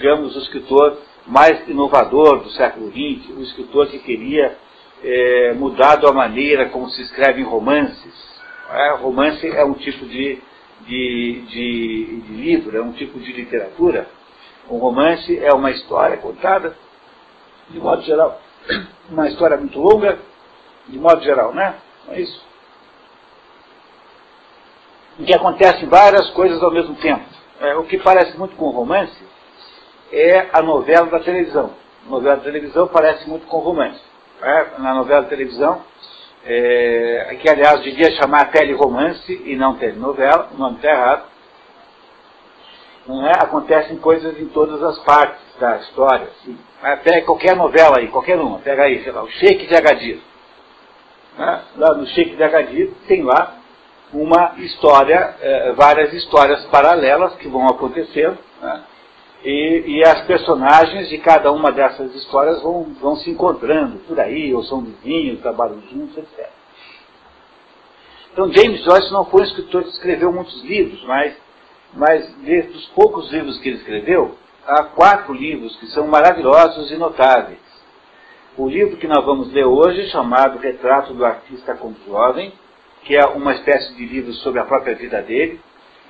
digamos, o escritor mais inovador do século XX, o escritor que queria é, mudar a maneira como se escreve em romances. É, romance é um tipo de, de, de, de livro, é um tipo de literatura. Um romance é uma história contada, de modo geral, uma história muito longa, de modo geral, né? Não é isso? Em que acontecem várias coisas ao mesmo tempo. É, o que parece muito com romance é a novela da televisão. A novela da televisão parece muito com romance. É, na novela da televisão, é, que aliás devia chamar tele-romance e não telenovela, o nome está errado. Não é? Acontecem coisas em todas as partes da história. Assim. Pega qualquer novela aí, qualquer uma, pega aí, sei lá, o Sheik de Agadir. Né? Lá no Sheik de Agadir tem lá uma história, é, várias histórias paralelas que vão acontecendo. Né? E, e, as personagens de cada uma dessas histórias vão, vão se encontrando por aí, ou são vizinhos, trabalham juntos, etc. Então James Joyce não foi um escritor que escreveu muitos livros, mas, mas dos poucos livros que ele escreveu, há quatro livros que são maravilhosos e notáveis. O livro que nós vamos ler hoje, chamado Retrato do Artista como Jovem, que é uma espécie de livro sobre a própria vida dele,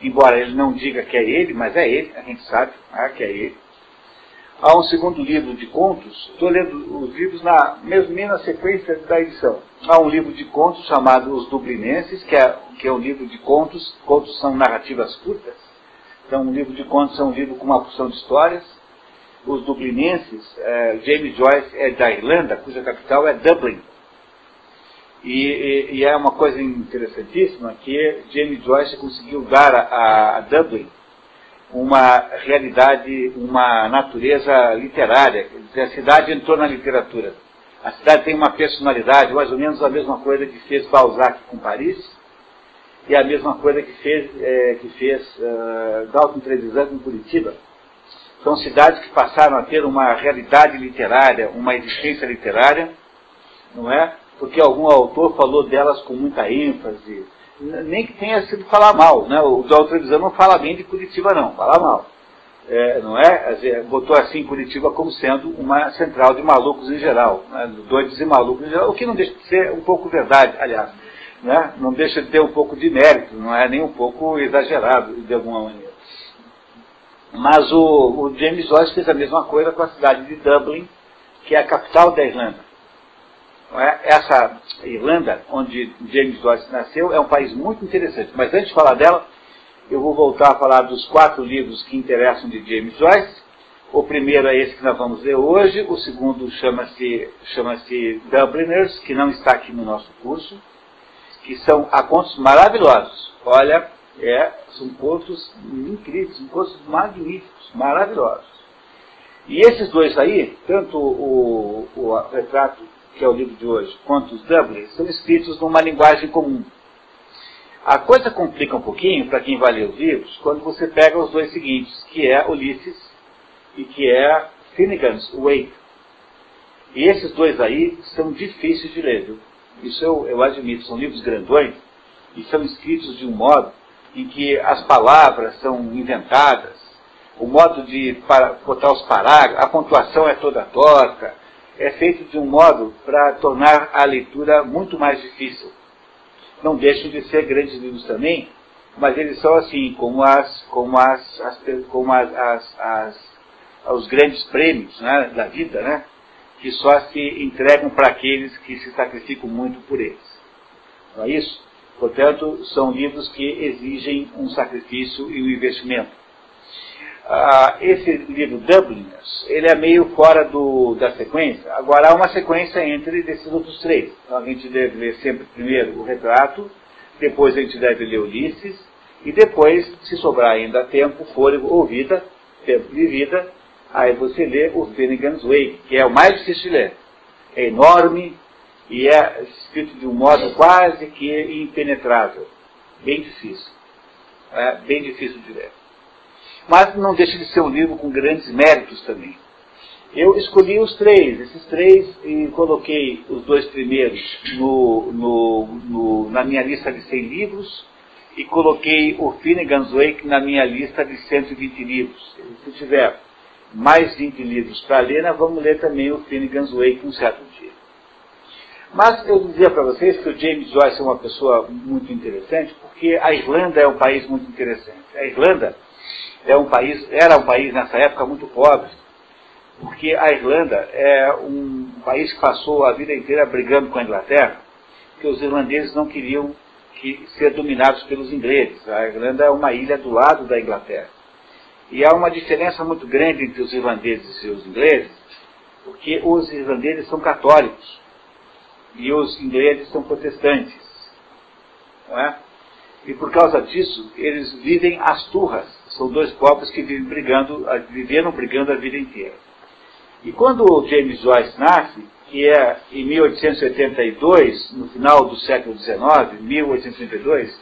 embora ele não diga que é ele, mas é ele, a gente sabe ah, que é ele. Há um segundo livro de contos, estou lendo os livros na mesma sequência da edição. Há um livro de contos chamado Os Dublinenses, que é, que é um livro de contos, contos são narrativas curtas. Então, um livro de contos é um livro com uma porção de histórias. Os Dublinenses, é, James Joyce é da Irlanda, cuja capital é Dublin. E, e, e, é uma coisa interessantíssima que James Joyce conseguiu dar a, a, Dublin uma realidade, uma natureza literária. A cidade entrou na literatura. A cidade tem uma personalidade, mais ou menos a mesma coisa que fez Balzac com Paris e a mesma coisa que fez, é, que fez uh, Dalton Trevisan com Curitiba. São cidades que passaram a ter uma realidade literária, uma existência literária, não é? Porque algum autor falou delas com muita ênfase, nem que tenha sido falar mal, né? O Dal Trevisan não fala bem de Curitiba não, fala mal. É, não é? Botou assim Curitiba como sendo uma central de malucos em geral, né? doidos e malucos em geral, o que não deixa de ser um pouco verdade, aliás. Né? Não deixa de ter um pouco de mérito, não é nem um pouco exagerado de alguma maneira. Mas o, o James Joyce fez a mesma coisa com a cidade de Dublin, que é a capital da Irlanda. É? Essa Irlanda, onde James Joyce nasceu, é um país muito interessante. Mas antes de falar dela, eu vou voltar a falar dos quatro livros que interessam de James Joyce. O primeiro é esse que nós vamos ler hoje, o segundo chama-se chama Dubliners, que não está aqui no nosso curso, que são contos maravilhosos. Olha, é, são contos incríveis, são contos magníficos, maravilhosos. E esses dois aí, tanto o, o retrato que é o livro de hoje, Contos Dublin, são escritos numa linguagem comum. A coisa complica um pouquinho para quem vai ler os livros quando você pega os dois seguintes, que é Ulisses e que é Finnegan's Wake. E esses dois aí são difíceis de ler, viu? Isso eu, eu admito, são livros grandões e são escritos de um modo em que as palavras são inventadas, o modo de botar os parágrafos, a pontuação é toda torta, é feito de um modo para tornar a leitura muito mais difícil. Não deixam de ser grandes livros também, mas eles são assim, como, as, como, as, as como as, as, as, os grandes prêmios né, da vida, né, que só se entregam para aqueles que se sacrificam muito por eles. Não é isso? Portanto, são livros que exigem um sacrifício e um investimento ah, esse livro Dubliners, ele é meio fora do, da sequência. Agora há uma sequência entre esses outros três. Então a gente deve ler sempre primeiro o retrato, depois a gente deve ler Ulisses, e depois, se sobrar ainda tempo, fôlego ou vida, tempo de vida, aí você lê o Finnegan's Wake, que é o mais difícil de ler. É enorme e é escrito de um modo quase que impenetrável. Bem difícil. É bem difícil de ler mas não deixa de ser um livro com grandes méritos também. Eu escolhi os três, esses três, e coloquei os dois primeiros no, no, no, na minha lista de 100 livros, e coloquei o Finnegan's Wake na minha lista de 120 livros. Se tiver mais 20 livros para ler, nós vamos ler também o Finnegan's Wake um certo dia. Mas eu dizia para vocês que o James Joyce é uma pessoa muito interessante, porque a Irlanda é um país muito interessante. A Irlanda é um país, era um país nessa época muito pobre, porque a Irlanda é um país que passou a vida inteira brigando com a Inglaterra, porque os irlandeses não queriam que, ser dominados pelos ingleses. A Irlanda é uma ilha do lado da Inglaterra. E há uma diferença muito grande entre os irlandeses e os ingleses, porque os irlandeses são católicos e os ingleses são protestantes. Não é? E por causa disso, eles vivem as turras. São dois povos que vivem brigando, viveram brigando a vida inteira. E quando o James Joyce nasce, que é em 1882, no final do século XIX, 1882,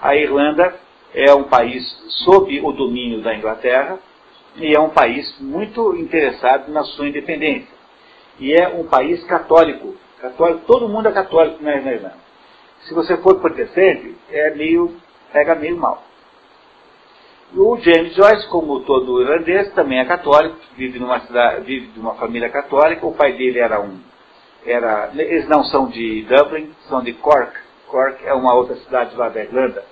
a Irlanda é um país sob o domínio da Inglaterra e é um país muito interessado na sua independência. E é um país católico. católico todo mundo é católico na Irlanda. Se você for protestante, é meio, pega meio mal. O James Joyce, como todo irlandês, também é católico, vive numa cidade, vive de uma família católica. O pai dele era um, era, eles não são de Dublin, são de Cork. Cork é uma outra cidade lá da Irlanda,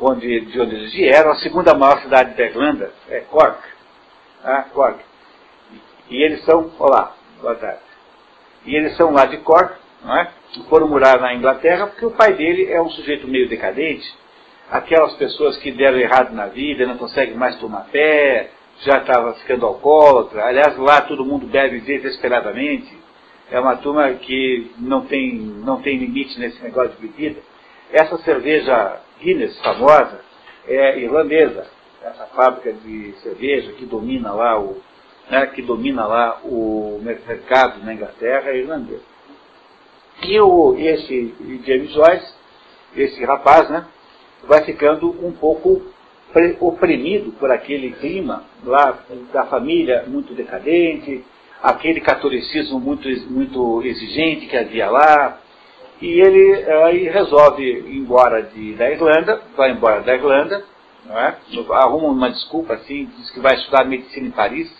onde, de onde eles vieram. A segunda maior cidade da Irlanda é Cork. Ah, Cork. E eles são, olá, boa tarde. E eles são lá de Cork, não é? Foram morar na Inglaterra porque o pai dele é um sujeito meio decadente aquelas pessoas que deram errado na vida, não conseguem mais tomar pé, já estava ficando alcoólatra. Aliás, lá todo mundo bebe desesperadamente. É uma turma que não tem, não tem limite nesse negócio de bebida. Essa cerveja Guinness famosa é irlandesa. Essa fábrica de cerveja que domina lá o, né, que domina lá o mercado na Inglaterra é irlandesa. E o, esse James Joyce, esse rapaz, né, vai ficando um pouco oprimido por aquele clima lá da família muito decadente, aquele catolicismo muito, muito exigente que havia lá. E ele aí resolve ir embora de, da Irlanda, vai embora da Irlanda, é? arruma uma desculpa assim, diz que vai estudar medicina em Paris,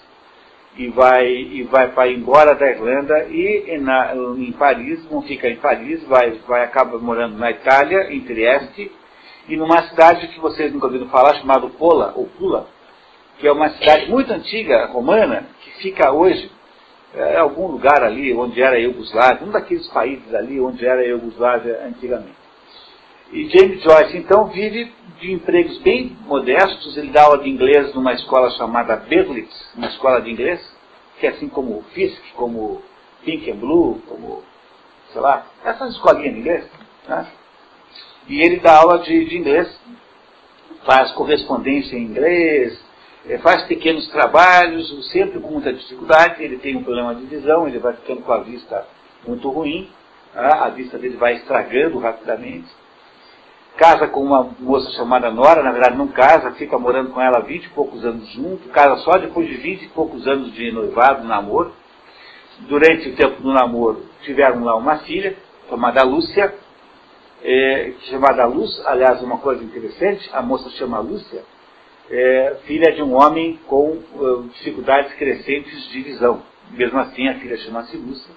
e vai, e vai para embora da Irlanda e na, em Paris, não fica em Paris, vai, vai acaba morando na Itália, em Trieste, e numa cidade que vocês nunca ouviram falar, chamada Pola, ou Pula, que é uma cidade muito antiga, romana, que fica hoje é, algum lugar ali onde era a Iugoslávia, um daqueles países ali onde era a Iugoslávia antigamente. E James Joyce, então, vive de empregos bem modestos, ele dá aula de inglês numa escola chamada Berlitz, uma escola de inglês, que é assim como Fisk, como Pink and Blue, como, sei lá, essas escolinhas de inglês, né? E ele dá aula de, de inglês, faz correspondência em inglês, eh, faz pequenos trabalhos, sempre com muita dificuldade. Ele tem um problema de visão, ele vai ficando com a vista muito ruim, tá? a vista dele vai estragando rapidamente. Casa com uma moça chamada Nora, na verdade não casa, fica morando com ela 20 e poucos anos junto, casa só depois de 20 e poucos anos de noivado, namoro. Durante o tempo do namoro, tiveram lá uma filha, chamada Lúcia, é, chamada Luz, aliás, uma coisa interessante, a moça chama Lúcia, é, filha de um homem com uh, dificuldades crescentes de visão. Mesmo assim, a filha chama-se Lúcia.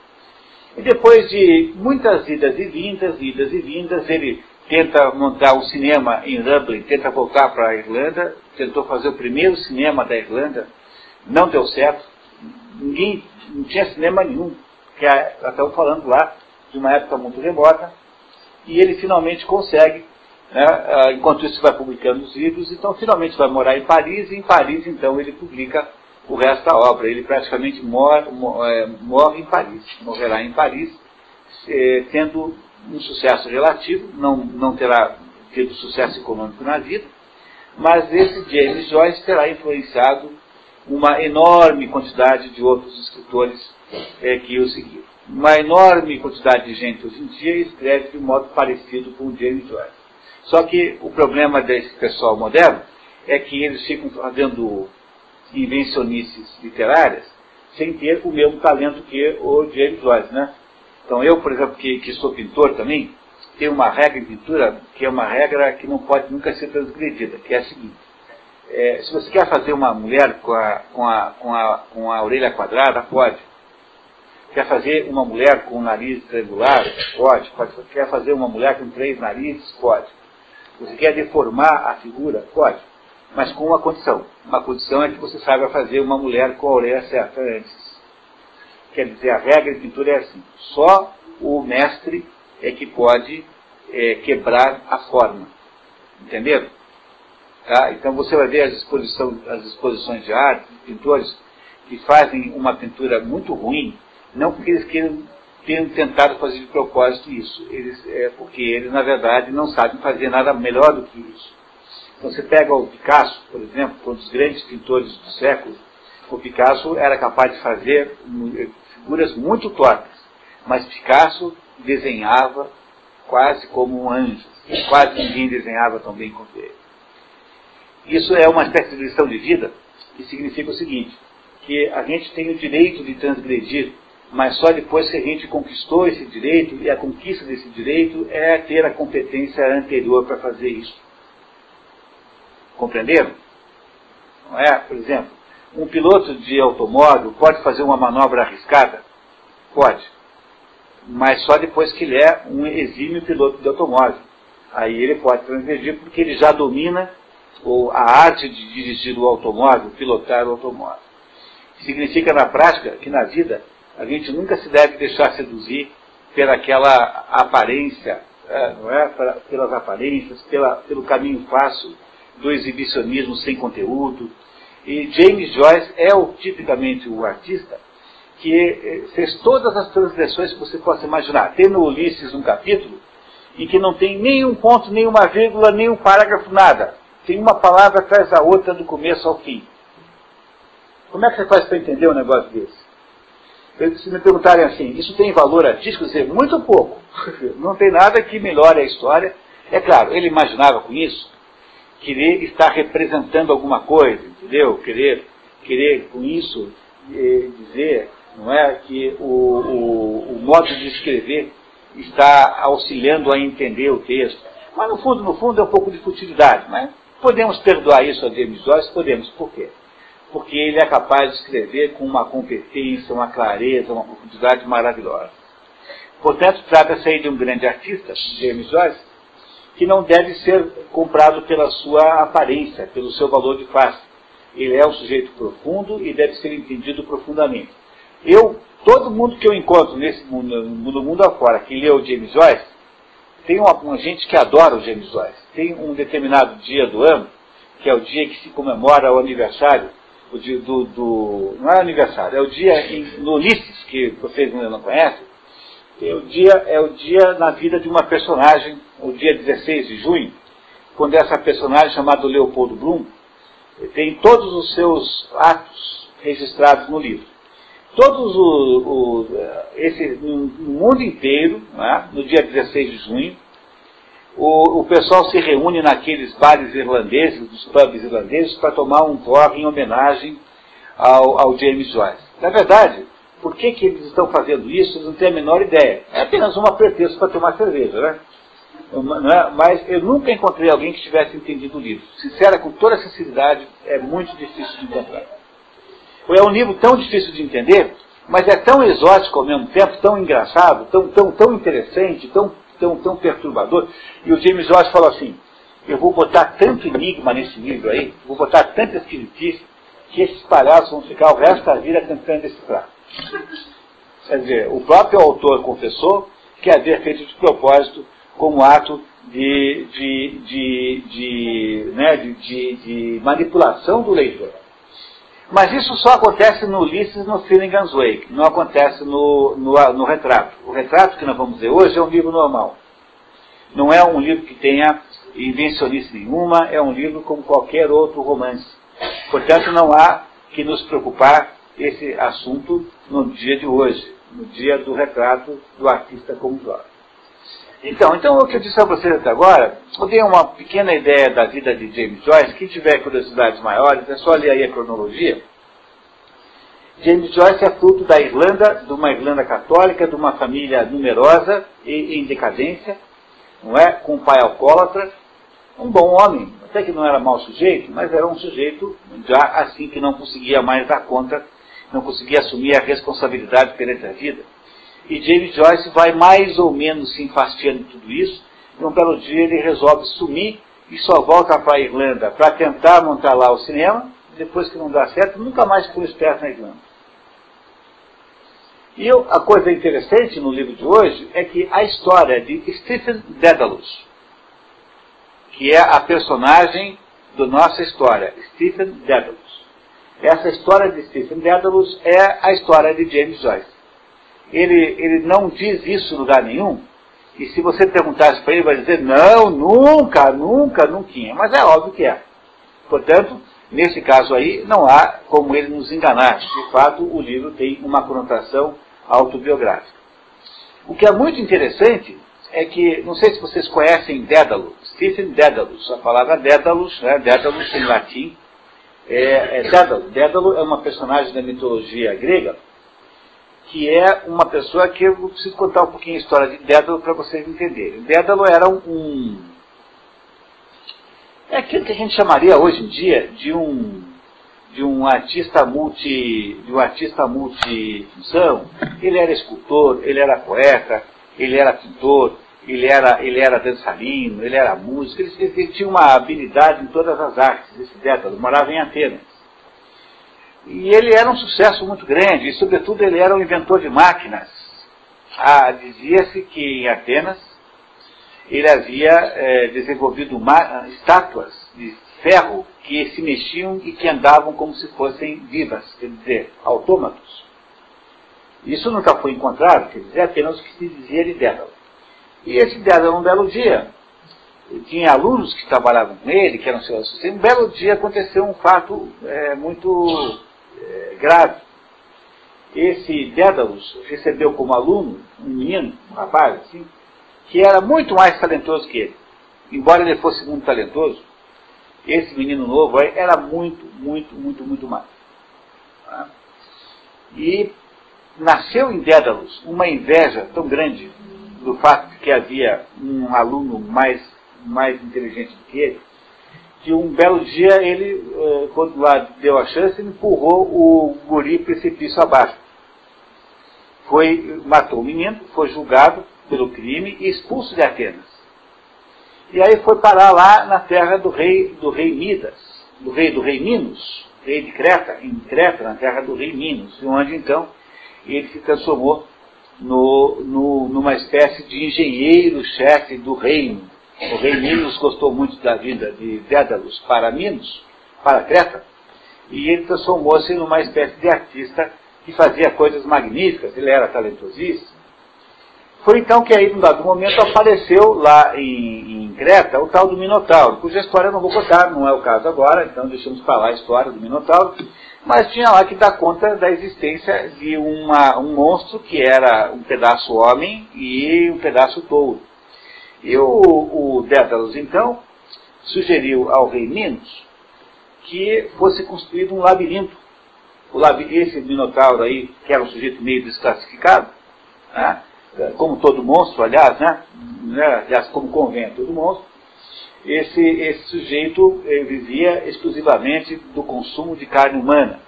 E depois de muitas idas e vindas, idas e vindas, ele tenta montar um cinema em Dublin, tenta voltar para a Irlanda, tentou fazer o primeiro cinema da Irlanda, não deu certo, ninguém, não tinha cinema nenhum, que é, estamos falando lá de uma época muito remota, e ele finalmente consegue, né, ah, enquanto isso vai publicando os livros, então finalmente vai morar em Paris, e em Paris então ele publica o resto da obra. Ele praticamente morre, é, morre em Paris, morrerá em Paris, tendo um sucesso relativo, não, não terá tido sucesso econômico na vida, mas esse James Joyce terá influenciado uma enorme quantidade de outros escritores é, que o seguiram uma enorme quantidade de gente hoje em dia escreve de modo parecido com o James Joyce. Só que o problema desse pessoal moderno é que eles ficam fazendo invencionices literárias sem ter o mesmo talento que o James Joyce, né? Então eu, por exemplo, que, que sou pintor também, tenho uma regra em pintura que é uma regra que não pode nunca ser transgredida, que é a seguinte. É, se você quer fazer uma mulher com a, com, a, com, a, com a orelha quadrada, pode. Quer fazer uma mulher com o nariz triangular? Pode. Quer fazer uma mulher com três narizes? Pode. Você quer deformar a figura? Pode. Mas com uma condição. Uma condição é que você saiba fazer uma mulher com a orelha certa antes. Quer dizer, a regra de pintura é assim: só o mestre é que pode é, quebrar a forma. Entenderam? Tá? Então você vai ver as, exposição, as exposições de arte, de pintores que fazem uma pintura muito ruim, não porque eles queiram, tenham tentado fazer de propósito isso, eles, é porque eles, na verdade, não sabem fazer nada melhor do que isso. Então você pega o Picasso, por exemplo, um dos grandes pintores do século, o Picasso era capaz de fazer figuras muito tortas, mas Picasso desenhava quase como um anjo. Quase ninguém desenhava tão bem quanto ele. Isso é uma espécie de lição de vida que significa o seguinte, que a gente tem o direito de transgredir, mas só depois que a gente conquistou esse direito, e a conquista desse direito é ter a competência anterior para fazer isso. Compreenderam? Não é? Por exemplo, um piloto de automóvel pode fazer uma manobra arriscada? Pode. Mas só depois que ele é um exímio piloto de automóvel. Aí ele pode transgredir porque ele já domina ou a arte de dirigir o automóvel, pilotar o automóvel. Significa na prática que na vida a gente nunca se deve deixar seduzir pelaquela aparência, é, não é? pelas aparências, pela, pelo caminho fácil do exibicionismo sem conteúdo, e James Joyce é o, tipicamente o artista que eh, fez todas as transgressões que você possa imaginar. Tem no Ulisses um capítulo em que não tem nenhum ponto, nenhuma vírgula, nenhum parágrafo, nada. Tem uma palavra atrás da outra do começo ao fim. Como é que você faz para entender um negócio desse? Se me perguntarem assim, isso tem valor artístico? Dizer, muito pouco. Não tem nada que melhore a história. É claro, ele imaginava com isso querer estar representando alguma coisa, entendeu? Querer, querer com isso eh, dizer, não é, que o, o, o modo de escrever está auxiliando a entender o texto. Mas no fundo, no fundo é um pouco de futilidade, mas podemos perdoar isso a James Joyce? Podemos. Por quê? Porque ele é capaz de escrever com uma competência, uma clareza, uma profundidade maravilhosa. Portanto, trata-se aí de um grande artista, James Joyce, que não deve ser comprado pela sua aparência, pelo seu valor de face. Ele é um sujeito profundo e deve ser entendido profundamente. Eu, todo mundo que eu encontro nesse mundo, no mundo afora, que lê o James Joyce, tem uma, uma, gente que adora o James Joyce. Tem um determinado dia do ano, que é o dia que se comemora o aniversário, o dia do, do não é aniversário, é o dia em, no Ulisses, que vocês ainda não conhecem, é o dia, é o dia na vida de uma personagem, o dia 16 de junho, quando essa personagem chamada Leopoldo Bloom tem todos os seus atos registrados no livro. Todos o, o esse, no, no, mundo inteiro, né, no dia 16 de junho, o, o, pessoal se reúne naqueles bares irlandeses, dos pubs irlandeses, para tomar um porre em homenagem ao, ao James Joyce. Na verdade, por que, que eles estão fazendo isso? Eles não têm a menor ideia. É apenas uma pretexto para tomar cerveja, né? É? Mas eu nunca encontrei alguém que tivesse entendido o livro. Sincera, com toda sinceridade, é muito difícil de encontrar. É um livro tão difícil de entender, mas é tão exótico ao mesmo tempo, tão engraçado, tão, tão, tão interessante, tão, tão, tão perturbador. E o James Joyce falou assim, eu vou botar tanto enigma nesse livro aí, vou botar tanta esquisitice, que esses palhaços vão ficar o resto da vida tentando decifrar. Quer dizer, o próprio autor confessou que havia feito de propósito como ato de, de, de, de, né, de, de, de manipulação do leitor. Mas isso só acontece no Ulisses no Finnegan's Wake, não acontece no, no, no, retrato. O retrato que nós vamos ver hoje é um livro normal. Não é um livro que tenha invencionice nenhuma, é um livro como qualquer outro romance. Portanto, não há que nos preocupar esse assunto no dia de hoje, no dia do retrato do artista como Jorge. Então, então, o que eu disse a vocês até agora, eu dei uma pequena ideia da vida de James Joyce. Quem tiver curiosidades maiores, é só ler aí a cronologia. James Joyce é fruto da Irlanda, de uma Irlanda católica, de uma família numerosa e em decadência, não é? Com um pai alcoólatra, um bom homem, Até que não era mau sujeito, mas era um sujeito já assim que não conseguia mais dar conta, não conseguia assumir a responsabilidade perante a vida. E James Joyce vai mais ou menos se enfastiando de tudo isso, e um belo dia ele resolve sumir e só volta para a Irlanda para tentar montar lá o cinema, depois que não dá certo, nunca mais foi esperto na Irlanda. E a coisa interessante no livro de hoje é que a história de Stephen Dedalus, que é a personagem da nossa história, Stephen Dedalus. Essa história de Stephen Dedalus é a história de James Joyce. Ele, ele não diz isso em lugar nenhum, e se você perguntasse para ele, vai dizer, não, nunca, nunca, nunca. Mas é óbvio que é. Portanto, nesse caso aí, não há como ele nos enganar. De fato, o livro tem uma conotação autobiográfica. O que é muito interessante é que, não sei se vocês conhecem Dédalo, Stephen Dédalus, a palavra Dédalus, né, Dédalus em latim, é, é Dédalo. Dédalo é uma personagem da mitologia grega, que é uma pessoa que eu preciso contar um pouquinho a história de Dédalo para vocês entenderem. Dédalo era um, um, é aquilo que a gente chamaria hoje em dia de um de um artista multi de um artista multifunção. Ele era escultor, ele era poeta, ele era pintor, ele era, ele era dançarino, ele era músico, ele, ele tinha uma habilidade em todas as artes, esse Dédalo, morava em Atenas. E ele era um sucesso muito grande, e sobretudo ele era um inventor de máquinas. Ah, Dizia-se que em Atenas ele havia é, desenvolvido estátuas de ferro que se mexiam e que andavam como se fossem vivas, quer dizer, autômatos. Isso nunca foi encontrado, quer dizer, apenas o que se dizia de Dédalo. E esse Dédalo, um belo dia, tinha alunos que trabalhavam com ele, que eram seus assistentes, um belo dia aconteceu um fato é, muito é, grave. Esse Dédalus recebeu como aluno um menino, um rapaz, assim, que era muito mais talentoso que ele. Embora ele fosse muito talentoso, esse menino novo aí era muito, muito, muito, muito mais. Tá? E nasceu em Dédalus uma inveja tão grande do fato de que havia um aluno mais, mais inteligente do que ele, que um belo dia ele, eh, quando lá deu a chance, empurrou o guri precipício abaixo. Foi, matou o menino, foi julgado pelo crime e expulso de Atenas. E aí foi parar lá na terra do rei, do rei Midas, do rei do rei Minos, rei de Creta, em Creta, na terra do rei Minos, onde então ele se transformou no, no, numa espécie de engenheiro-chefe do reino. O rei Minos gostou muito da vida de Dédalus para Minos, para Creta, e ele transformou-se numa espécie de artista que fazia coisas magníficas, ele era talentosíssimo. Foi então que aí, num dado momento, apareceu lá em, em, Creta o tal do Minotauro, cuja história eu não vou contar, não é o caso agora, então deixamos para lá a história do Minotauro, mas tinha lá que dar conta da existência de uma, um monstro que era um pedaço homem e um pedaço touro. E o, o Dédalus, então, sugeriu ao rei Minos que fosse construído um labirinto. O labirinto esse Minotauro aí, que era um sujeito meio desclassificado, né? como todo monstro, aliás, né? né? aliás, como convém todo monstro, esse, esse sujeito vivia exclusivamente do consumo de carne humana.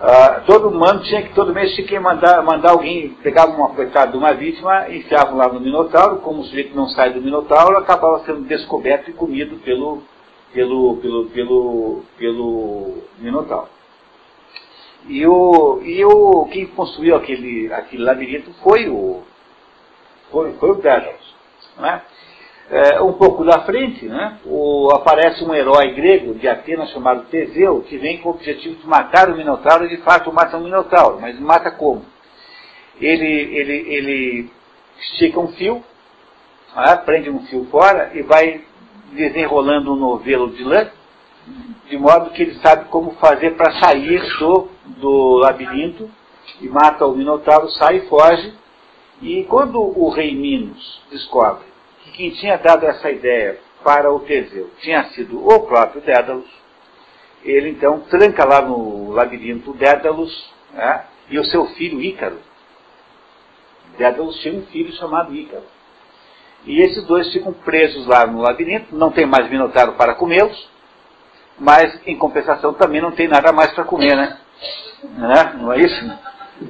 Uh, todo humano tinha que, todo mês tinha que mandar, mandar alguém, pegava uma coitada de uma vítima, enfiava lá no Minotauro, como o sujeito não sai do Minotauro, acabava sendo descoberto e comido pelo, pelo, pelo, pelo, pelo Minotauro. E, o, e o, quem construiu aquele, aquele labirinto foi o, foi, foi o Daedalus. Não é? É, um pouco da frente, né, o, aparece um herói grego de Atenas chamado Teseu, que vem com o objetivo de matar o Minotauro, e de fato mata o Minotauro, mas mata como? Ele, ele, ele estica um fio, né, prende um fio fora e vai desenrolando um novelo de lã, de modo que ele sabe como fazer para sair do, do labirinto, e mata o Minotauro, sai e foge, e quando o rei Minos descobre que quem tinha dado essa ideia para o Teseu tinha sido o próprio Dédalus, ele então tranca lá no labirinto Dédalus né, e o seu filho Ícaro. Dédalus tinha um filho chamado Ícaro. E esses dois ficam presos lá no labirinto, não tem mais minotauro para comê-los, mas em compensação também não tem nada mais para comer, né? né? Não é isso?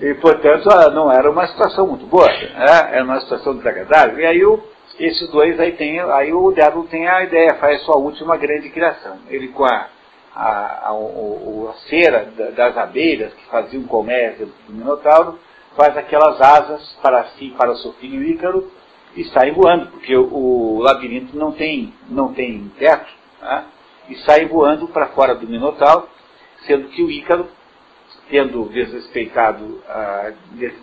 E portanto não era uma situação muito boa, né? era uma situação desagradável. E aí o, esses dois aí tem, aí o diabo tem a ideia, faz sua última grande criação. Ele com a, a, a, a cera das abelhas que faziam comércio do Minotauro, faz aquelas asas para si, para seu filho Ícaro, e sai voando, porque o, o labirinto não tem, não tem teto, né? e sai voando para fora do Minotauro, sendo que o Ícaro, tendo desrespeitado, uh,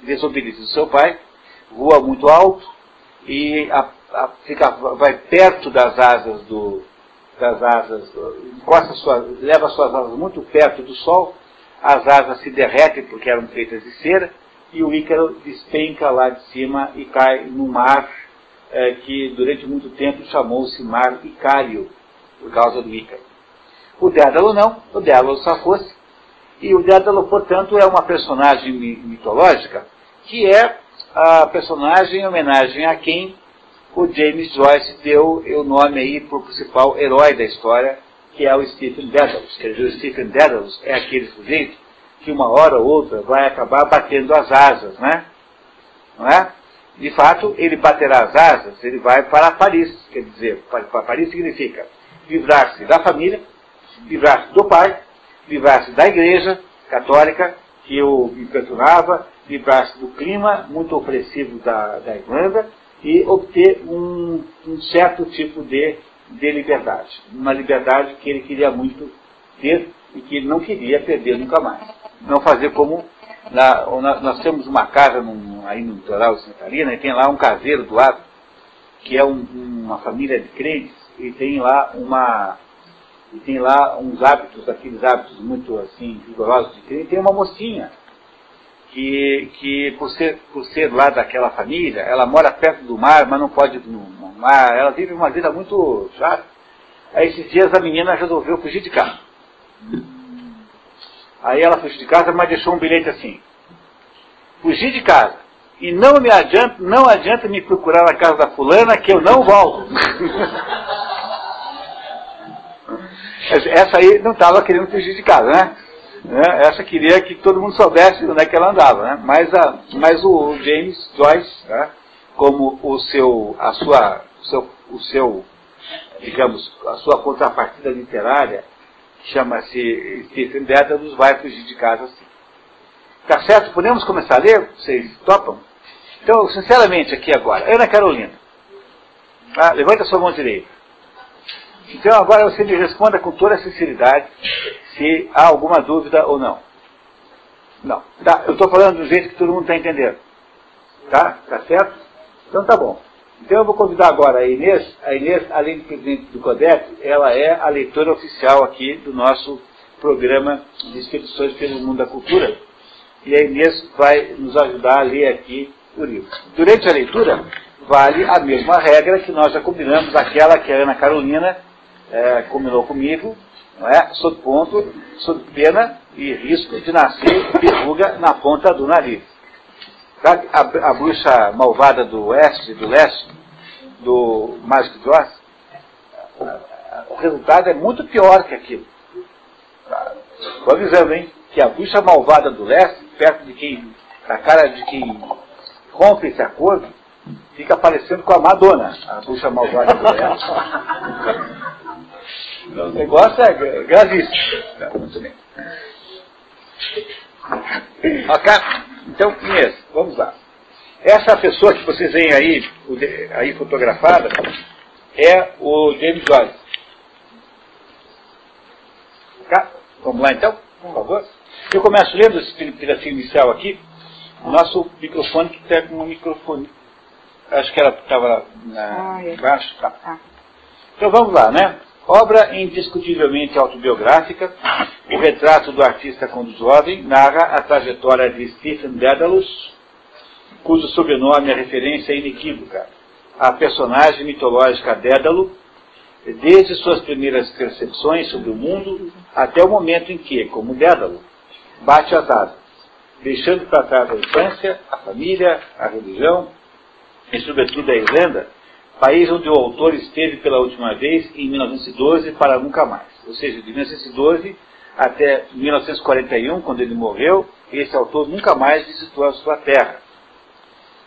desobedecido seu pai, voa muito alto e a, a, fica, vai perto das asas do, das asas, encosta sua, leva suas asas muito perto do sol, as asas se derretem porque eram feitas de cera, e o Ícaro despenca lá de cima e cai no mar é, que durante muito tempo chamou-se Mar Icário, por causa do Ícaro. O Dédalo não, o Dédalo só fosse. E o Dédalo, portanto, é uma personagem mitológica que é a personagem em homenagem a quem o James Joyce deu o nome aí para o principal herói da história, que é o Stephen Dedalus. Quer dizer, o Stephen Dedalus é aquele sujeito que uma hora ou outra vai acabar batendo as asas, né? Não é? De fato, ele baterá as asas, ele vai para Paris. Quer dizer, para Paris significa livrar-se da família, livrar-se do pai, livrar-se da igreja católica que o importunava, livrar-se do clima muito opressivo da, da Irlanda e obter um, um certo tipo de, de liberdade. Uma liberdade que ele queria muito ter e que ele não queria perder nunca mais. Não fazer como na, nós temos uma casa num, aí no litoral de Santa Catarina e tem lá um caseiro do lado, que é um, uma família de crentes, e tem lá uma e tem lá uns hábitos, aqueles hábitos muito assim rigorosos de crente, tem uma mocinha que, que por, ser, por ser lá daquela família, ela mora perto do mar, mas não pode ir no mar, ela vive uma vida muito chata. Aí esses dias a menina resolveu fugir de casa. Aí ela fugiu de casa, mas deixou um bilhete assim. Fugir de casa. E não me adianta, não adianta me procurar na casa da fulana que eu não volto. Essa aí não estava querendo fugir de casa, né? Né? Essa queria que todo mundo soubesse onde é que ela andava, né? Mas, a, mas o James Joyce, né? como o seu, a sua, o seu, o seu, digamos, a sua contrapartida literária, chama-se Stephen Dedalus, vai fugir de casa assim. Tá certo? Podemos começar a ler? Vocês topam? Então, sinceramente, aqui agora, Ana Carolina, ah, levanta sua mão direita. Então, agora você me responda com toda a sinceridade se há alguma dúvida ou não. Não. Tá, eu estou falando do jeito que todo mundo está entendendo. Tá? Tá certo? Então tá bom. Então eu vou convidar agora a Inês. A Inês, além de presidente do CODEP, ela é a leitora oficial aqui do nosso programa de expedições pelo mundo da cultura. E a Inês vai nos ajudar a ler aqui o livro. Durante a leitura, vale a mesma regra que nós já combinamos, aquela que a Ana Carolina é, combinou comigo, não é? sob ponto, sob pena e risco de nascer verruga na ponta do nariz. Sabe a, a bruxa malvada do oeste, do leste, do de Oz? O resultado é muito pior que aquilo. Estou avisando, hein? Que a bruxa malvada do leste, perto de quem, na cara de quem rompe esse acordo, fica parecendo com a Madonna, a bruxa malvada do leste. o negócio é gravíssimo. Tá, muito bem. Ok? Então, Inês, vamos lá. Essa pessoa que vocês veem aí, aí fotografada é o James Joyce. Ok? Vamos lá então, por favor. Eu começo lendo esse pedacinho inicial aqui. O nosso microfone que tem um microfone. Acho que ela estava ah, é. embaixo. Tá. Ah. Então vamos lá, né? Obra indiscutivelmente autobiográfica, o retrato do artista quando jovem narra a trajetória de Stephen Dedalus, cujo sobrenome é referência inequívoca. À personagem mitológica Dédalo, desde suas primeiras percepções sobre o mundo até o momento em que, como Dédalo, bate as asas, deixando para trás a infância, a família, a religião e, sobretudo, a Irlanda, país onde o autor esteve pela última vez em 1912 para nunca mais. Ou seja, de 1912 até 1941, quando ele morreu, esse autor nunca mais visitou a sua terra.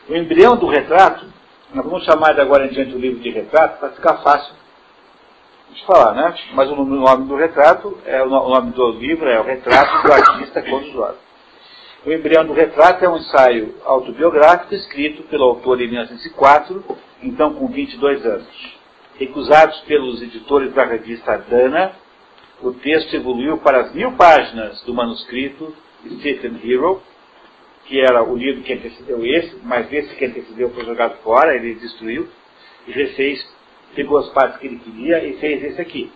O embrião do retrato, nós vamos chamar de agora em diante o livro de retrato para ficar fácil de falar, né? Mas o nome do retrato, é o nome do livro é o retrato do artista jovem. O embrião do retrato é um ensaio autobiográfico escrito pelo autor em 1904, então com 22 anos. Recusados pelos editores da revista Dana, o texto evoluiu para as mil páginas do manuscrito Stephen Hero, que era o livro que antecedeu esse, mas esse que antecedeu foi jogado fora, ele destruiu, e refez, pegou as partes que ele queria e fez esse aqui.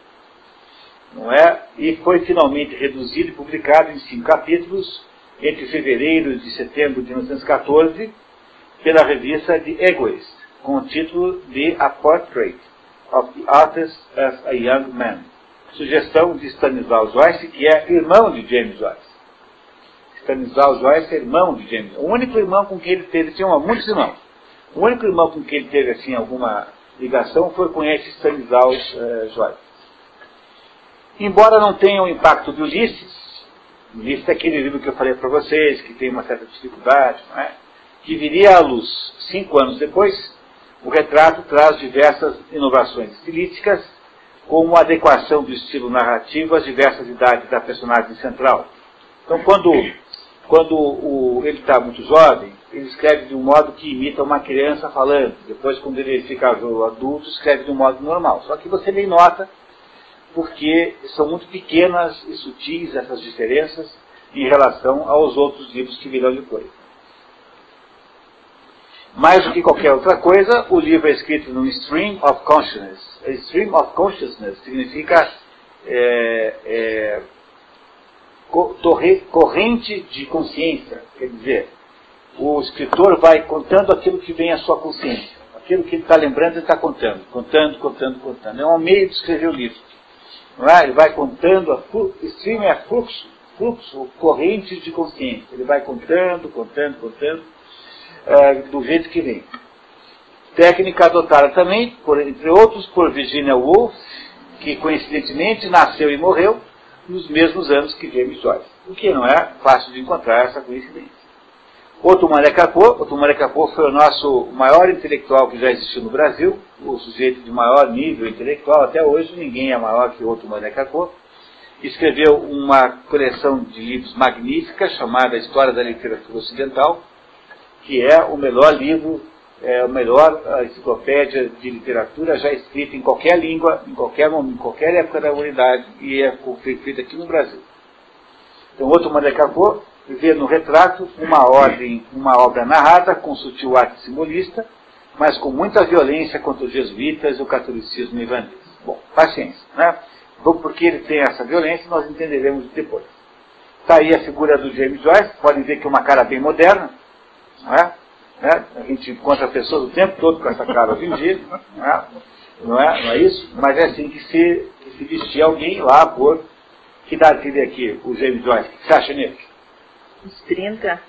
Não é? E foi finalmente reduzido e publicado em cinco capítulos, entre fevereiro e setembro de 1914, pela revista The Egoist, com o título de A Portrait of the Artist as a Young Man. Sugestão de Stanislaw Joyce, que é irmão de James Joyce. Stanislaw Joyce é irmão de James. O único irmão com quem ele teve, tinha muitos irmãos. O único irmão com quem ele teve assim alguma ligação foi com esse Stanislaw uh, Joyce. Embora não tenha o impacto de Ulisses, Ulisses é aquele livro que eu falei para vocês, que tem uma certa dificuldade, não é? que viria à luz cinco anos depois, o retrato traz diversas inovações estilísticas, como a adequação do estilo narrativo às diversas idades da personagem central. Então, quando, quando o, ele está muito jovem, ele escreve de um modo que imita uma criança falando. Depois, quando ele fica adulto, escreve de um modo normal. Só que você nem nota porque são muito pequenas e sutis essas diferenças em relação aos outros livros que virão depois. Mais do que qualquer outra coisa, o livro é escrito num stream of consciousness. A stream of consciousness significa é, é, corrente de consciência. Quer dizer, o escritor vai contando aquilo que vem à sua consciência. Aquilo que ele está lembrando, ele está contando. Contando, contando, contando. É um meio de escrever o livro. É? Ele vai contando, a stream é fluxo, fluxo, corrente de consciência. Ele vai contando, contando, contando, é, do jeito que vem. Técnica adotada também, por, entre outros, por Virginia Woolf, que coincidentemente nasceu e morreu nos mesmos anos que James Joyce. O que não é fácil de encontrar essa coincidência. Otomare Capô, Otomare Capô foi o nosso maior intelectual que já existiu no Brasil, o sujeito de maior nível intelectual, até hoje ninguém é maior que Otomare Capô. Escreveu uma coleção de livros magnífica chamada História da Literatura Ocidental, que é o melhor livro, é a melhor enciclopédia de literatura já escrita em qualquer língua, em qualquer momento, em qualquer época da humanidade, e é feita aqui no Brasil. Então, Otomare Capô vê no retrato uma ordem, uma obra narrada com sutil arte simbolista, mas com muita violência contra os jesuítas e o catolicismo irlandês. Bom, paciência, né? Porque ele tem essa violência, nós entenderemos depois. Está aí a figura do James Joyce, podem ver que é uma cara bem moderna, não é? Né? A gente encontra pessoas o tempo todo com essa cara dia, não é? Não é, não é isso? Mas é assim que se, que se vestia alguém lá por. Que idade teve aqui o James Joyce? O que você acha nele? Uns 30.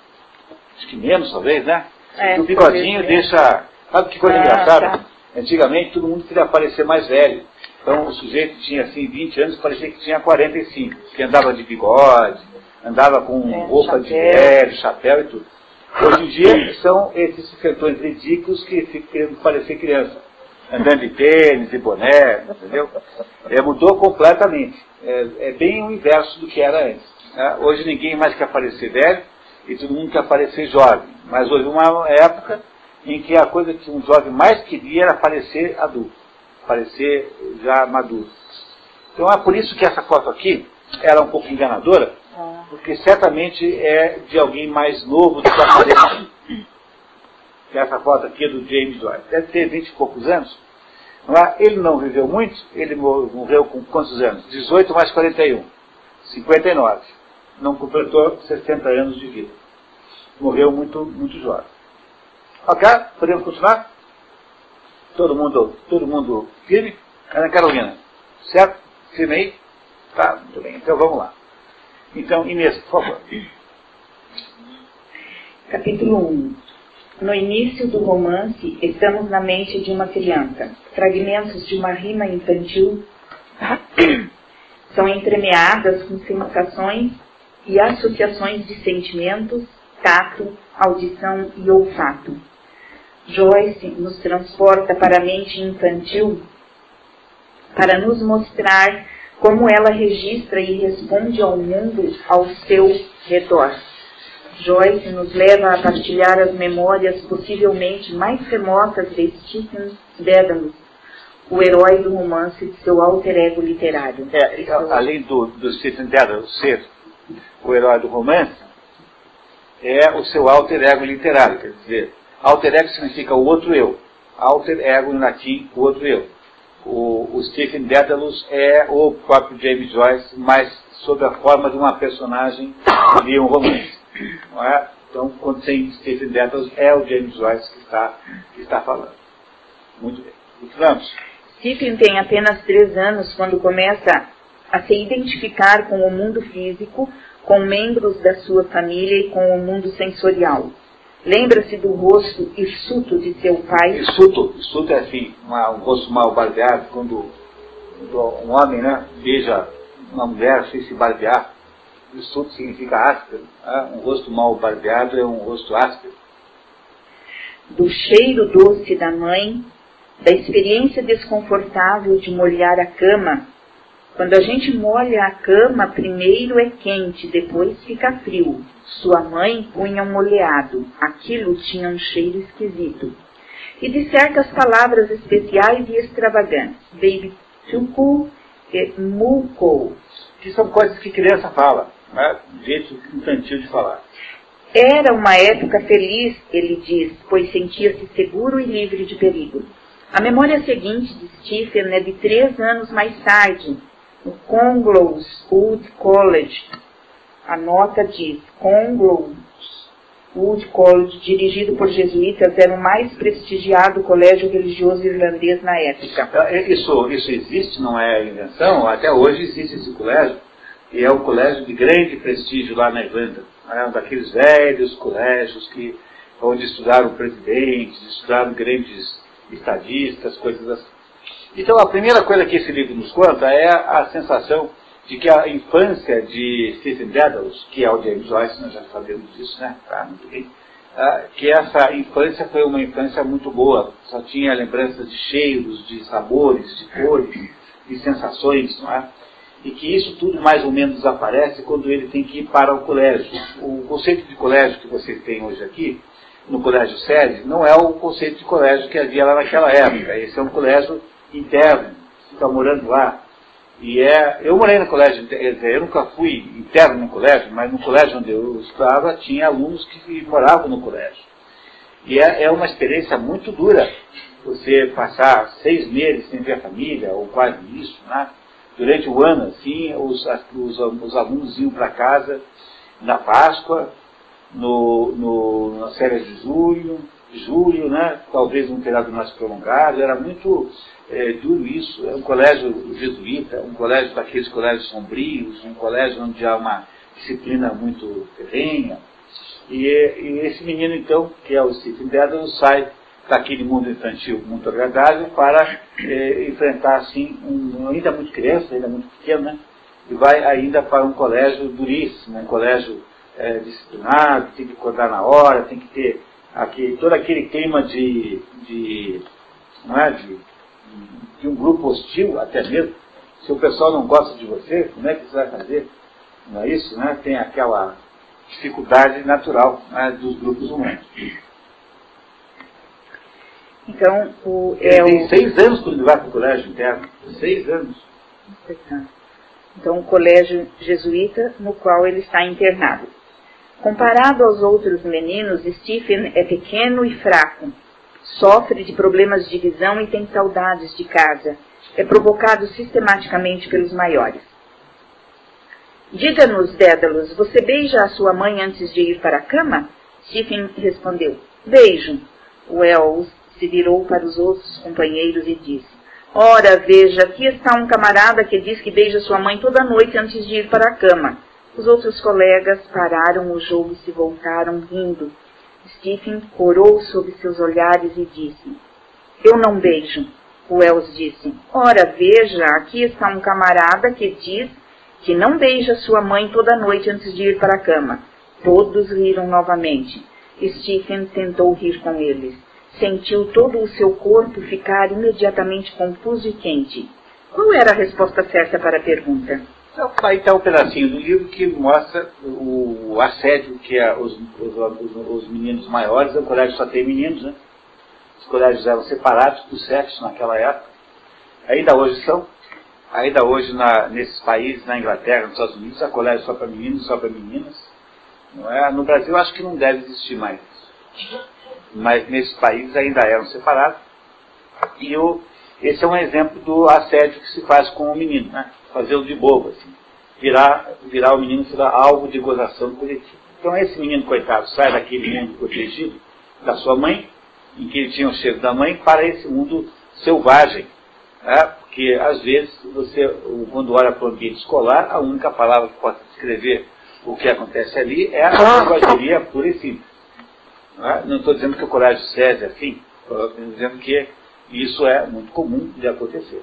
Acho que menos, talvez, né? É, o bigodinho deixa. Sabe que coisa Ah, engraçada? tá. Antigamente todo mundo queria parecer mais velho. Então o sujeito tinha assim 20 anos, parecia que tinha 45. Que andava de bigode, andava com É, roupa de chapéu. velho, chapéu e tudo. Hoje em dia são esses cantores ridículos que ficam querendo parecer criança. Andando de tênis e boné, entendeu? É, mudou completamente. É, é bem o inverso do que era antes. Né? Hoje ninguém mais quer parecer velho e todo mundo quer parecer jovem. Mas houve uma época em que a coisa que um jovem mais queria era parecer adulto, parecer já maduro. Então é por isso que essa foto aqui era um pouco enganadora, porque certamente é de alguém mais novo do que aparece. Essa foto aqui é do James Joyce. Deve ter 20 e poucos anos. Não é? Ele não viveu muito, ele mo- morreu com quantos anos? 18 mais 41. 59. Não completou 60 anos de vida. Morreu muito, muito jovem. Ok? Podemos continuar? Todo mundo, todo mundo firme? Ana Carolina, certo? Firme aí? Tá, muito bem. Então vamos lá. Então, Inês, por favor. Capítulo 1. No início do romance, estamos na mente de uma criança. Fragmentos de uma rima infantil são entremeadas com sensações e associações de sentimentos, tato, audição e olfato. Joyce nos transporta para a mente infantil para nos mostrar como ela registra e responde ao mundo ao seu redor. Joyce nos leva a partilhar as memórias possivelmente mais remotas de Stephen Dedalus, o herói do romance de seu alter ego literário. É, além do, do Stephen Dedalus ser o herói do romance, é o seu alter ego literário, quer dizer, alter ego significa o outro eu, alter ego em latim, o outro eu. O, o Stephen Dedalus é o próprio James Joyce, mas sob a forma de uma personagem de um romance. Não é? Então, quando tem Stephen Dedalus, é o James Joyce que está, que está falando. Muito bem. Vamos. Stephen tem apenas três anos quando começa a se identificar com o mundo físico, com membros da sua família e com o mundo sensorial. Lembra-se do rosto hirsuto de seu pai? Hirsuto, hirsuto é assim, uma, um rosto mal barbeado, quando, um homem né, beija uma mulher sem se barbear, hirsuto significa áspero, né? um rosto mal barbeado é um rosto áspero. Do cheiro doce da mãe, da experiência desconfortável de molhar a cama, quando a gente molha a cama, primeiro é quente, depois fica frio. Sua mãe punha um molhado. Aquilo tinha um cheiro esquisito. E de certas palavras especiais e extravagantes. Baby tuku e muko. Que são coisas que criança fala, né? jeito infantil de falar. Era uma época feliz, ele diz, pois sentia-se seguro e livre de perigo. A memória seguinte de Stephen é de três anos mais tarde, no Conglows Wood College. A nota diz Conglows Wood College, dirigido por jesuítas, era o mais prestigiado colégio religioso irlandês na época. É, isso, isso existe, não é invenção, até hoje existe esse colégio, e é um colégio de grande prestígio lá na Irlanda. É um daqueles velhos colégios que, onde estudaram presidentes, estudaram grandes estadistas, coisas assim. Então, a primeira coisa que esse livro nos conta é a sensação de que a infância de Stephen Dedalus, que é o James Joyce, nós já sabemos disso, né? Tá, muito bem. Ah, que essa infância foi uma infância muito boa, só tinha lembranças de cheiros, de sabores, de cores, de sensações, não é? E que isso tudo mais ou menos desaparece quando ele tem que ir para o colégio. O conceito de colégio que vocês têm hoje aqui, no colégio sede, não é o conceito de colégio que havia lá naquela época. Esse é um colégio interno, fica morando lá. E é, eu morei no colégio, eu nunca fui interno no colégio, mas no colégio onde eu estava tinha alunos que moravam no colégio. E é, é uma experiência muito dura você passar seis meses sem ver a família, ou quase isso, né? Durante o ano, assim, os, os, os alunos iam para casa na Páscoa, no, no, nas férias de julho, julho, né? talvez um feriado mais prolongado, era muito é, duro isso. É um colégio jesuíta, um colégio daqueles colégios sombrios, um colégio onde há uma disciplina muito ferrenha. E, e esse menino, então, que é o Stephen Dedalus, sai daquele mundo infantil muito agradável para é, enfrentar, assim, um, ainda muito criança, ainda muito pequeno, né? e vai ainda para um colégio duríssimo, um colégio é, disciplinado, tem que acordar na hora, tem que ter aqui, todo aquele clima de, de, não é, de de um grupo hostil, até mesmo, se o pessoal não gosta de você, como é que você vai fazer? Não é isso? Né? Tem aquela dificuldade natural né, dos grupos humanos. Então, o, é ele tem seis anos quando ele vai para o colégio interno. Seis anos. Então, o colégio jesuíta no qual ele está internado. Comparado aos outros meninos, Stephen é pequeno e fraco, Sofre de problemas de visão e tem saudades de casa. É provocado sistematicamente pelos maiores. Diga-nos, Dédalus, você beija a sua mãe antes de ir para a cama? Stephen respondeu, beijo. Wells se virou para os outros companheiros e disse, Ora, veja, aqui está um camarada que diz que beija sua mãe toda noite antes de ir para a cama. Os outros colegas pararam o jogo e se voltaram rindo. Stephen corou sob seus olhares e disse: Eu não beijo. Wells disse: Ora, veja, aqui está um camarada que diz que não beija sua mãe toda noite antes de ir para a cama. Todos riram novamente. Stephen tentou rir com eles. Sentiu todo o seu corpo ficar imediatamente confuso e quente. Qual era a resposta certa para a pergunta? Aí está um pedacinho do livro que mostra o assédio que os, os, os, meninos maiores, o colégio só tem meninos, né? Os colégios eram separados por sexo naquela época. Ainda hoje são. Ainda hoje na, nesses países, na Inglaterra, nos Estados Unidos, há colégio só para meninos, só para meninas. Não é? No Brasil acho que não deve existir mais Mas nesses países ainda eram separados. E o, esse é um exemplo do assédio que se faz com o menino, né? Fazê-lo de bobo, assim. Virar, virar o menino será alvo de gozação coletiva. Então esse menino, coitado, sai daquele mundo protegido da sua mãe, em que ele tinha o cheiro da mãe, para esse mundo selvagem. Né? Porque às vezes você, quando olha para o ambiente escolar, a única palavra que pode descrever o que acontece ali é a selvageria pura e simples. Não estou dizendo que o colégio SESI é assim, estou dizendo que isso é muito comum de acontecer.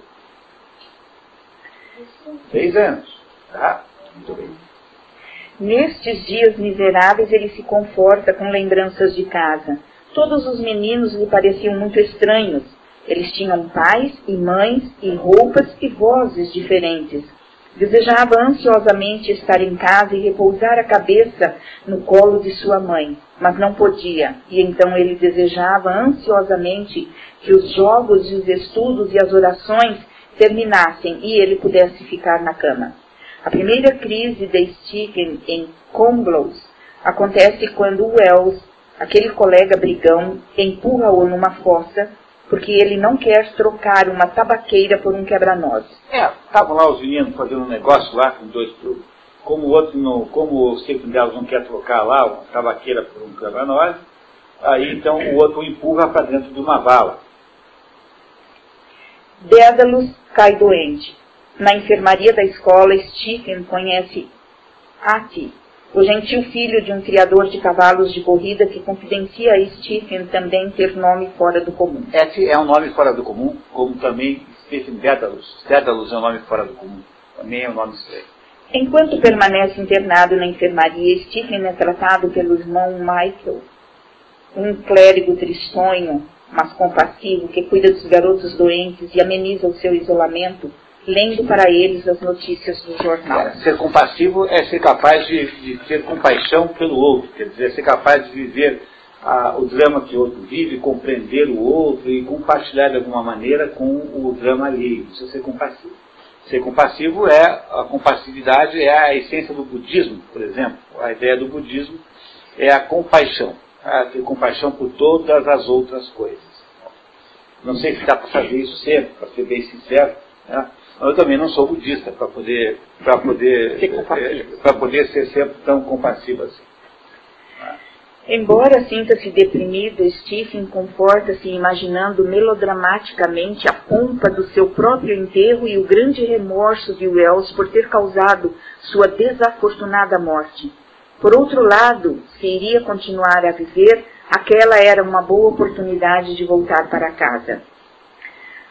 Seis anos. Tá? Muito bem. Nestes dias miseráveis ele se conforta com lembranças de casa. Todos os meninos lhe pareciam muito estranhos. Eles tinham pais e mães e roupas e vozes diferentes. Desejava ansiosamente estar em casa e repousar a cabeça no colo de sua mãe, mas não podia, e então ele desejava ansiosamente que os jogos e os estudos e as orações terminassem e ele pudesse ficar na cama. A primeira crise de Stephen em Comblows acontece quando Wells, aquele colega brigão, empurra-o numa fossa porque ele não quer trocar uma tabaqueira por um quebra-nozes. É, estavam lá os meninos fazendo um negócio lá com dois como o outro não, como o sempre delas não quer trocar lá uma tabaqueira por um quebra-nozes, aí então o outro empurra para dentro de uma vala. Dédalus cai doente. Na enfermaria da escola, Stephen conhece Ati, o gentil filho de um criador de cavalos de corrida que confidencia a Stephen também ter nome fora do comum. Esse é um nome fora do comum, como também Stephen Dédalus. Dédalus é um nome fora do comum, também é um nome estranho. Enquanto permanece internado na enfermaria, Stephen é tratado pelo irmão Michael, um clérigo tristonho, mas compassivo, que cuida dos garotos doentes e ameniza o seu isolamento lendo para eles as notícias do jornal. É, ser compassivo é ser capaz de, de, ter compaixão pelo outro, quer dizer, ser capaz de viver o drama que o outro vive, compreender o outro e compartilhar de alguma maneira com o drama alheio. Isso é ser compassivo. Ser compassivo é, a compassividade é a essência do budismo, por exemplo. A ideia do budismo é a compaixão. Ah, ter compaixão por todas as outras coisas. Não sei se dá para fazer isso sempre, para ser bem sincero. Né? Eu também não sou budista para poder, para poder, para poder ser sempre tão compassivo assim. Embora sinta-se deprimido, Stephen conforta-se imaginando melodramaticamente a pompa do seu próprio enterro e o grande remorso de Wells por ter causado sua desafortunada morte. Por outro lado, se iria continuar a viver, aquela era uma boa oportunidade de voltar para casa.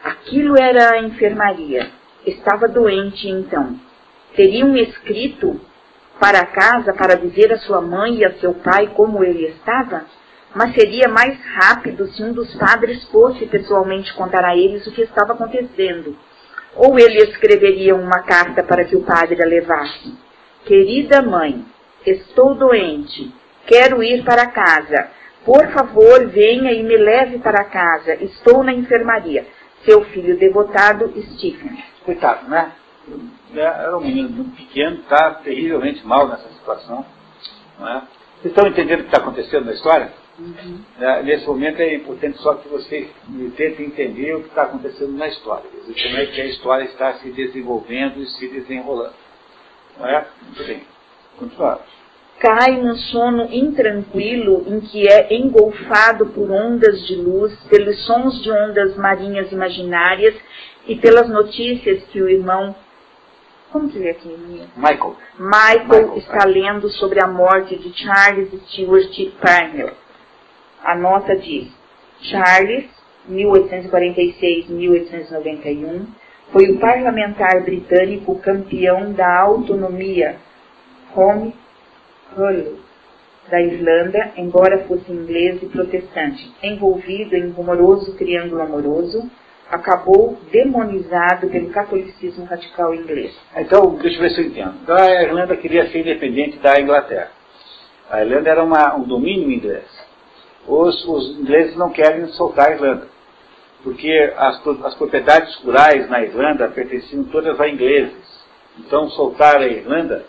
Aquilo era a enfermaria. Estava doente então. Teriam escrito para casa para dizer a sua mãe e a seu pai como ele estava? Mas seria mais rápido se um dos padres fosse pessoalmente contar a eles o que estava acontecendo. Ou ele escreveria uma carta para que o padre a levasse. Querida mãe, estou doente. Quero ir para casa. Por favor, venha e me leve para casa. Estou na enfermaria. Seu filho devotado, Stephen coitado, né? Era um menino muito pequeno, está terrivelmente mal nessa situação. Não é? Vocês estão entendendo o que está acontecendo na história? Uhum. É, nesse momento é importante só que vocês tentem entender o que está acontecendo na história. Dizer, como é que a história está se desenvolvendo e se desenrolando. Não é? Muito bem. Continuamos cai num sono intranquilo em que é engolfado por ondas de luz, pelos sons de ondas marinhas imaginárias e pelas notícias que o irmão. Como que é aqui, Michael. Michael. Michael está lendo sobre a morte de Charles Stewart Parnell. A nota diz: Charles, 1846-1891, foi o parlamentar britânico campeão da autonomia Home Rule da Irlanda, embora fosse inglês e protestante, envolvido em rumoroso triângulo amoroso, acabou demonizado pelo catolicismo radical inglês. Então, deixa eu ver se eu entendo. Então, a Irlanda queria ser independente da Inglaterra. A Irlanda era uma, um domínio inglês. Os, os, ingleses não querem soltar a Irlanda, porque as, as propriedades rurais na Irlanda pertenciam todas a ingleses. Então, soltar a Irlanda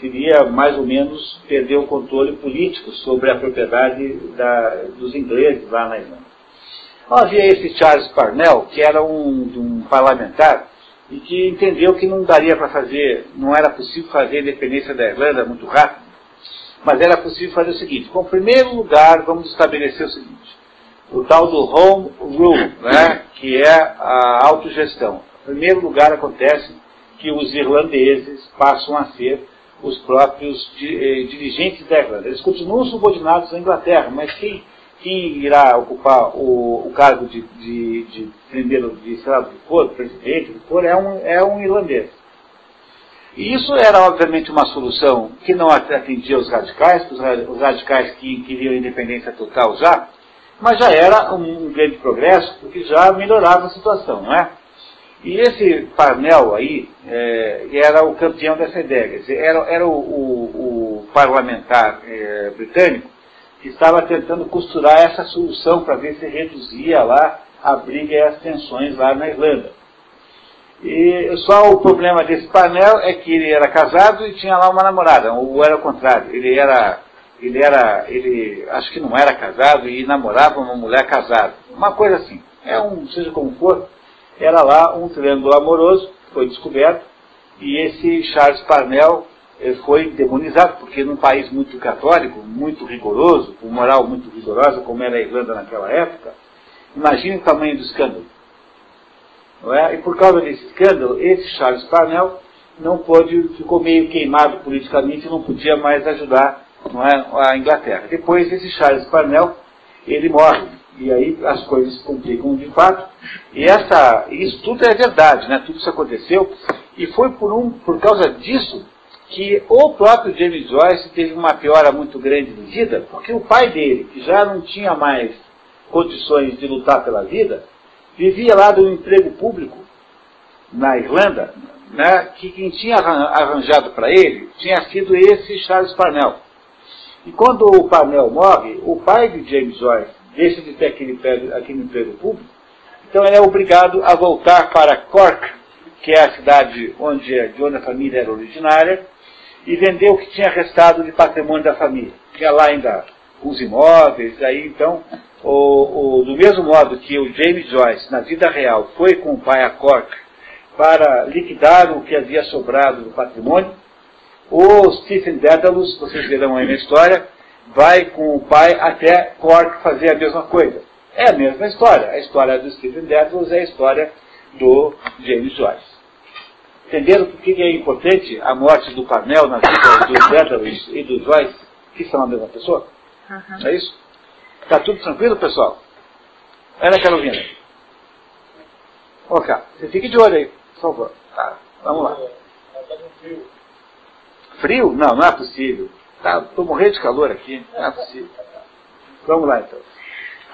seria mais ou menos perder o controle político sobre a propriedade da, dos ingleses lá na Irlanda. Então, havia esse Charles Parnell, que era um, um parlamentar e que entendeu que não daria para fazer, não era possível fazer a independência da Irlanda muito rápido, mas era possível fazer o seguinte: com primeiro lugar, vamos estabelecer o seguinte, o tal do Home Rule, né, que é a autogestão. Em primeiro lugar, acontece que os irlandeses passam a ser os próprios eh, dirigentes da Irlanda. Eles continuam subordinados à Inglaterra, mas quem, quem irá ocupar o, o cargo de, de, de primeiro, de, sei lá, de for, presidente, de for, é um, é um irlandês. E isso era, obviamente, uma solução que não atendia os radicais, os radicais que queriam independência total já, mas já era um grande progresso, porque já melhorava a situação, não é? E esse Parnell aí é, era o campeão dessa ideia. Era, era o, o, o parlamentar é, britânico que estava tentando costurar essa solução para ver se reduzia lá a briga e as tensões lá na Irlanda. E só o problema desse Parnell é que ele era casado e tinha lá uma namorada, ou era o contrário, ele era, ele era, ele acho que não era casado e namorava uma mulher casada. Uma coisa assim. É um, seja como for, era lá um triângulo amoroso, foi descoberto, e esse Charles Parnell foi demonizado, porque num país muito católico, muito rigoroso, com moral muito rigorosa, como era a Irlanda naquela época, imagine o tamanho do escândalo. É? E por causa desse escândalo, esse Charles Parnell não pôde, ficou meio queimado politicamente não podia mais ajudar é, a Inglaterra. Depois, esse Charles Parnell, ele morre. E aí as coisas se complicam de fato. E essa, isso tudo é verdade, né? tudo isso aconteceu. E foi por, um, por causa disso que o próprio James Joyce teve uma piora muito grande de vida, porque o pai dele, que já não tinha mais condições de lutar pela vida, vivia lá do emprego público na Irlanda, né, que quem tinha arranjado para ele tinha sido esse Charles Parnell. E quando o Parnell morre, o pai de James Joyce deixa de ter aquele, aquele emprego público, então ele é obrigado a voltar para Cork, que é a cidade onde, de onde a família era originária, e vender o que tinha restado de patrimônio da família. Tinha lá ainda os imóveis, aí então, o, o, do mesmo modo que o James Joyce, na vida real, foi com o pai a Cork para liquidar o que havia sobrado do patrimônio, o Stephen Dedalus, vocês verão aí na história, vai com o pai até Cork fazer a mesma coisa. É a mesma história. A história do Stephen Dedalus é a história do James Joyce. Entenderam por que é importante a morte do Parnell na vida do Dedalus e do Joyce, que são a mesma pessoa? Uhum. É isso? Está tudo tranquilo, pessoal? Ana Carolina. Ok, você fique de olho aí, por favor. Tá, vamos lá. Frio? Não, não é possível. Estou tá, morrendo de calor aqui. Não é possível. Vamos lá então.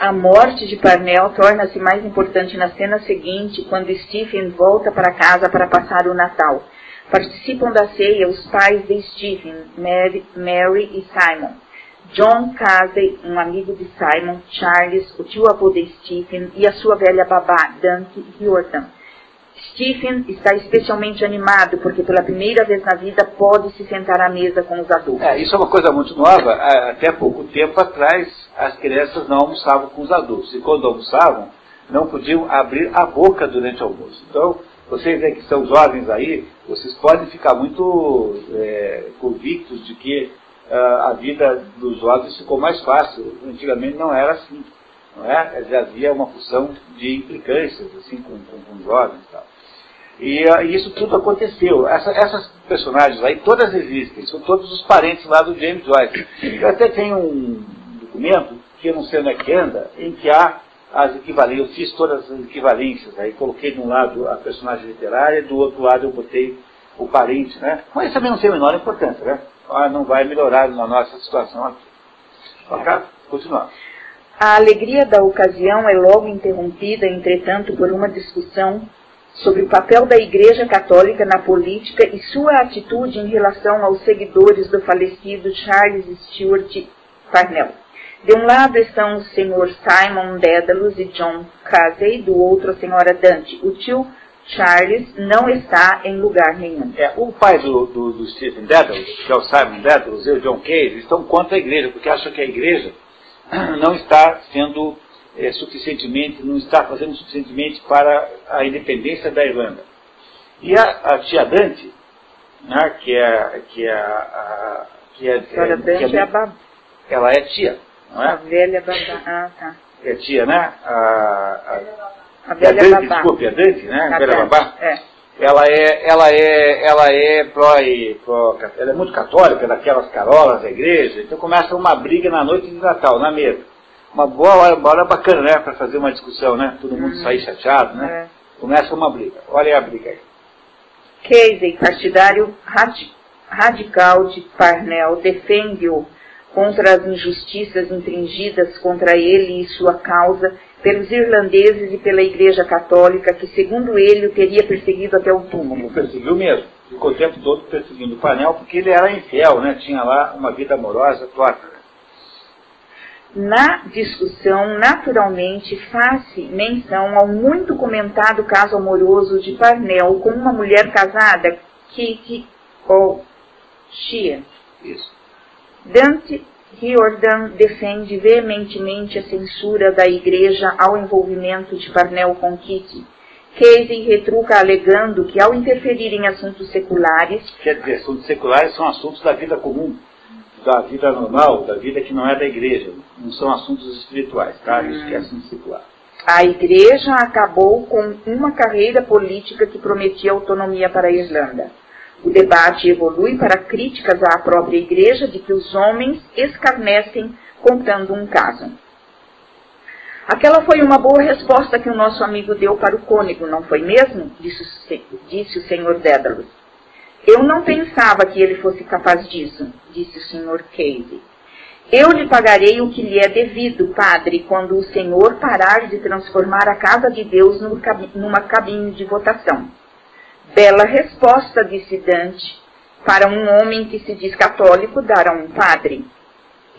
A morte de Parnell torna-se mais importante na cena seguinte, quando Stephen volta para casa para passar o Natal. Participam da ceia os pais de Stephen, Mary, Mary e Simon. John Casey, um amigo de Simon, Charles, o tio-avô de Stephen e a sua velha babá, Dante Riordan. Stephen está especialmente animado porque pela primeira vez na vida pode se sentar à mesa com os adultos. É, isso é uma coisa muito nova. Até pouco tempo atrás, as crianças não almoçavam com os adultos. E quando almoçavam, não podiam abrir a boca durante o almoço. Então, vocês que são jovens aí, vocês podem ficar muito é, convictos de que uh, a vida dos jovens ficou mais fácil. Antigamente não era assim. Não é? Havia uma função de implicâncias assim, com, com, com jovens e tal. E uh, isso tudo aconteceu. Essa, essas personagens aí todas existem, são todos os parentes lá do James Joyce. Eu até tenho um documento que eu não sei onde é que anda, em que há as equivalências, eu fiz todas as equivalências, aí coloquei de um lado a personagem literária, do outro lado eu botei o parente, né? Mas também não tem a menor importância, né? Ah, não vai melhorar na nossa situação aqui. Ok? Continuar. A alegria da ocasião é logo interrompida, entretanto, por uma discussão sobre o papel da Igreja Católica na política e sua atitude em relação aos seguidores do falecido Charles Stuart Parnell. De um lado estão o senhor Simon Dédalus e John Casey, do outro a senhora Dante. O tio Charles não está em lugar nenhum. É, o pai do, do, do Stephen Dédalus, que é o Simon Dédalus, e o John Casey, estão contra a igreja, porque acham que a igreja não está sendo é, suficientemente, não está fazendo suficientemente para a independência da Irlanda. E a, a tia Dante, né, que é, que é, a, que é, a é, Dante é, é a babá. Ela é tia não é? A velha babá. Ah, tá. É tia, né? A, a, a velha Dante, babá. Desculpe, a Dante, né? A, a velha Dante, babá. É. Ela é, ela é, ela é pró, pró, ela é muito católica, daquelas carolas da igreja, então começa uma briga na noite de Natal, na mesa. Uma boa hora, uma hora bacana, né, para fazer uma discussão, né? Todo mundo Hum. sair chateado, né? É. Começa uma briga. Olha aí a briga aí. Casey, partidário radi- radical de Parnell, defende-o contra as injustiças infringidas contra ele e sua causa pelos irlandeses e pela Igreja Católica, que, segundo ele, o teria perseguido até o túmulo. Perseguiu mesmo. Ficou o tempo todo perseguindo o Panel, porque ele era infiel, né? Tinha lá uma vida amorosa torta. Na discussão, naturalmente, faz-se menção ao muito comentado caso amoroso de Parnell com uma mulher casada, Kitty O'Shea. Dante Riordan defende veementemente a censura da Igreja ao envolvimento de Parnell com Kitty. Casey retruca alegando que, ao interferir em assuntos seculares, Quer dizer, assuntos seculares são assuntos da vida comum, da vida normal, da vida que não é da igreja. Não são assuntos espirituais, tá? Isso que é assunto secular. a Igreja acabou com uma carreira política que prometia autonomia para a Irlanda. O debate evolui para críticas à própria Igreja de que os homens escarnecem contando um caso. Aquela foi uma boa resposta que o nosso amigo deu para o cônego, não foi mesmo? Disse, disse o senhor Dédalus. Eu não pensava que ele fosse capaz disso, disse o senhor Casey. Eu lhe pagarei o que lhe é devido, padre, quando o senhor parar de transformar a casa de Deus numa cabine de votação. Bela resposta, disse Dante, para um homem que se diz católico dar a um padre.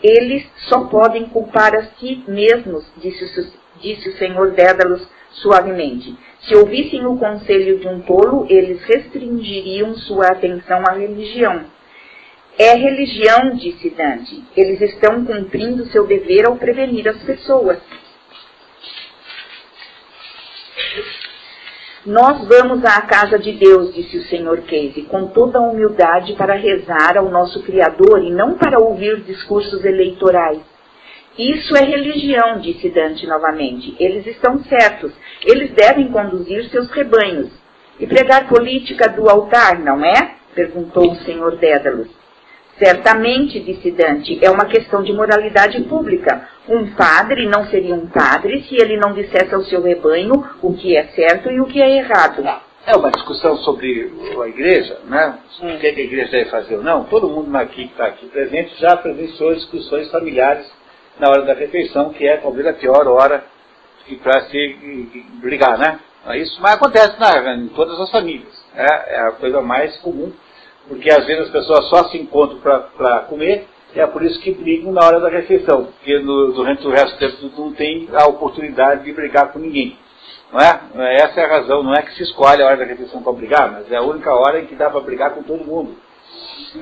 Eles só podem culpar a si mesmos, disse o, disse o senhor Dédalus suavemente. Se ouvissem o conselho de um tolo, eles restringiriam sua atenção à religião. É religião, disse Dante. Eles estão cumprindo seu dever ao prevenir as pessoas. Nós vamos à casa de Deus, disse o Senhor Casey, com toda a humildade para rezar ao nosso Criador e não para ouvir discursos eleitorais. Isso é religião, disse Dante novamente. Eles estão certos. Eles devem conduzir seus rebanhos. E pregar política do altar, não é? perguntou o Senhor Dédalus. Certamente, disse Dante, é uma questão de moralidade pública. Um padre não seria um padre se ele não dissesse ao seu rebanho o que é certo e o que é errado. É uma discussão sobre a igreja, né? Hum. O que, é que a igreja deve fazer ou não. Todo mundo aqui que está aqui presente já presenciou discussões familiares na hora da refeição, que é talvez a pior hora para se brigar, né? É isso, mas acontece na, em todas as famílias. É, é a coisa mais comum, porque às vezes as pessoas só se encontram para comer, e é por isso que brigam na hora da refeição, porque no, durante o resto do tempo não tem a oportunidade de brigar com ninguém. Não é? Essa é a razão, não é que se escolhe a hora da refeição para brigar, mas é a única hora em que dá para brigar com todo mundo.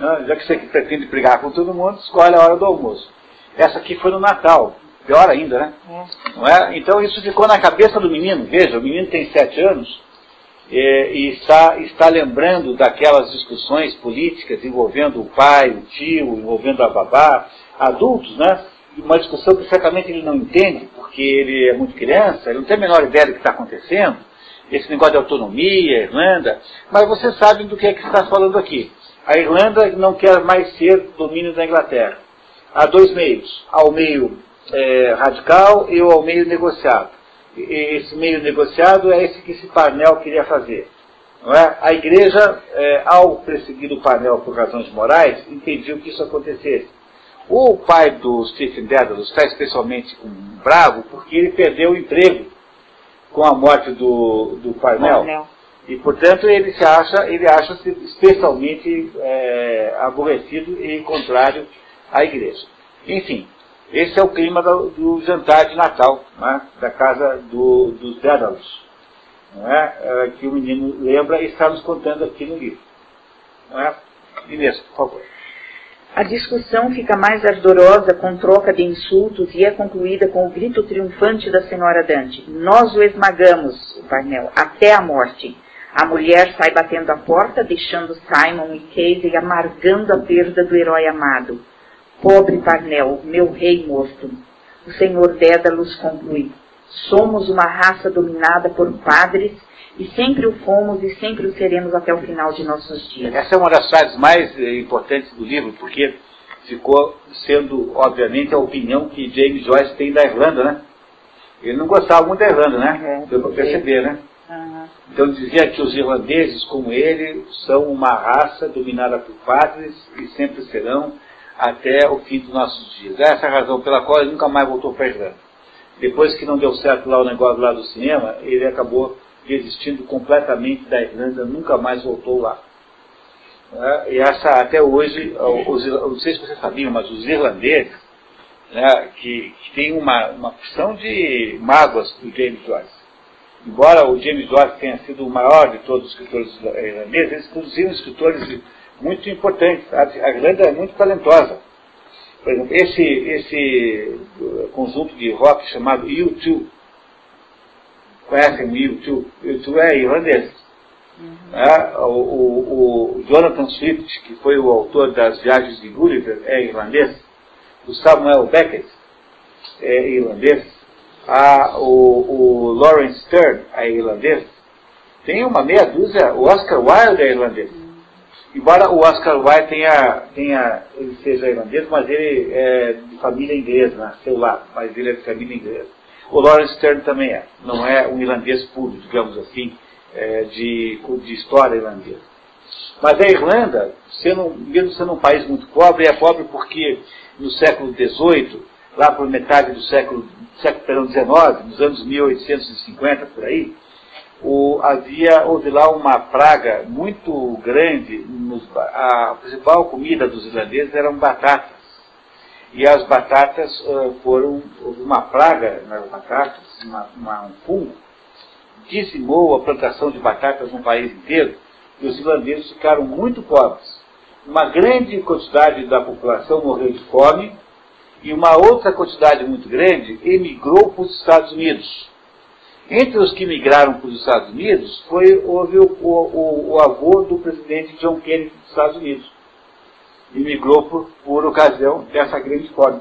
Ah, Já que você pretende brigar com todo mundo, escolhe a hora do almoço. Essa aqui foi no Natal, pior ainda, né? Não é? Então isso ficou na cabeça do menino. Veja, o menino tem sete anos e está, está lembrando daquelas discussões políticas envolvendo o pai, o tio, envolvendo a babá, adultos, né? Uma discussão que certamente ele não entende, porque ele é muito criança, ele não tem a menor ideia do que está acontecendo, esse negócio de autonomia, Irlanda, mas vocês sabem do que é que está falando aqui. A Irlanda não quer mais ser domínio da Inglaterra. Há dois meios. Há o meio é, radical e ao meio negociado. E esse meio negociado é esse que esse Parnell queria fazer. Não é? A igreja, é, ao perseguir o Parnell por razões morais, impediu que isso acontecesse. O pai do Stephen Dedalus está especialmente bravo porque ele perdeu o emprego com a morte do, do Parnell. Parnell. E, portanto, ele se acha, ele acha-se especialmente é, aborrecido e contrário à igreja. Enfim, esse é o clima do, do jantar de Natal, né, da casa do, dos Dédalos, é, é, que o menino lembra e está nos contando aqui no livro. Não é? Inês, por favor. A discussão fica mais ardorosa com troca de insultos e é concluída com o grito triunfante da senhora Dante. Nós o esmagamos, o Parnell, até a morte. A mulher sai batendo a porta, deixando Simon e Casey amargando a perda do herói amado. Pobre Parnell, meu rei morto. O senhor Dédalus conclui. Somos uma raça dominada por padres e sempre o fomos e sempre o seremos até o final de nossos dias. Essa é uma das frases mais eh, importantes do livro, porque ficou sendo, obviamente, a opinião que James Joyce tem da Irlanda, né? Ele não gostava muito da Irlanda, né? É, Deu para perceber, né? Uhum. Então dizia que os irlandeses, como ele, são uma raça dominada por padres e sempre serão até o fim dos nossos dias. Essa é a razão pela qual ele nunca mais voltou para a Irlanda. Depois que não deu certo lá o negócio lá do cinema, ele acabou desistindo completamente da Irlanda, nunca mais voltou lá. É, e essa, até hoje, os, não sei se vocês sabiam, mas os irlandeses, né, que, que têm uma, uma porção de mágoas do James Joyce. Embora o James Joyce tenha sido o maior de todos os escritores irlandeses, eles produziram escritores muito importantes. A, Irlanda é muito talentosa. Por exemplo, esse, esse conjunto de rock chamado U2, conhecem o U2? U2 é irlandês. Uhum. É, o, o, o, Jonathan Swift, que foi o autor das Viagens de Gulliver, é irlandês. O Samuel Beckett é irlandês. A, o, o Lawrence Stern é irlandês. Tem uma meia dúzia, o Oscar Wilde é irlandês. Embora o Oscar Wilde tenha, tenha, ele seja irlandês, mas ele é de família inglesa, nasceu lá, mas ele é de família inglesa. O Lawrence Stern também é, não é um irlandês puro, digamos assim, é, de, de história irlandesa. Mas a Irlanda, sendo, mesmo sendo um país muito pobre, é pobre porque no século XVIII, lá por metade do século, século XIX, nos anos 1850 por aí, o, havia, houve lá uma praga muito grande. Nos, a principal comida dos irlandeses eram batatas. E as batatas uh, foram, houve uma praga nas batatas, uma, uma, um fungo, dizimou a plantação de batatas no país inteiro e os irlandeses ficaram muito pobres. Uma grande quantidade da população morreu de fome e uma outra quantidade muito grande emigrou para os Estados Unidos. Entre os que migraram para os Estados Unidos, foi, houve o, o, o avô do presidente John Kennedy dos Estados Unidos. E migrou por, por ocasião dessa grande fome.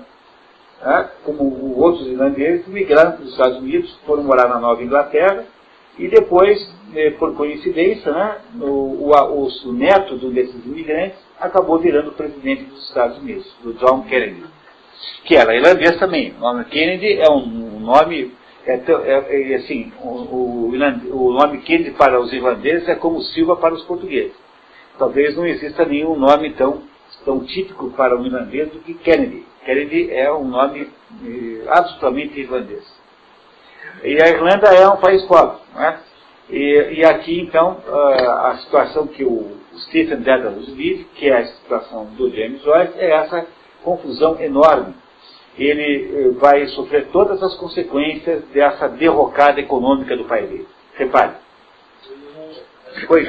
É, como outros irlandeses, migraram para os Estados Unidos, foram morar na Nova Inglaterra, e depois, eh, por coincidência, né, o, o, o, neto de um desses imigrantes acabou virando presidente dos Estados Unidos, do John Kennedy, que era irlandês também. O nome Kennedy é um nome é, é, é, assim, o, o, o, nome Kennedy para os irlandeses é como Silva para os portugueses. Talvez não exista nenhum nome tão, tão típico para o irlandês do que Kennedy. Kennedy é um nome eh, absolutamente irlandês. E a Irlanda é um país pobre. Né? E, e aqui, então, a situação que o Stephen Dedalus vive, que é a situação do James Joyce, é essa confusão enorme ele eh, vai sofrer todas as consequências dessa derrocada econômica do país dele. Repare. Pois,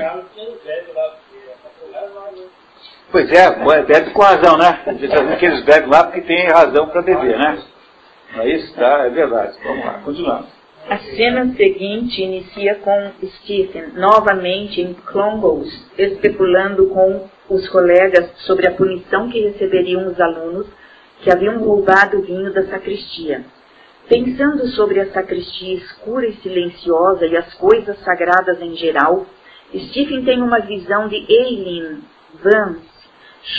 pois é, bebe com razão, né? Dizendo que eles bebem lá porque tem razão para beber, né? É isso, tá? É verdade. Vamos lá, continuamos. A cena seguinte inicia com Stephen novamente em Clongowes, especulando com os colegas sobre a punição que receberiam os alunos que haviam roubado o vinho da sacristia. Pensando sobre a sacristia escura e silenciosa e as coisas sagradas em geral, Stephen tem uma visão de Eileen Vance,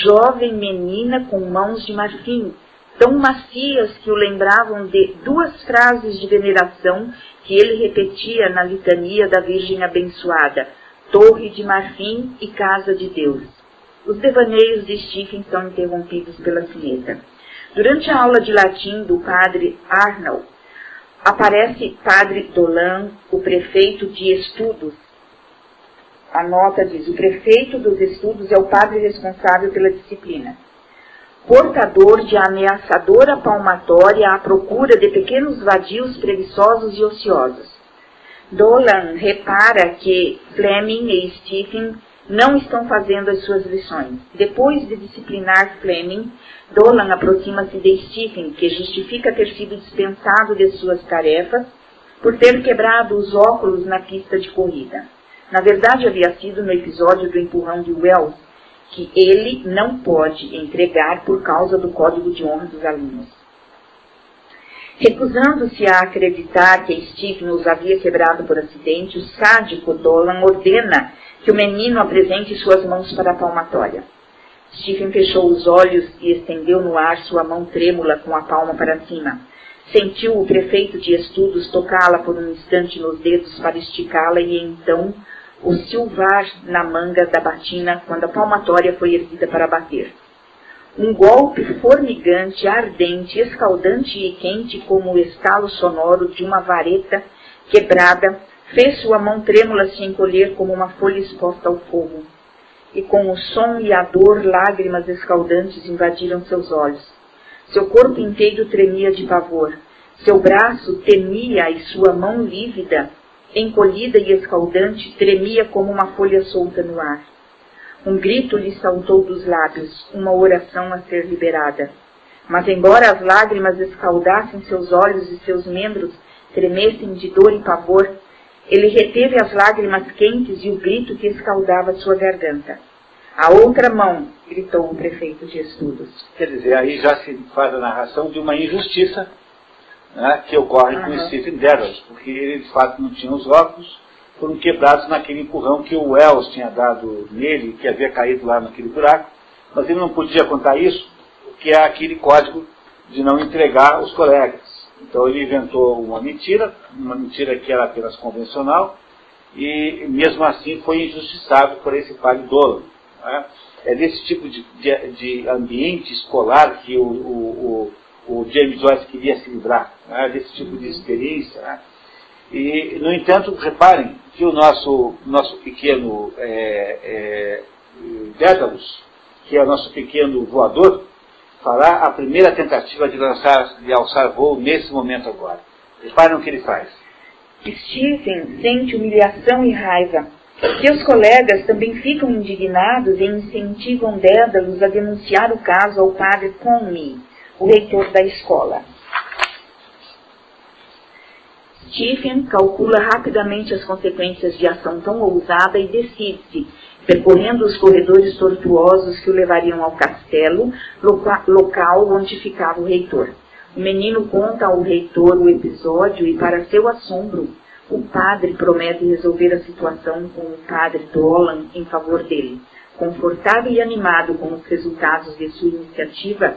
jovem menina com mãos de marfim, tão macias que o lembravam de duas frases de veneração que ele repetia na litania da Virgem Abençoada, Torre de Marfim e Casa de Deus. Os devaneios de Stephen são interrompidos pela sineta. Durante a aula de latim do padre Arnold, aparece padre Dolan, o prefeito de estudos. A nota diz: o prefeito dos estudos é o padre responsável pela disciplina. Portador de ameaçadora palmatória à procura de pequenos vadios preguiçosos e ociosos. Dolan repara que Fleming e Stephen não estão fazendo as suas lições. Depois de disciplinar Fleming, Dolan aproxima-se de Stephen, que justifica ter sido dispensado de suas tarefas por ter quebrado os óculos na pista de corrida. Na verdade, havia sido no episódio do empurrão de Wells, que ele não pode entregar por causa do código de honra dos alunos. Recusando-se a acreditar que Stephen os havia quebrado por acidente, o sádico Dolan ordena que o menino apresente suas mãos para a palmatória. Stephen fechou os olhos e estendeu no ar sua mão trêmula com a palma para cima. Sentiu o prefeito de estudos tocá-la por um instante nos dedos para esticá-la e então o silvar na manga da batina quando a palmatória foi erguida para bater. Um golpe formigante, ardente, escaldante e quente como o estalo sonoro de uma vareta quebrada fez sua mão trêmula se encolher como uma folha exposta ao fogo e com o som e a dor lágrimas escaldantes invadiram seus olhos. Seu corpo inteiro tremia de pavor. Seu braço temia e sua mão lívida, encolhida e escaldante, tremia como uma folha solta no ar. Um grito lhe saltou dos lábios, uma oração a ser liberada. Mas embora as lágrimas escaldassem seus olhos e seus membros tremessem de dor e pavor, ele reteve as lágrimas quentes e o grito que escaldava sua garganta. A outra mão, gritou o prefeito de estudos. Quer dizer, aí já se faz a narração de uma injustiça né, que ocorre uhum. com Stephen Dedalus, porque ele de fato não tinha os óculos, foram quebrados naquele empurrão que o Wells tinha dado nele, que havia caído lá naquele buraco, mas ele não podia contar isso, que é aquele código de não entregar os colegas. Então ele inventou uma mentira, uma mentira que era apenas convencional, e mesmo assim foi injustiçado por esse padre Dolan. Né? É desse tipo de, de, de, ambiente escolar que o, o, o, o, James Joyce queria se livrar, né? desse tipo de experiência. Né? E, no entanto, reparem que o nosso, nosso pequeno é, é, Dédalus, que é o nosso pequeno voador, fará a primeira tentativa de lançar, de alçar voo nesse momento agora. Reparem o que ele faz. Stephen sente humilhação e raiva. Seus colegas também ficam indignados e incentivam Dédalus a denunciar o caso ao padre Conley, o reitor da escola. Stephen calcula rapidamente as consequências de ação tão ousada e decide-se percorrendo os corredores tortuosos que o levariam ao castelo, local onde ficava o reitor. O menino conta ao reitor o episódio e, para seu assombro, o padre promete resolver a situação com o padre Dolan em favor dele. Confortado e animado com os resultados de sua iniciativa,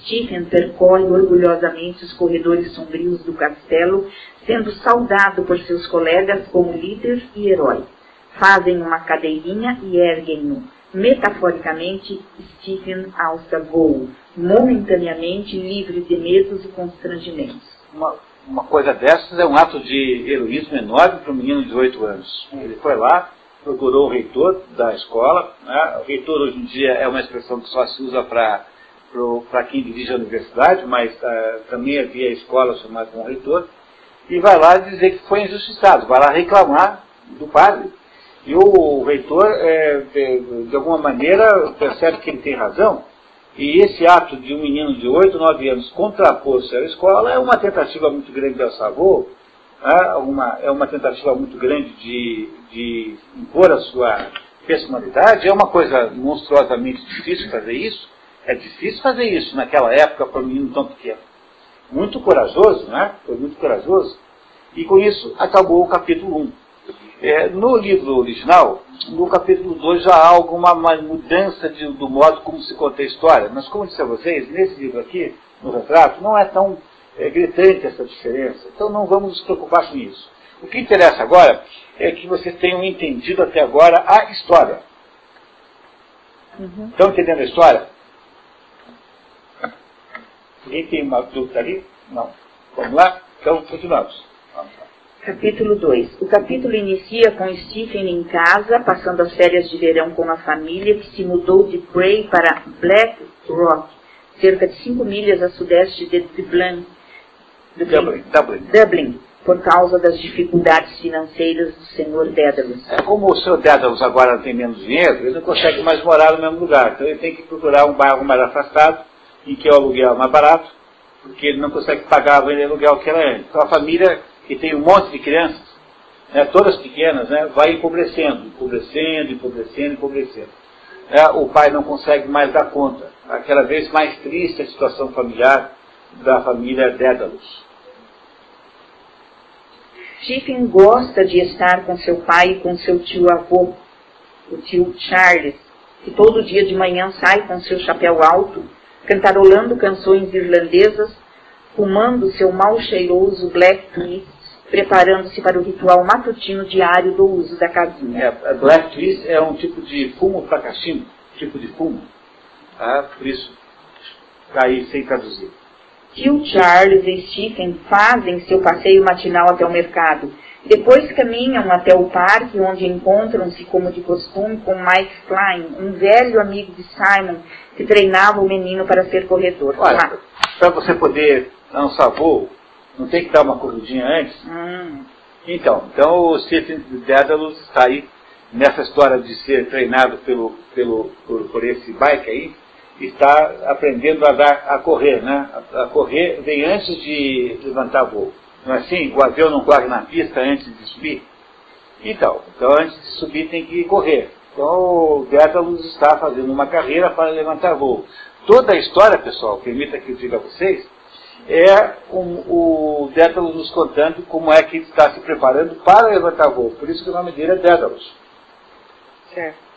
Stephen percorre orgulhosamente os corredores sombrios do castelo, sendo saudado por seus colegas como líder e herói fazem uma cadeirinha e erguem-no. Metaforicamente, Stephen alça voo, momentaneamente livre de medos e constrangimentos. Uma, uma coisa dessas é um ato de heroísmo enorme para um menino de 8 anos. Ele foi lá, procurou o reitor da escola. Né? O reitor hoje em dia é uma expressão que só se usa para para quem dirige a universidade, mas uh, também havia escola chamada como reitor, e vai lá dizer que foi injustiçado, vai lá reclamar do padre. E o reitor, é, de, de, alguma maneira, percebe que ele tem razão, e esse ato de um menino de 8, 9 anos contrapor-se à escola é uma tentativa muito grande de Alçavô, é uma, é uma tentativa muito grande de, de impor a sua personalidade, é uma coisa monstruosamente difícil fazer isso, é difícil fazer isso naquela época para um menino tão pequeno. Muito corajoso, né? Foi muito corajoso. E com isso acabou o capítulo 1. É, no livro original, no capítulo 2 já há alguma mudança de, do modo como se conta a história. Mas, como disse a vocês, nesse livro aqui, no retrato, não é tão é, gritante essa diferença. Então não vamos nos preocupar com isso. O que interessa agora é que vocês tenham entendido até agora a história. Uhum. Estão entendendo a história? Ninguém tem uma dúvida ali? Não. Vamos lá? Então, continuamos. Capítulo 2. O capítulo inicia com Stephen em casa, passando as férias de verão com a família que se mudou de Bray para Black Rock, cerca de 5 milhas a sudeste de Dublin, Dublin, Dublin. Dublin, por causa das dificuldades financeiras do senhor Dédalus. É, como o senhor Dédalus agora tem menos dinheiro, ele não consegue mais morar no mesmo lugar, então ele tem que procurar um bairro mais afastado, em que o aluguel é mais barato, porque ele não consegue pagar o aluguel que era antes. Então a família que tem um monte de crianças, né, todas pequenas, né, vai empobrecendo, empobrecendo, empobrecendo, empobrecendo. É, o pai não consegue mais dar conta. Aquela vez mais triste a situação familiar da família Dédalus. Stephen gosta de estar com seu pai e com seu tio avô, o tio Charles, que todo dia de manhã sai com seu chapéu alto, cantarolando canções irlandesas, fumando seu mal cheiroso black twist preparando-se para o ritual matutino diário do uso da casinha. É, black twist é um tipo de fumo para cachimbo, tipo de fumo. Tá? Por isso, está aí sem traduzir. Tio Charles e Stephen fazem seu passeio matinal até o mercado. Depois caminham até o parque, onde encontram-se, como de costume, com Mike Klein, um velho amigo de Simon, que treinava o menino para ser corredor. Olha, para você poder lançar voo, não tem que dar uma corridinha antes? Hum. Então, então o Stephen Dedalus está aí nessa história de ser treinado pelo, pelo, por, por esse bike aí, está aprendendo a, dar, a correr, né? A, a, correr vem antes de levantar voo. Não é assim? O avião não corre na pista antes de subir? Então, então antes de subir tem que correr. Então o Dedalus está fazendo uma carreira para levantar voo. Toda a história, pessoal, permita que eu diga a vocês, é o, o Dédalus nos contando como é que ele está se preparando para levantar voo. Por isso que o nome dele é Dédalus. Certo.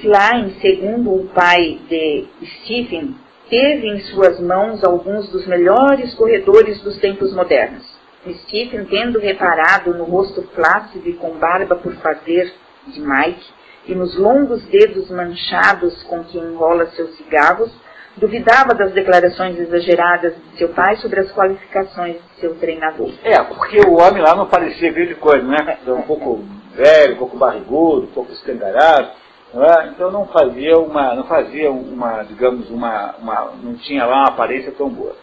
Klein, segundo o pai de Stephen, teve em suas mãos alguns dos melhores corredores dos tempos modernos. Stephen, tendo reparado no rosto flácido e com barba por fazer de Mike, e nos longos dedos manchados com que enrola seus cigarros, duvidava das declarações exageradas de seu pai sobre as qualificações de seu treinador. É, porque o homem lá não parecia grande coisa, né? Um pouco velho, um pouco barrigudo, um pouco escangalhado. Não é? Então não fazia uma, não fazia uma, digamos, uma, uma, não tinha lá uma aparência tão boa.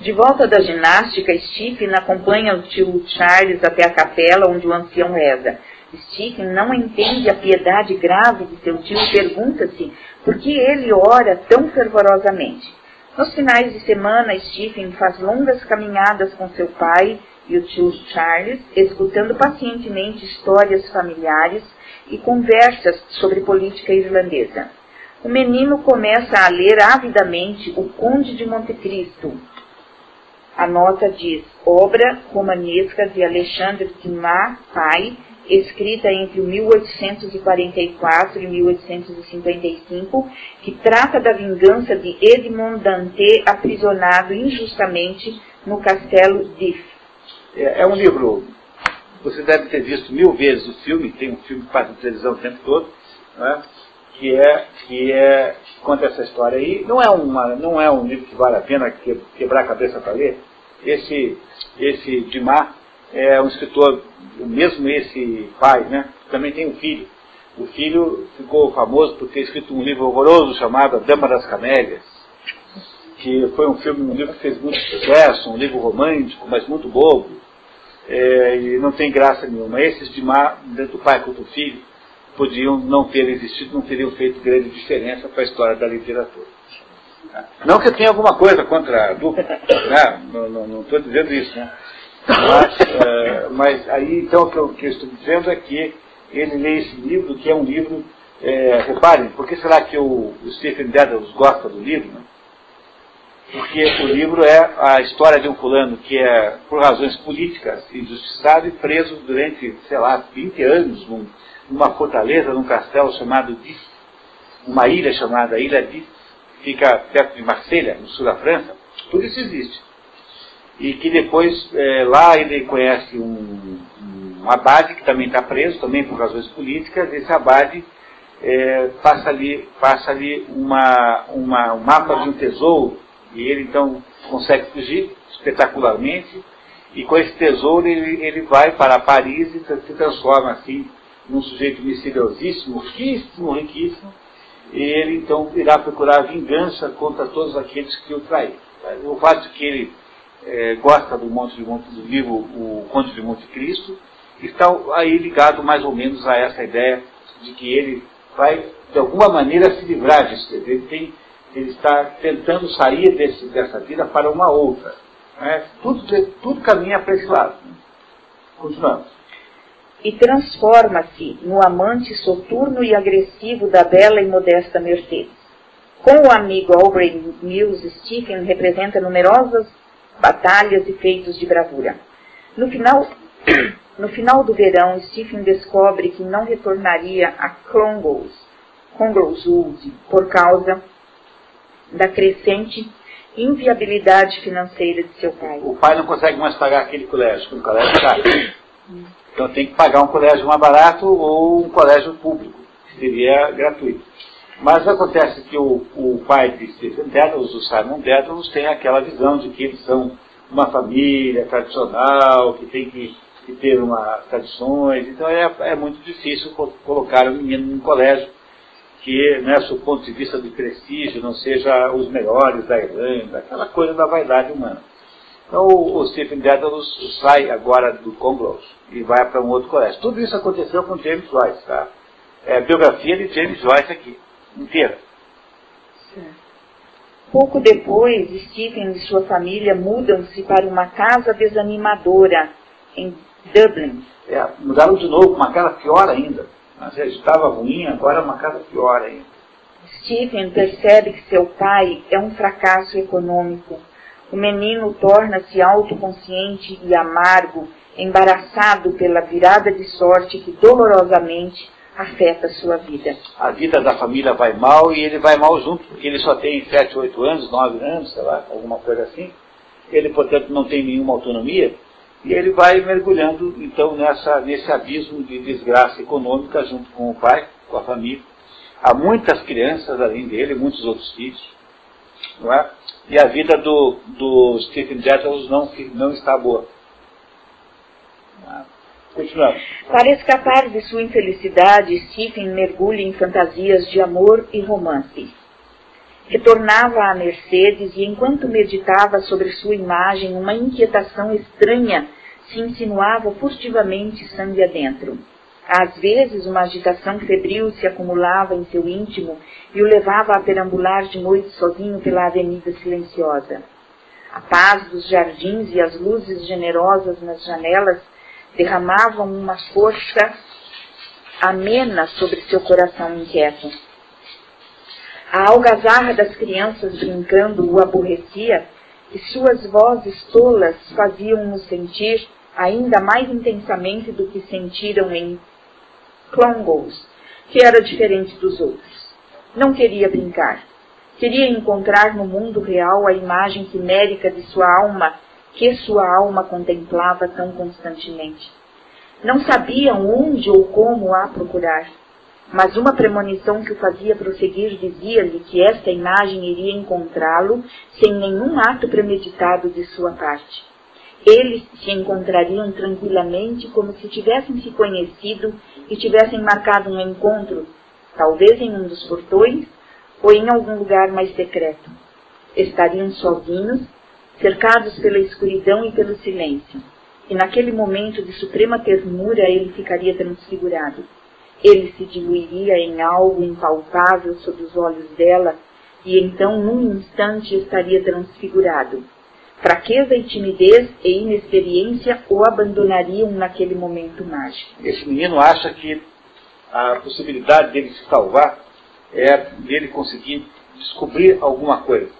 De volta da ginástica, Stephen acompanha o tio Charles até a capela onde o ancião reza. Stephen não entende a piedade grave de seu tio e pergunta-se por que ele ora tão fervorosamente. Nos finais de semana, Stephen faz longas caminhadas com seu pai e o tio Charles, escutando pacientemente histórias familiares e conversas sobre política irlandesa. O menino começa a ler avidamente O Conde de Monte Cristo. A nota diz, obra romanesca de Alexandre Dumas, pai, escrita entre 1844 e 1855, que trata da vingança de Edmond Dante aprisionado injustamente no castelo Diff. É, é, um livro, você deve ter visto mil vezes o filme, tem um filme que passa na televisão o tempo todo, é? que é que é conta essa história aí. Não é uma, não é um livro que vale a pena quebrar a cabeça para ler. Esse esse Dumas é um escritor, mesmo esse pai, né, também tem um filho. O filho ficou famoso por ter escrito um livro horroroso chamado A Dama das Camélias, que foi um filme, um livro que fez muito sucesso, um livro romântico, mas muito bobo, é, e não tem graça nenhuma. Esses de má, tanto o pai quanto o filho, podiam não ter existido, não teriam feito grande diferença para a história da literatura. Não que eu tenha alguma coisa contra a dupla, né? não estou dizendo isso, né? Mas, uh, mas aí, então, o que eu, que eu, estou dizendo é que ele lê esse livro, que é um livro, é, reparem, por que será que o, o Stephen Dedalus gosta do livro? Né? Porque o livro é a história de um fulano que é, por razões políticas, injustiçado e preso durante, sei lá, 20 anos num, numa fortaleza, num castelo chamado Dis, uma ilha chamada Ilha Dis, fica perto de Marselha, no sul da França, tudo isso existe. E que depois, é, lá ele conhece um, um abade que também está preso, também por razões políticas, esse abade é, passa ali, passa ali uma, uma, um mapa de um tesouro, e ele então consegue fugir espetacularmente, e com esse tesouro ele, ele vai para Paris e se transforma assim num sujeito misteriosíssimo, riquíssimo, riquíssimo, e ele então irá procurar vingança contra todos aqueles que o traíram. O fato de que ele é, gosta do Monte de Monte do livro O Conde de Monte Cristo está aí ligado mais ou menos a essa ideia de que ele vai de alguma maneira se livrar disso. Ele, tem, ele está tentando sair desse, dessa vida para uma outra. Né? Tudo, tudo caminha para esse lado. Continuamos e transforma-se no amante soturno e agressivo da bela e modesta Mercedes. Com o amigo Aubrey Mills, Stephen representa numerosas batalhas e feitos de bravura. No final, no final do verão, Stephen descobre que não retornaria a Clongowes, Conglewood por causa da crescente inviabilidade financeira de seu pai. O pai não consegue mais pagar aquele colégio, um colégio caro. Então tem que pagar um colégio mais barato ou um colégio público, que seria gratuito. Mas acontece que o, o pai de Stephen Dedalus, o Simon Dedalus, tem aquela visão de que eles são uma família tradicional, que tem que, que ter umas tradições, então é, é muito difícil colocar o um menino num colégio que, né, do ponto de vista de prestígio, não seja os melhores da Irlanda, aquela coisa da vaidade humana. Então o, Stephen Dedalus sai agora do Conglows e vai para um outro colégio. Tudo isso aconteceu com James Joyce, tá? É a biografia de James Joyce aqui, inteira. Pouco depois, Stephen e sua família mudam-se para uma casa desanimadora em Dublin. É, mudaram de novo, uma casa pior ainda. Já estava ruim, agora é uma casa pior ainda. Stephen percebe que seu pai é um fracasso econômico o menino torna-se autoconsciente e amargo, embaraçado pela virada de sorte que dolorosamente afeta sua vida. A vida da família vai mal e ele vai mal junto, porque ele só tem 7, 8 anos, 9 anos, sei lá, alguma coisa assim. Ele, portanto, não tem nenhuma autonomia e ele vai mergulhando, então, nessa, nesse abismo de desgraça econômica junto com o pai, com a família. Há muitas crianças além dele, muitos outros filhos, não é? e a vida do, do Stephen Jettles não, não está boa. Continuamos. Para escapar de sua infelicidade, Stephen mergulha em fantasias de amor e romance. Retornava à Mercedes e, enquanto meditava sobre sua imagem, uma inquietação estranha se insinuava furtivamente sangue adentro. Às vezes, uma agitação febril se acumulava em seu íntimo e o levava a perambular de noite sozinho pela avenida silenciosa. A paz dos jardins e as luzes generosas nas janelas derramavam uma força amena sobre seu coração inquieto. A algazarra das crianças brincando o aborrecia e suas vozes tolas faziam-no sentir ainda mais intensamente do que sentiram em Clongowes, que era diferente dos outros. Não queria brincar. Queria encontrar no mundo real a imagem quimérica de sua alma, que sua alma contemplava tão constantemente. Não sabiam onde ou como a procurar, mas uma premonição que o fazia prosseguir dizia-lhe que esta imagem iria encontrá-lo sem nenhum ato premeditado de sua parte. Eles se encontrariam tranquilamente como se tivessem se conhecido e tivessem marcado um encontro, talvez em um dos portões ou em algum lugar mais secreto. Estariam sozinhos, cercados pela escuridão e pelo silêncio. E naquele momento de suprema ternura ele ficaria transfigurado. Ele se diluiria em algo impalpável sob os olhos dela, e então, num instante, estaria transfigurado Fraqueza e timidez e inexperiência o abandonariam naquele momento mágico. Esse menino acha que a possibilidade dele se salvar é dele conseguir descobrir alguma coisa.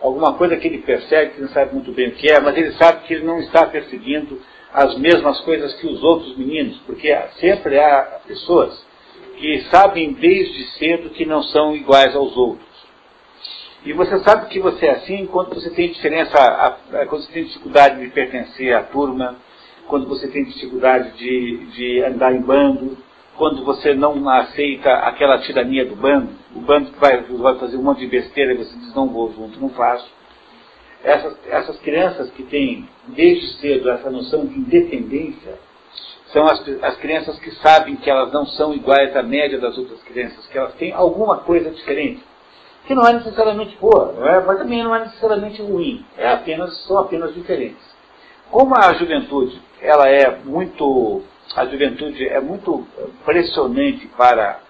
Alguma coisa que ele persegue, que não sabe muito bem o que é, mas ele sabe que ele não está perseguindo as mesmas coisas que os outros meninos, porque sempre há pessoas que sabem desde cedo que não são iguais aos outros. E você sabe que você é assim quando você tem diferença, quando você tem dificuldade de pertencer à turma, quando você tem dificuldade de, de andar em bando, quando você não aceita aquela tirania do bando, o bando que vai, vai fazer um monte de besteira e você diz não vou junto, não faço. Essas, essas crianças que têm desde cedo essa noção de independência são as, as crianças que sabem que elas não são iguais à média das outras crianças, que elas têm alguma coisa diferente que não é necessariamente boa, não é? mas também não é necessariamente ruim, é apenas, são apenas diferentes. Como a juventude, ela é muito, a juventude é muito pressionante para,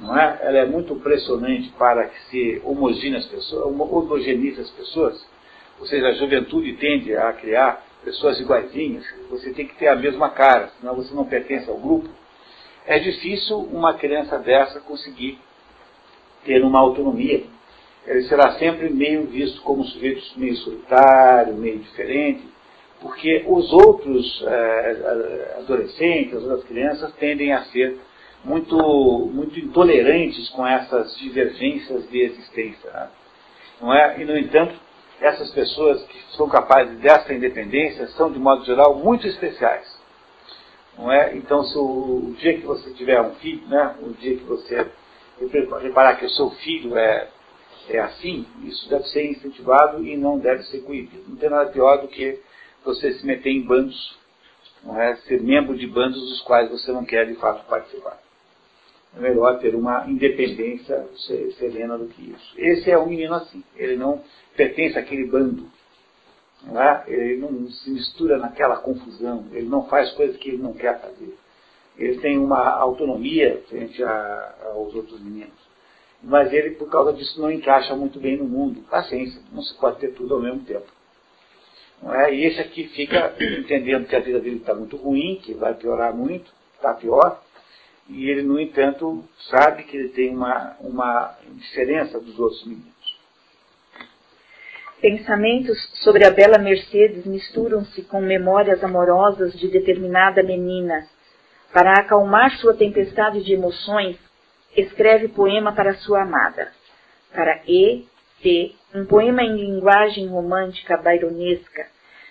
não é? Ela é muito pressionante para que se homogenize as pessoas, homogenize as pessoas, ou seja, a juventude tende a criar pessoas iguaizinhas, você tem que ter a mesma cara, senão você não pertence ao grupo. É difícil uma criança dessa conseguir ter uma autonomia ele será sempre meio visto como um sujeito meio solitário, meio diferente, porque os outros é, adolescentes, as outras crianças, tendem a ser muito, muito intolerantes com essas divergências de existência. Né? Não é? E, no entanto, essas pessoas que são capazes dessa independência são, de modo geral, muito especiais. Não é? Então, se o, o dia que você tiver um filho, né, o dia que você reparar que o seu filho é é assim, isso deve ser incentivado e não deve ser coibido. Não tem nada pior do que você se meter em bandos, não é? ser membro de bandos dos quais você não quer de fato participar. É melhor ter uma independência serena do que isso. Esse é um menino assim, ele não pertence àquele bando. Não é? Ele não se mistura naquela confusão, ele não faz coisas que ele não quer fazer. Ele tem uma autonomia frente a, aos outros meninos mas ele, por causa disso, não encaixa muito bem no mundo. Paciência, não se pode ter tudo ao mesmo tempo. Não é? E esse aqui fica entendendo que a vida dele está muito ruim, que vai piorar muito, está pior, e ele, no entanto, sabe que ele tem uma, uma diferença dos outros meninos. Pensamentos sobre a bela Mercedes misturam-se com memórias amorosas de determinada menina. Para acalmar sua tempestade de emoções, escreve poema para sua amada. Para E. C. Um poema em linguagem romântica baironesca.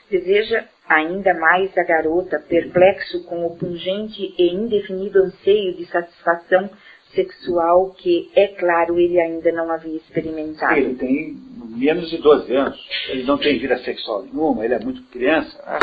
Deseja ainda mais a garota, perplexo com o pungente e indefinido anseio de satisfação sexual que, é claro, ele ainda não havia experimentado. Ele tem menos de 12 anos, ele não tem vida sexual nenhuma, ele é muito criança. Né?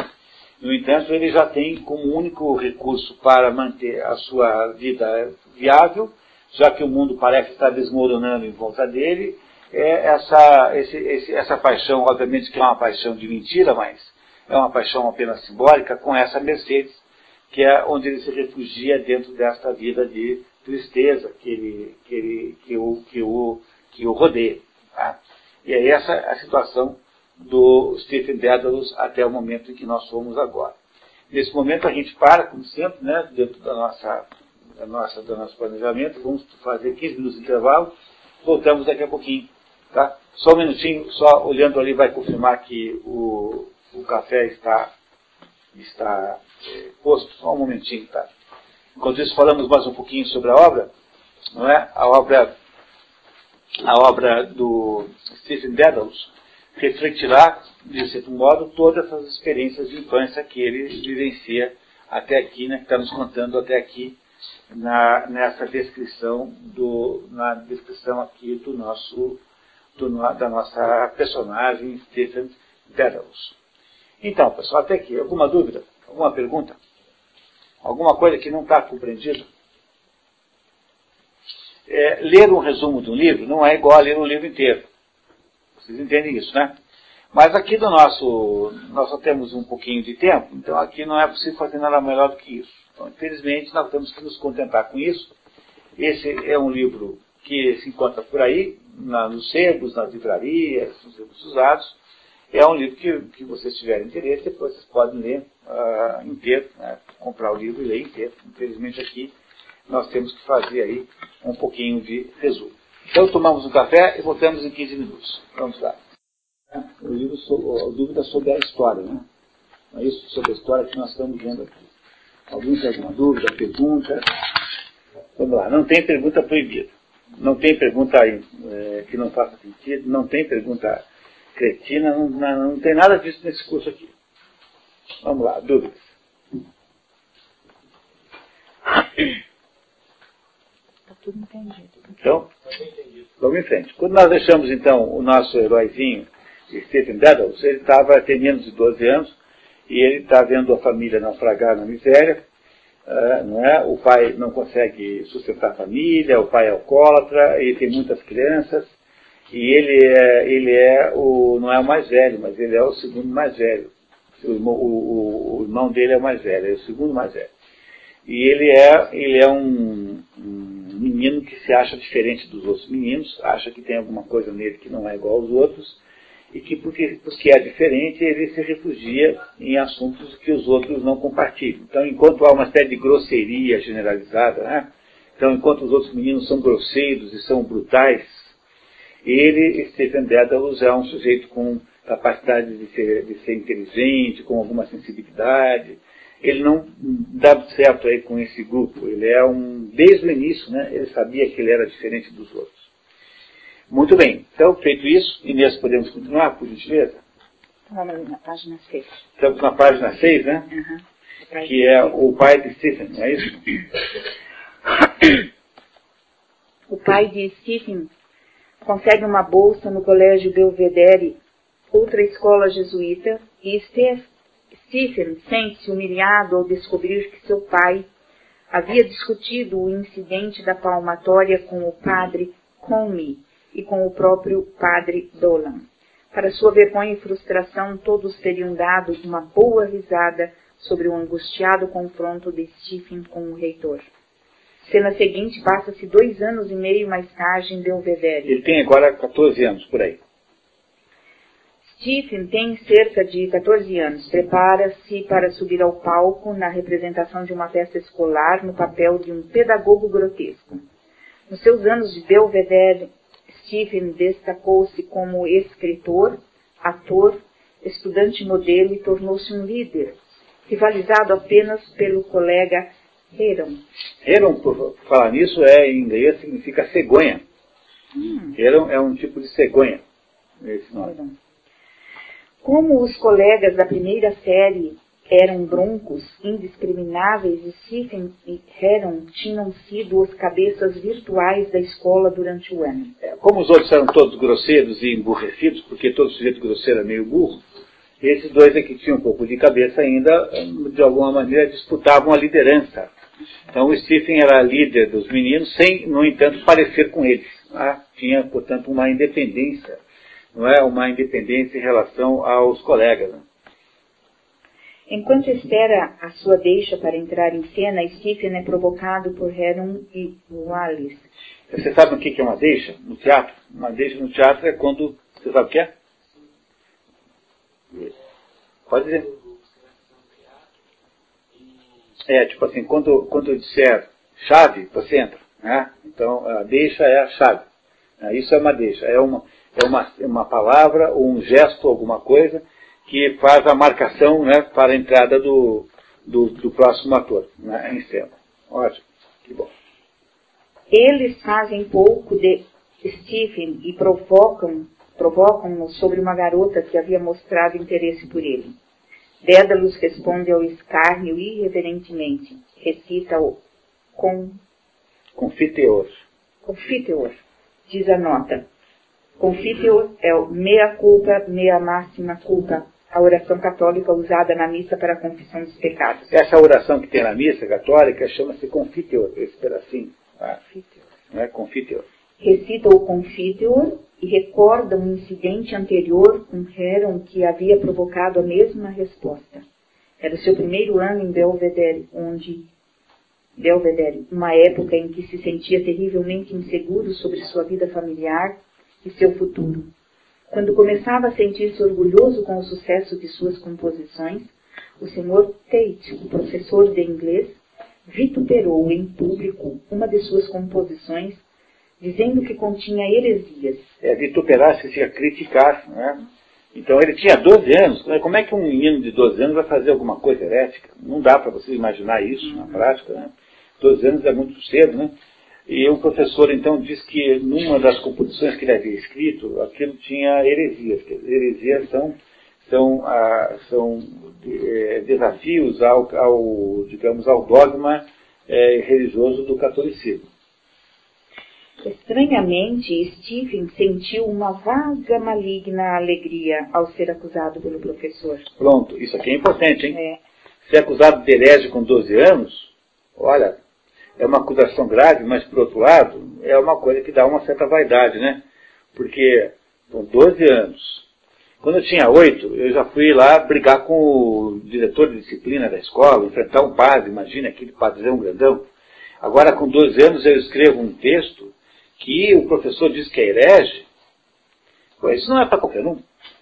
No entanto, ele já tem como único recurso para manter a sua vida viável já que o mundo parece estar desmoronando em volta dele, é essa, esse, esse, essa paixão, obviamente que é uma paixão de mentira, mas é uma paixão apenas simbólica, com essa Mercedes, que é onde ele se refugia dentro desta vida de tristeza que, ele, que, ele, que, o, que, o, que o rodeia. Tá? E é essa a situação do Stephen Dedalus até o momento em que nós somos agora. Nesse momento a gente para, como sempre, né, dentro da nossa da nossa, do nosso planejamento. Vamos fazer 15 minutos de intervalo. Voltamos daqui a pouquinho. Tá? Só um minutinho, só olhando ali vai confirmar que o, o café está, está é, posto. Só um momentinho, tá? Enquanto isso, falamos mais um pouquinho sobre a obra. Não é? A obra, a obra do Stephen Dedalus refletirá, de certo modo, todas essas experiências de infância que ele vivencia até aqui, né, que está nos contando até aqui na, nessa descrição do, na descrição aqui do nosso do, da nossa personagem Stephen Dedalus. Então, pessoal, até aqui, alguma dúvida? Alguma pergunta? Alguma coisa que não está compreendida? É, ler um resumo de um livro não é igual a ler um livro inteiro. Vocês entendem isso, né? Mas aqui do nosso, nós só temos um pouquinho de tempo, então aqui não é possível fazer nada melhor do que isso. Então, infelizmente, nós temos que nos contentar com isso. Esse é um livro que se encontra por aí, na, nos sebos, nas livrarias, nos livros usados. É um livro que, que vocês tiverem interesse, depois vocês podem ler uh, inteiro, né? comprar o livro e ler inteiro. Infelizmente aqui nós temos que fazer aí um pouquinho de resumo. Então tomamos um café e voltamos em 15 minutos. Vamos lá. O livro sobre, dúvida sobre a história, né? É isso sobre a história que nós estamos vendo aqui. Alguém tem alguma dúvida, pergunta? Vamos lá, não tem pergunta proibida. Não tem pergunta é, que não faça sentido, não tem pergunta cretina, não, não, não tem nada disso nesse curso aqui. Vamos lá, dúvidas. Está tudo entendido. Então, vamos em frente. Quando nós deixamos, então, o nosso heróizinho, Stephen Dedalus, ele estava, tem menos de 12 anos, e ele está vendo a família naufragar na miséria, não é? o pai não consegue sustentar a família, o pai é alcoólatra, ele tem muitas crianças, e ele é, ele é o, não é o mais velho, mas ele é o segundo mais velho. O irmão, o, o irmão dele é o mais velho, é o segundo mais velho. E ele é, ele é um, um menino que se acha diferente dos outros meninos, acha que tem alguma coisa nele que não é igual aos outros, e que porque, porque é diferente, ele se refugia em assuntos que os outros não compartilham. Então, enquanto há uma série de grosseria generalizada, né? então, enquanto os outros meninos são grosseiros e são brutais, ele, Stephen Dedalus, é um sujeito com capacidade de ser, de ser inteligente, com alguma sensibilidade. Ele não dá certo aí com esse grupo. Ele é um, desde o início, né, ele sabia que ele era diferente dos outros. Muito bem. Então, feito isso, Inês, podemos continuar, por gentileza? Vamos na página 6. Estamos na página 6, né? Uhum. Que é o pai de Stephen, não é isso? O pai de Stephen consegue uma bolsa no Colégio Belvedere, outra escola jesuíta, e Stephen sente-se humilhado ao descobrir que seu pai havia discutido o incidente da palmatória com o padre Comey e com o próprio padre Dolan. Para sua vergonha e frustração, todos teriam dado uma boa risada sobre o angustiado confronto de Stephen com o reitor. Cena seguinte passa-se dois anos e meio mais tarde em Belvedere. Ele tem agora 14 anos, por aí. Stephen tem cerca de 14 anos. Prepara-se para subir ao palco na representação de uma festa escolar no papel de um pedagogo grotesco. Nos seus anos de Belvedere, Stephen destacou-se como escritor, ator, estudante modelo e tornou-se um líder, rivalizado apenas pelo colega Heron. Heron, por falar nisso, é, em inglês significa cegonha. Hum. Heron é um tipo de cegonha. Esse nome. Heron. Como os colegas da primeira série eram broncos, indiscrimináveis, e Stephen e Heron tinham sido os cabeças virtuais da escola durante o ano. Como os outros eram todos grosseiros e emburrecidos, porque todo sujeito grosseiro é meio burro, esses dois aqui tinham um pouco de cabeça ainda, de alguma maneira disputavam a liderança. Então o Stephen era líder dos meninos, sem, no entanto, parecer com eles. Né? Tinha, portanto, uma independência, não é? Uma independência em relação aos colegas. Né? Enquanto espera a sua deixa para entrar em cena, Stephen é provocado por Heron e Wallace. Você sabe o que é uma deixa no teatro? Uma deixa no teatro é quando. Você sabe o que é? Pode dizer. É, tipo assim, quando, quando eu disser chave, você entra. Né? Então, a deixa é a chave. Isso é uma deixa. É uma, é uma, uma palavra ou um gesto, alguma coisa, que faz a marcação né, para a entrada do, do, do próximo ator né, em cena. Ótimo, que bom. Eles fazem pouco de Stephen e provocam provocam-no sobre uma garota que havia mostrado interesse por ele. Dédalus responde ao escárnio irreverentemente. Recita-o com... Confiteor. Confiteor, diz a nota. Confiteor é o mea culpa, mea máxima culpa, a oração católica usada na missa para a confissão dos pecados. Essa oração que tem na missa católica chama-se confiteor, esse pedacinho. Tá? Confiteor. Não é confiteor. Recita o confiteor e recorda um incidente anterior com Heron que havia provocado a mesma resposta. Era o seu primeiro ano em Belvedere, onde Belvedere, uma época em que se sentia terrivelmente inseguro sobre sua vida familiar e seu futuro. Quando começava a sentir-se orgulhoso com o sucesso de suas composições, o Sr. Tate, o professor de inglês, vituperou em público uma de suas composições dizendo que continha heresias. É, vituperar significa criticar, né? Então ele tinha 12 anos. Como é que um menino de 12 anos vai fazer alguma coisa herética? Não dá para você imaginar isso na prática. Né? 12 anos é muito cedo, né? E o professor então diz que numa das composições que ele havia escrito, aquilo tinha heresias. Heresias são, são, ah, são é, desafios ao, ao, digamos, ao dogma é, religioso do catolicismo. Estranhamente, Stephen sentiu uma vaga maligna alegria ao ser acusado pelo professor. Pronto, isso aqui é importante, hein? É. Ser acusado de herege com 12 anos, olha, é uma acusação grave, mas por outro lado, é uma coisa que dá uma certa vaidade, né? Porque com 12 anos, quando eu tinha 8, eu já fui lá brigar com o diretor de disciplina da escola, enfrentar um padre, imagina aquele padrão grandão. Agora, com 12 anos, eu escrevo um texto que o professor diz que é herege. Pô, isso não é para qualquer um.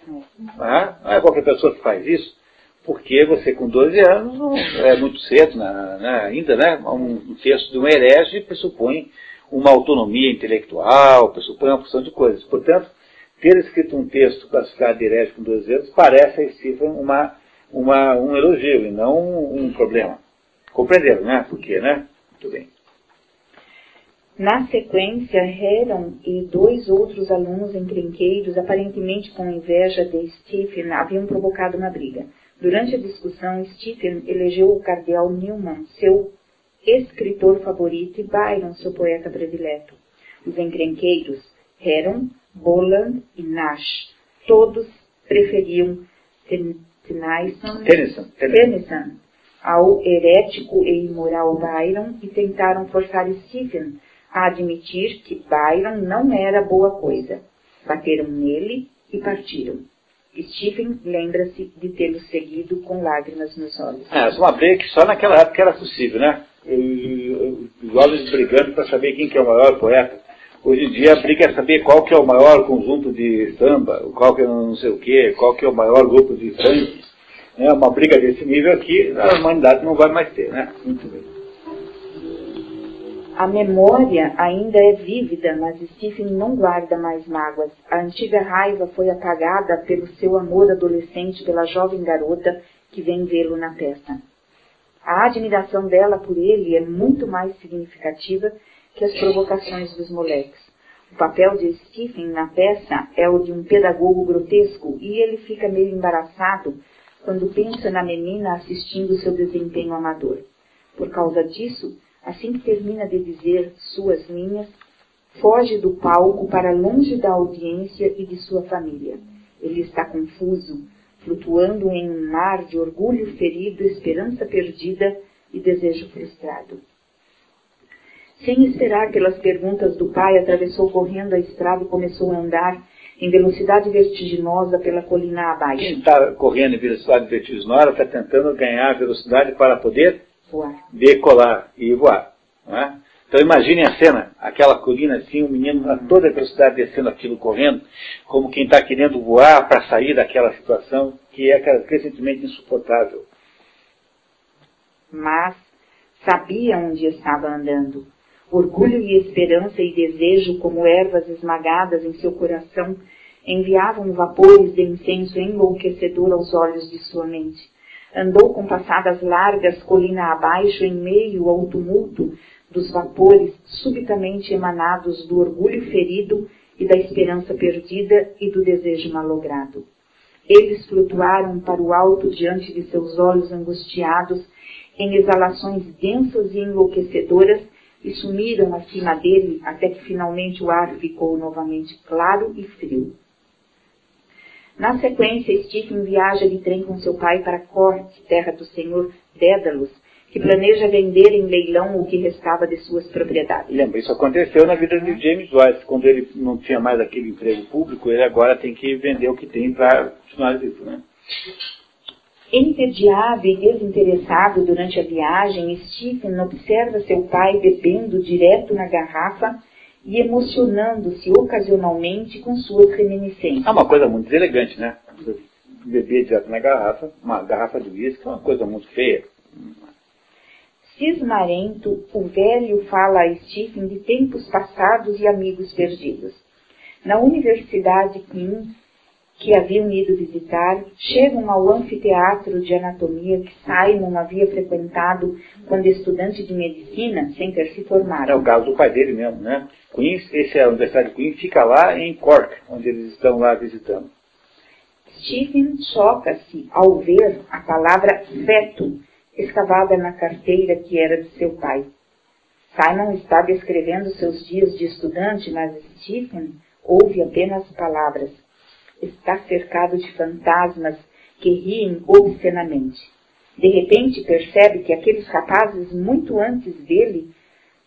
Não é? não é qualquer pessoa que faz isso porque você com 12 anos não, é muito cedo na, na, ainda, né? Um, texto de um herege pressupõe uma autonomia intelectual, pressupõe uma porção de coisas. Portanto, ter escrito um texto classificado de herege com 12 anos parece a Stephen uma, uma, um elogio e não um, um problema. Compreenderam, né? Por quê, né? Muito bem. Na sequência, Heron e dois outros alunos encrenqueiros, aparentemente com inveja de Stephen, haviam provocado uma briga. Durante a discussão, Stephen elegeu o cardeal Newman seu escritor favorito e Byron seu poeta predileto. Os encrenqueiros, Heron, Boland e Nash, todos preferiam Tennyson, Tennyson, Tennyson ao herético e imoral Byron e tentaram forçar Stephen a admitir que Byron não era boa coisa. Bateram nele e partiram. Stephen lembra-se de tê-lo seguido com lágrimas nos olhos. É, uma briga que só naquela época era possível, né? Os jovens brigando para saber quem que é o maior poeta. Hoje em dia a briga é saber qual que é o maior conjunto de samba, qual que é não sei o quê, qual que é o maior grupo de funk. É uma briga desse nível aqui, a humanidade não vai mais ter, né? Muito bem. A memória ainda é vívida, mas Stephen não guarda mais mágoas. A antiga raiva foi apagada pelo seu amor adolescente pela jovem garota que vem vê-lo na peça. A admiração dela por ele é muito mais significativa que as provocações dos moleques. O papel de Stephen na peça é o de um pedagogo grotesco e ele fica meio embaraçado quando pensa na menina assistindo seu desempenho amador. Por causa disso, assim que termina de dizer suas linhas, foge do palco para longe da audiência e de sua família. Ele está confuso, flutuando em um mar de orgulho ferido, esperança perdida e desejo frustrado. Sem esperar pelas perguntas do pai, atravessou correndo a estrada e começou a andar em velocidade vertiginosa pela colina abaixo. Quem está correndo em velocidade vertiginosa está tentando ganhar velocidade para poder voar. decolar e voar. É? Então imaginem a cena, aquela colina assim, o um menino a toda velocidade descendo aquilo correndo, como quem está querendo voar para sair daquela situação que é crescentemente insuportável. Mas sabia onde estava andando. Orgulho e esperança e desejo, como ervas esmagadas em seu coração, enviavam vapores de incenso enlouquecedor aos olhos de sua mente. Andou com passadas largas colina abaixo em meio ao tumulto dos vapores subitamente emanados do orgulho ferido e da esperança perdida e do desejo malogrado. Eles flutuaram para o alto diante de seus olhos angustiados em exalações densas e enlouquecedoras e sumiram acima dele até que finalmente o ar ficou novamente claro e frio. Na sequência, Stephen viaja de trem com seu pai para Corte, terra do senhor Dédalus, que planeja vender em leilão o que restava de suas propriedades. Lembra, isso aconteceu na vida de James Joyce. Quando ele não tinha mais aquele emprego público, ele agora tem que vender o que tem para continuar vivo, né? Entediado e desinteressado durante a viagem, Stephen observa seu pai bebendo direto na garrafa e emocionando-se ocasionalmente com suas reminiscências. É uma coisa muito deselegante, né? Beber direto na garrafa, uma garrafa de uísque é uma coisa muito feia. Cismarento, o velho fala a Stephen de tempos passados e amigos perdidos. Na Universidade Queen, que haviam ido visitar, chegam ao anfiteatro de anatomia que Simon havia frequentado quando estudante de medicina, sem ter se formado. É o caso do pai dele mesmo, né? Queens, esse é a Universidade de Queens, fica lá em Cork, onde eles estão lá visitando. Stephen choca-se ao ver a palavra feto escavada na carteira que era de seu pai. Simon está descrevendo seus dias de estudante, mas Stephen ouve apenas palavras. Está cercado de fantasmas que riem obscenamente. De repente percebe que aqueles rapazes, muito antes dele,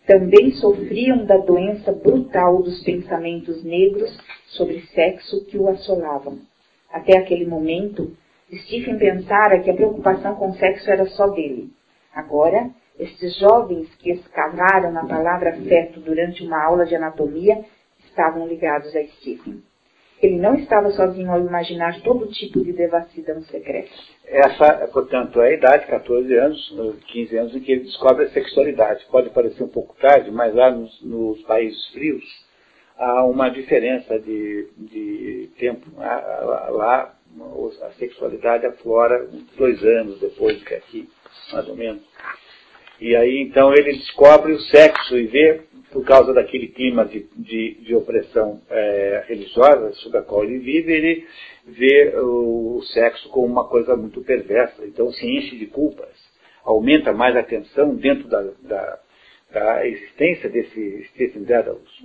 também sofriam da doença brutal dos pensamentos negros sobre sexo que o assolavam. Até aquele momento, Stephen pensara que a preocupação com sexo era só dele. Agora, estes jovens que escavaram na palavra feto durante uma aula de anatomia estavam ligados a Stephen. Ele não estava sozinho ao imaginar todo tipo de devassidão secreta. Essa, portanto, é a idade, 14 anos, 15 anos, em que ele descobre a sexualidade. Pode parecer um pouco tarde, mas lá nos, nos países frios há uma diferença de, de tempo. Lá a sexualidade aflora dois anos depois que aqui, mais ou menos. E aí então ele descobre o sexo e vê, por causa daquele clima de, de, de opressão é, religiosa sobre a qual ele vive, ele vê o, sexo como uma coisa muito perversa. Então se enche de culpas, aumenta mais a tensão dentro da, da, da existência desse Stephen Dedalus.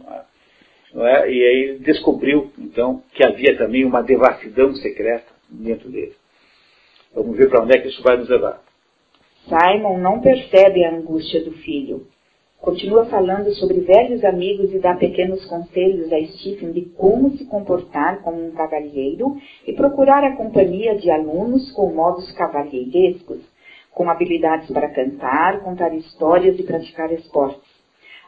Não é? E aí ele descobriu, então, que havia também uma devassidão secreta dentro dele. Vamos ver para onde é que isso vai nos levar. Simon não percebe a angústia do filho. Continua falando sobre velhos amigos e dá pequenos conselhos a Stephen de como se comportar como um cavalheiro e procurar a companhia de alunos com modos cavalheirescos, com habilidades para cantar, contar histórias e praticar esportes.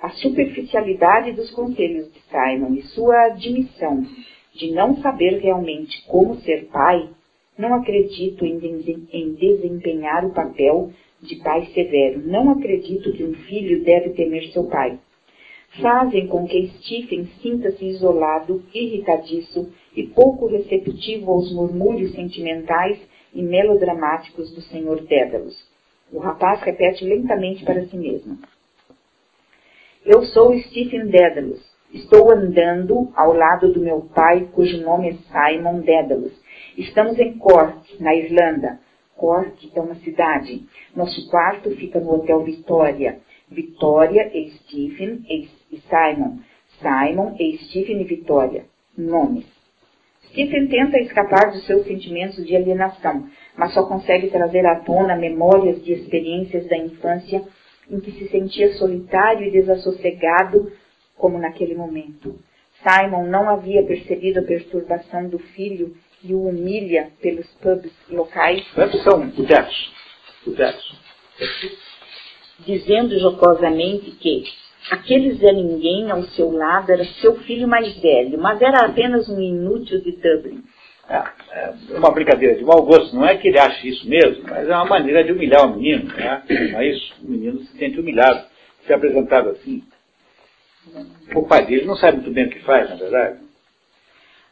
A superficialidade dos conselhos de Simon e sua admissão de não saber realmente como ser pai, não acredito em, desempenhar o papel de pai severo. Não acredito que um filho deve temer seu pai. Fazem com que Stephen sinta-se isolado, irritadiço e pouco receptivo aos murmúrios sentimentais e melodramáticos do Sr. Dédalus. O rapaz repete lentamente para si mesmo. Eu sou Stephen Dédalus. Estou andando ao lado do meu pai, cujo nome é Simon Dédalus. Estamos em Cork, na Irlanda. Cork é uma cidade. Nosso quarto fica no Hotel Vitória. Vitória e Stephen e Simon. Simon e Stephen e Vitória. Nomes. Stephen tenta escapar dos seus sentimentos de alienação, mas só consegue trazer à tona memórias de experiências da infância em que se sentia solitário e desassossegado, como naquele momento. Simon não havia percebido a perturbação do filho e o humilha pelos pubs locais. São botecos. Botecos. Dizendo jocosamente que aquele Zé Ninguém ao seu lado era seu filho mais velho, mas era apenas um inútil de Dublin. É, é uma brincadeira de mau gosto. Não é que ele ache isso mesmo, mas é uma maneira de humilhar o menino. Né? Mas o menino se sente humilhado, se apresentado assim. O pai dele não sabe muito bem o que faz, na verdade.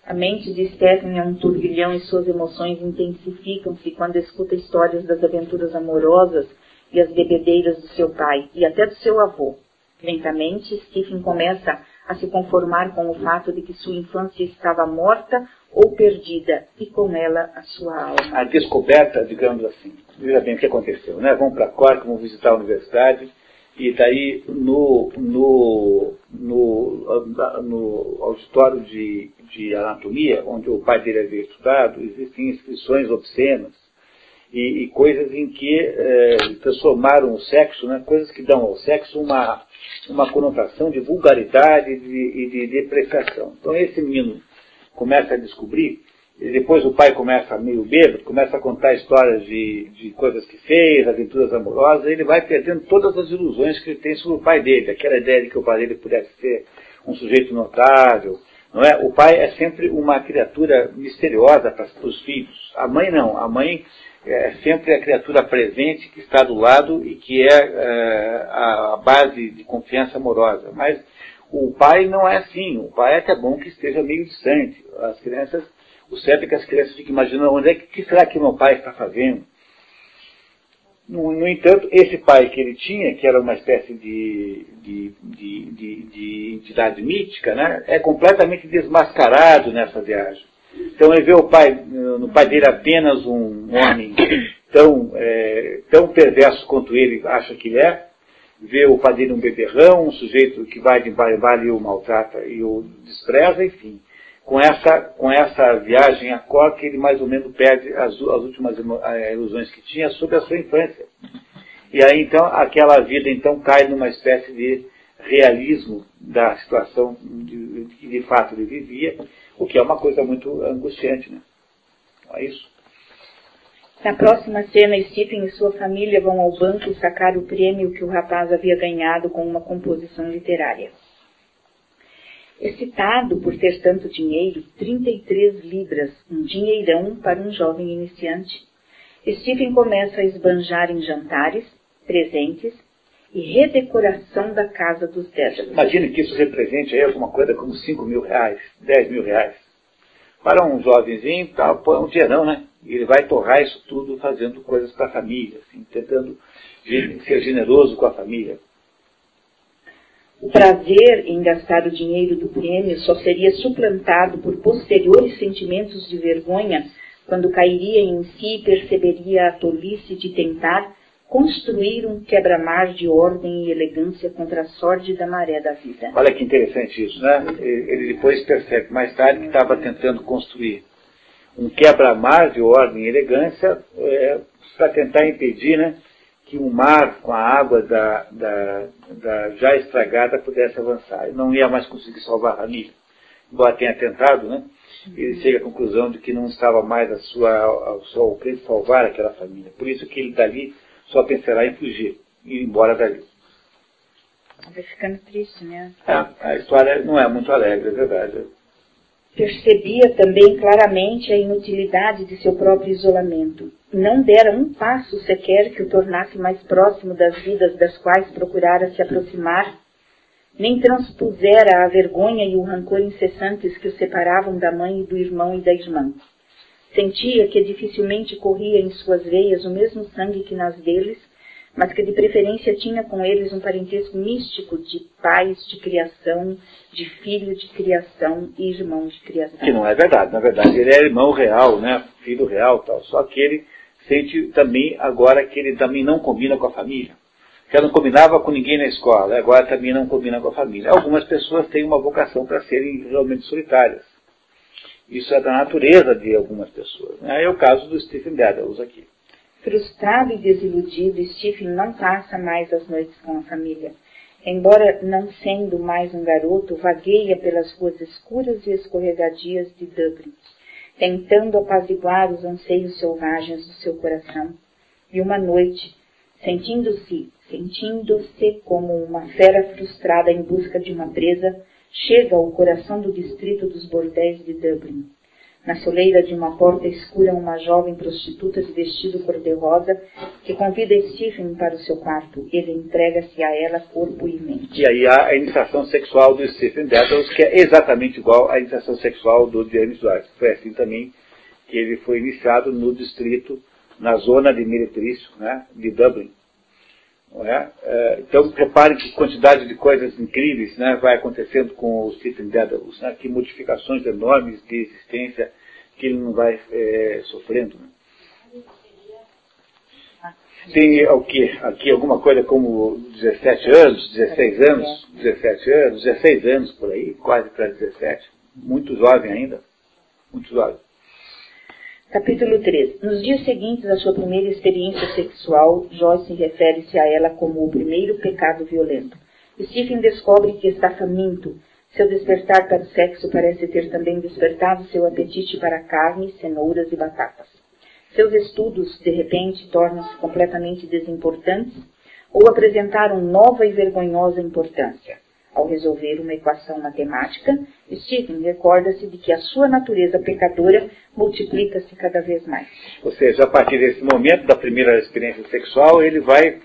A mente de Stephen é um turbilhão e suas emoções intensificam-se quando escuta histórias das aventuras amorosas e as bebedeiras do seu pai e até do seu avô. Lentamente, Stephen começa a se conformar com o fato de que sua infância estava morta ou perdida e com ela a sua alma. A descoberta, digamos assim. Veja bem o que aconteceu, né? Vamos para Cork, vamos visitar a universidade e daí no, no, no, no auditório de, de anatomia, onde o pai dele havia estudado, existem inscrições obscenas e, e coisas em que é, transformaram o sexo, né, coisas que dão ao sexo uma, uma conotação de vulgaridade e de, de depreciação. Então esse menino começa a descobrir e depois o pai começa meio bêbado, começa a contar histórias de, de coisas que fez, aventuras amorosas, ele vai perdendo todas as ilusões que ele tem sobre o pai dele, aquela ideia de que o pai dele pudesse ser um sujeito notável, não é? O pai é sempre uma criatura misteriosa para, para os filhos. A mãe não, a mãe é sempre a criatura presente que está do lado e que é, é a base de confiança amorosa. Mas o pai não é assim, o pai é até bom que esteja meio distante. As crianças O certo é que as crianças ficam imaginando onde é que, que será que meu pai está fazendo. No, no, entanto, esse pai que ele tinha, que era uma espécie de, de, de, de, de entidade mítica, né, é completamente desmascarado nessa viagem. Então ele vê o pai, no pai dele apenas um homem tão, é, tão perverso quanto ele acha que ele é, vê o pai dele um beberrão, um sujeito que vai de bar em bar e o maltrata e o despreza, enfim. Com essa, com essa viagem a Cork, ele mais ou menos perde as, as últimas ilusões que tinha sobre a sua infância. E aí então aquela vida então cai numa espécie de realismo da situação de, que de fato ele vivia, o que é uma coisa muito angustiante, né? Não é isso? Na próxima cena, Stephen e sua família vão ao banco sacar o prêmio que o rapaz havia ganhado com uma composição literária. Excitado por ter tanto dinheiro, 33 libras, um dinheirão para um jovem iniciante, Stephen começa a esbanjar em jantares, presentes e redecoração da casa dos Dédalos. Imagine que isso represente aí alguma coisa como 5 mil reais, 10 mil reais. Para um jovenzinho, tá, é um dinheirão, né? E ele vai torrar isso tudo fazendo coisas para a família, assim, tentando ser generoso com a família. O prazer em gastar o dinheiro do prêmio só seria suplantado por posteriores sentimentos de vergonha quando cairia em si e perceberia a tolice de tentar construir um quebra-mar de ordem e elegância contra a sorte da maré da vida. Olha que interessante isso, né? Ele depois percebe mais tarde que estava tentando construir um quebra-mar de ordem e elegância é, para tentar impedir né, que o mar com a água da, da, da, já estragada pudesse avançar. Ele não ia mais conseguir salvar a família. Embora tenha tentado, né, ele chega à conclusão de que não estava mais a sua, ao seu alcance salvar aquela família. Por isso que ele dali só pensará em fugir, ir embora dali. Vai ficando triste, né? É, a história não é muito alegre, é verdade. Percebia também claramente a inutilidade de seu próprio isolamento. Não dera um passo sequer que o tornasse mais próximo das vidas das quais procurara se aproximar, nem transpusera a vergonha e o rancor incessantes que o separavam da mãe e do irmão e da irmã. Sentia que dificilmente corria em suas veias o mesmo sangue que nas deles, mas que de preferência tinha com eles um parentesco místico de pais de criação, de filho de criação e irmão de criação. Que não é verdade, na verdade ele é irmão real, né, filho real tal, só que ele sente também agora que ele também não combina com a família. Já não combinava com ninguém na escola, agora também não combina com a família. Algumas pessoas têm uma vocação para serem realmente solitárias. Isso é da natureza de algumas pessoas. Né? É o caso do Stephen Dedalus aqui. Frustrado e desiludido, Stephen não passa mais as noites com a família. Embora não sendo mais um garoto, vagueia pelas ruas escuras e escorregadias de Dublin, tentando apaziguar os anseios selvagens do seu coração. E uma noite, sentindo-se, sentindo-se como uma fera frustrada em busca de uma presa, chega ao coração do distrito dos bordéis de Dublin. Na soleira de uma porta escura, uma jovem prostituta de vestido cor-de-rosa que convida Stephen para o seu quarto. Ele entrega-se a ela corpo e mente. E aí há a iniciação sexual do Stephen Dedalus, que é exatamente igual à iniciação sexual do James Joyce. Foi assim também que ele foi iniciado no distrito, na zona de meretrício né, de Dublin. É? É, então, reparem que quantidade de coisas incríveis né, vai acontecendo com o Stephen Dedalus, né, que modificações enormes de existência que ele não vai é, sofrendo. Né. Tem o que? Aqui alguma coisa como 17 anos, 16 anos, 17 anos, 16 anos por aí, quase para 17. Muito jovem ainda. Muito jovem. Capítulo 3. Nos dias seguintes à sua primeira experiência sexual, Joyce refere-se a ela como o primeiro pecado violento. Stephen descobre que está faminto. Seu despertar para o sexo parece ter também despertado seu apetite para carne, cenouras e batatas. Seus estudos, de repente, tornam-se completamente desimportantes ou apresentaram nova e vergonhosa importância. Ao resolver uma equação matemática, Stephen recorda-se de que a sua natureza pecadora multiplica-se cada vez mais. Ou seja, a partir desse momento da primeira experiência sexual, ele vai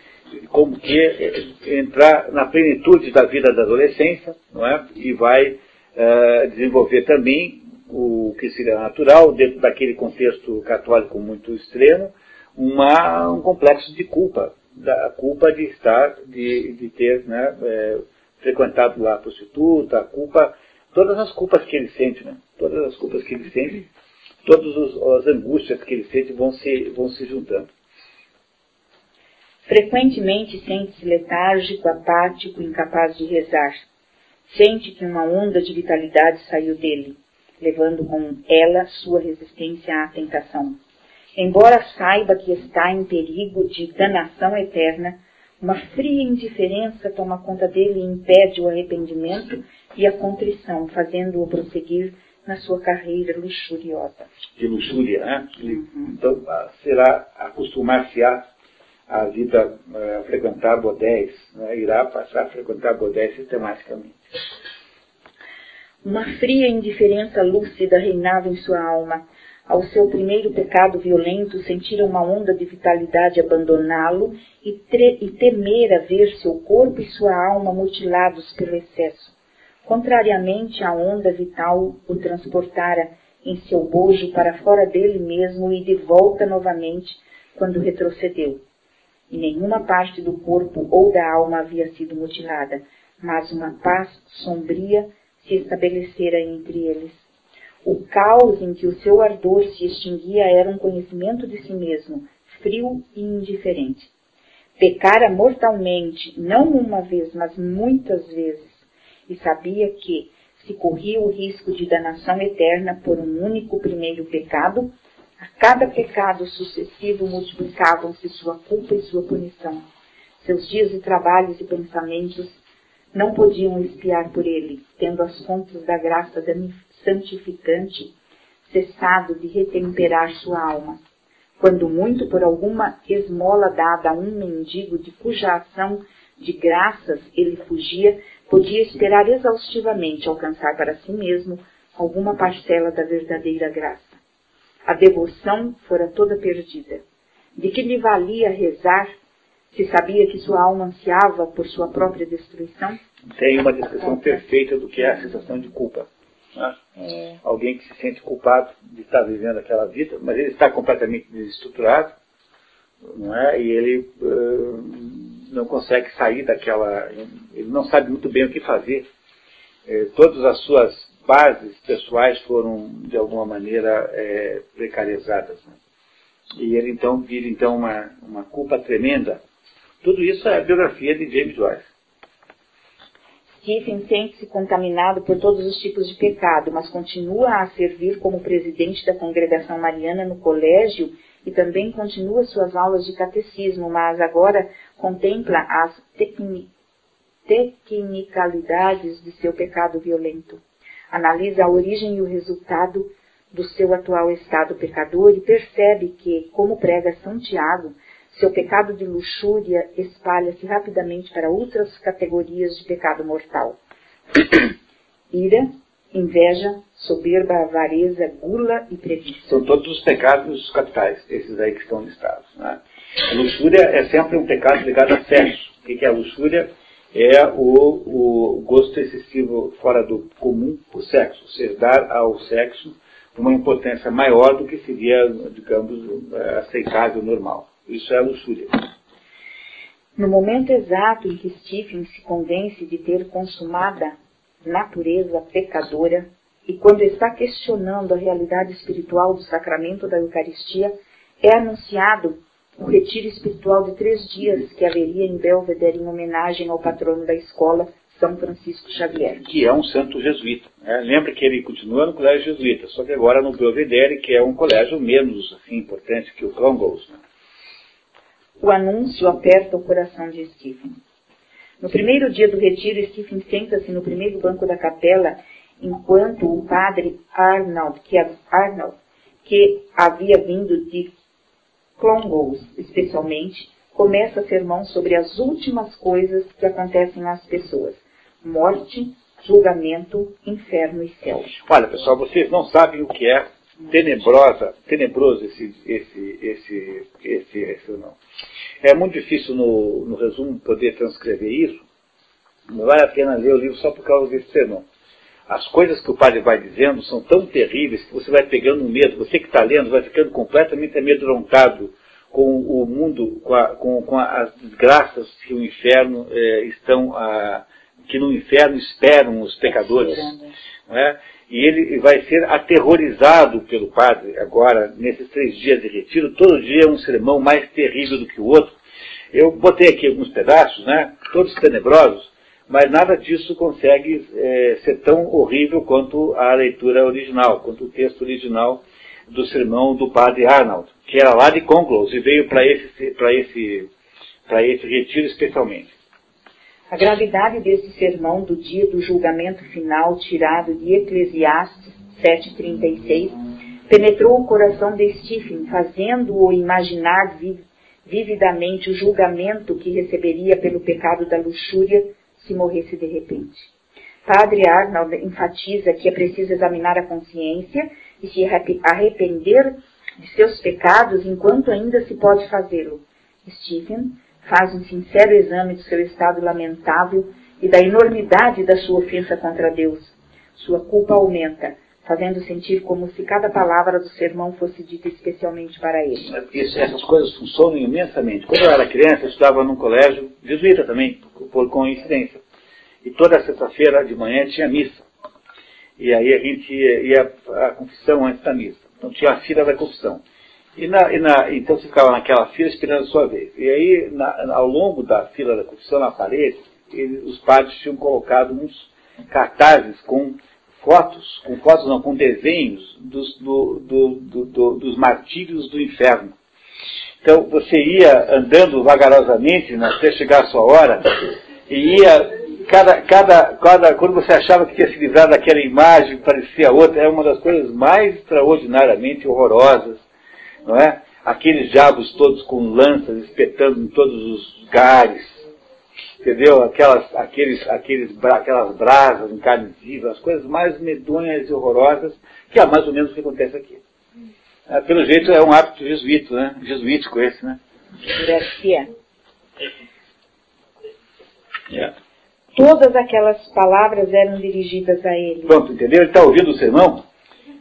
como que entrar na plenitude da vida da adolescência, não é? E vai uh, desenvolver também o que seria natural, dentro daquele contexto católico muito extremo, uma, um complexo de culpa, da culpa de estar, de, de ter né, é, frequentado lá a prostituta, a culpa, todas as culpas que ele sente, né, todas as culpas que ele sente, todas as angústias que ele sente vão se, vão se juntando. Frequentemente sente-se letárgico, apático, incapaz de rezar. Sente que uma onda de vitalidade saiu dele, levando com ela sua resistência à tentação. Embora saiba que está em perigo de danação eterna, uma fria indiferença toma conta dele e impede o arrependimento e a contrição, fazendo-o prosseguir na sua carreira luxuriosa. De luxúria, né? Uhum. Então, ah, será acostumar-se-á a vida, a frequentar bodéis, né? irá passar a frequentar bodéis sistematicamente. Uma fria indiferença lúcida reinava em sua alma. Ao seu primeiro pecado violento, sentira uma onda de vitalidade abandoná-lo e, e temera ver seu corpo e sua alma mutilados pelo excesso. Contrariamente, a onda vital o transportara em seu bojo para fora dele mesmo e de volta novamente quando retrocedeu e nenhuma parte do corpo ou da alma havia sido mutilada, mas uma paz sombria se estabelecera entre eles. O caos em que o seu ardor se extinguia era um conhecimento de si mesmo, frio e indiferente. Pecara mortalmente, não uma vez, mas muitas vezes, e sabia que, se corria o risco de danação eterna por um único primeiro pecado, a cada pecado sucessivo multiplicavam-se sua culpa e sua punição. Seus dias de trabalhos e pensamentos não podiam espiar por ele, tendo as fontes da graça santificante cessado de retemperar sua alma. Quando muito por alguma esmola dada a um mendigo de cuja ação de graças ele fugia, podia esperar exaustivamente alcançar para si mesmo alguma parcela da verdadeira graça. A devoção fora toda perdida. De que lhe valia rezar se sabia que sua alma ansiava por sua própria destruição? Tem uma descrição perfeita do que é a sensação de culpa. Né? É. Alguém que se sente culpado de estar vivendo aquela vida, mas ele está completamente desestruturado, não é? E ele uh, não consegue sair daquela. Ele não sabe muito bem o que fazer. Uh, todas as suas bases pessoais foram, de alguma maneira, é, precarizadas. Né? E ele então vive então uma, uma culpa tremenda. Tudo isso é a biografia de James Joyce. Stephen sente-se contaminado por todos os tipos de pecado, mas continua a servir como presidente da congregação mariana no colégio e também continua suas aulas de catecismo, mas agora contempla as tecnicalidades de seu pecado violento analisa a origem e o resultado do seu atual estado pecador e percebe que, como prega São Tiago, seu pecado de luxúria espalha-se rapidamente para outras categorias de pecado mortal. Ira, inveja, soberba, avareza, gula e preguiça. São todos os pecados capitais, esses aí que estão listados. Né? A luxúria é sempre um pecado ligado a sexo. O que é a luxúria? é o, o gosto excessivo fora do comum por sexo, ou seja, dar ao sexo uma importância maior do que seria, digamos, aceitável, normal. Isso é a luxúria. No momento exato em que Stephen se convence de ter consumada natureza pecadora, e quando está questionando a realidade espiritual do sacramento da Eucaristia, é anunciado um retiro espiritual de três dias que haveria em Belvedere em homenagem ao patrono da escola, São Francisco Xavier. Que é um santo jesuíta. Né? Lembra que ele continua no colégio jesuíta, só que agora no Belvedere, que é um colégio menos assim, importante que o Clongowes. Né? O anúncio aperta o coração de Stephen. No primeiro dia do retiro, Stephen senta-se no primeiro banco da capela, enquanto o padre Arnold, que, Arnold, que havia vindo de Clongowes, especialmente, começa sermão sobre as últimas coisas que acontecem às pessoas: morte, julgamento, inferno e céu. Olha, pessoal, vocês não sabem o que é tenebrosa, tenebroso esse, esse, esse, esse, esse não. É muito difícil no, no resumo poder transcrever isso. Não vale a pena ler o livro só por causa desse sermão. as coisas que o padre vai dizendo são tão terríveis que você vai pegando medo. Você que está lendo vai ficando completamente amedrontado com o mundo, com, a, com, com as desgraças que o inferno é, estão, a, que no inferno esperam os pecadores. Não é? E ele vai ser aterrorizado pelo padre agora, nesses três dias de retiro, todo dia é um sermão mais terrível do que o outro. Eu botei aqui alguns pedaços, né, todos tenebrosos, mas nada disso consegue é, ser tão horrível quanto a leitura original, quanto o texto original do sermão do padre Arnold, que era lá de Conglos e veio para esse, esse, esse retiro especialmente. A gravidade desse sermão do dia do julgamento final, tirado de Eclesiastes 7,36, penetrou o coração de Stephen, fazendo-o imaginar vividamente o julgamento que receberia pelo pecado da luxúria se morresse de repente. Padre Arnold enfatiza que é preciso examinar a consciência e se arrepender de seus pecados enquanto ainda se pode fazê-lo. Stephen faz um sincero exame do seu estado lamentável e da enormidade da sua ofensa contra Deus. Sua culpa aumenta, fazendo sentir como se cada palavra do sermão fosse dita especialmente para ele. Isso, essas coisas funcionam imensamente. Quando eu era criança, eu estudava num colégio jesuíta também, por coincidência. E toda sexta-feira de manhã tinha missa. E aí a gente ia, ia à confissão antes da missa. Então tinha a fila da confissão. E, na, e na, então você ficava naquela fila esperando a sua vez. E aí, na, ao longo da fila da confissão, na parede, os padres tinham colocado uns cartazes com fotos, com fotos não, com desenhos dos, do, do, do, dos martírios do inferno. Então você ia andando vagarosamente né, até chegar a sua hora e ia cada, cada, cada, quando você achava que tinha se livrado daquela imagem, parecia outra, é uma das coisas mais extraordinariamente horrorosas não é? Aqueles diabos todos com lanças espetando em todos os lugares, entendeu? Aquelas, aqueles, aqueles, aquelas brasas em carne viva, as coisas mais medonhas e horrorosas, que é mais ou menos o que acontece aqui. É, pelo jeito é um hábito jesuítico, né? Jesuítico esse, né? Gracia. Yeah. Todas aquelas palavras eram dirigidas a ele. Pronto, entendeu? Ele está ouvindo o sermão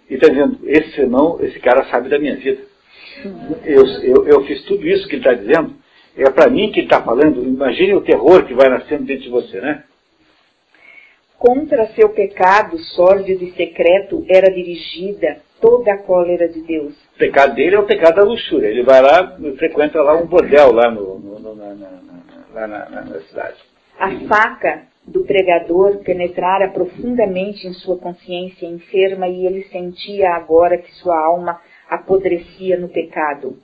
e está dizendo, esse sermão, esse cara sabe da minha vida. Eu, eu, eu fiz tudo isso que ele está dizendo. É para mim que ele está falando. Imagine o terror que vai nascendo dentro de você, né? Contra seu pecado sórdido e secreto era dirigida toda a cólera de Deus. O pecado dele é o pecado da luxúria. Ele vai lá, frequenta lá um bordel lá, no, no, no na, na, lá na, na cidade. A faca do pregador penetrara profundamente em sua consciência enferma e ele sentia agora que sua alma apodrecia no pecado.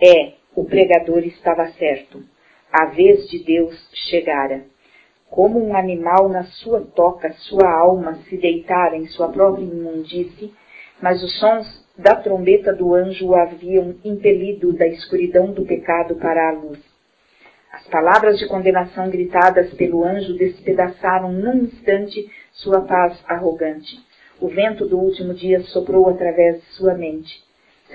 É, o pregador estava certo. A vez de Deus chegara. Como um animal na sua toca, sua alma se deitara em sua própria imundície, mas os sons da trombeta do anjo o haviam impelido da escuridão do pecado para a luz. As palavras de condenação gritadas pelo anjo despedaçaram num instante sua paz arrogante. O vento do último dia soprou através de sua mente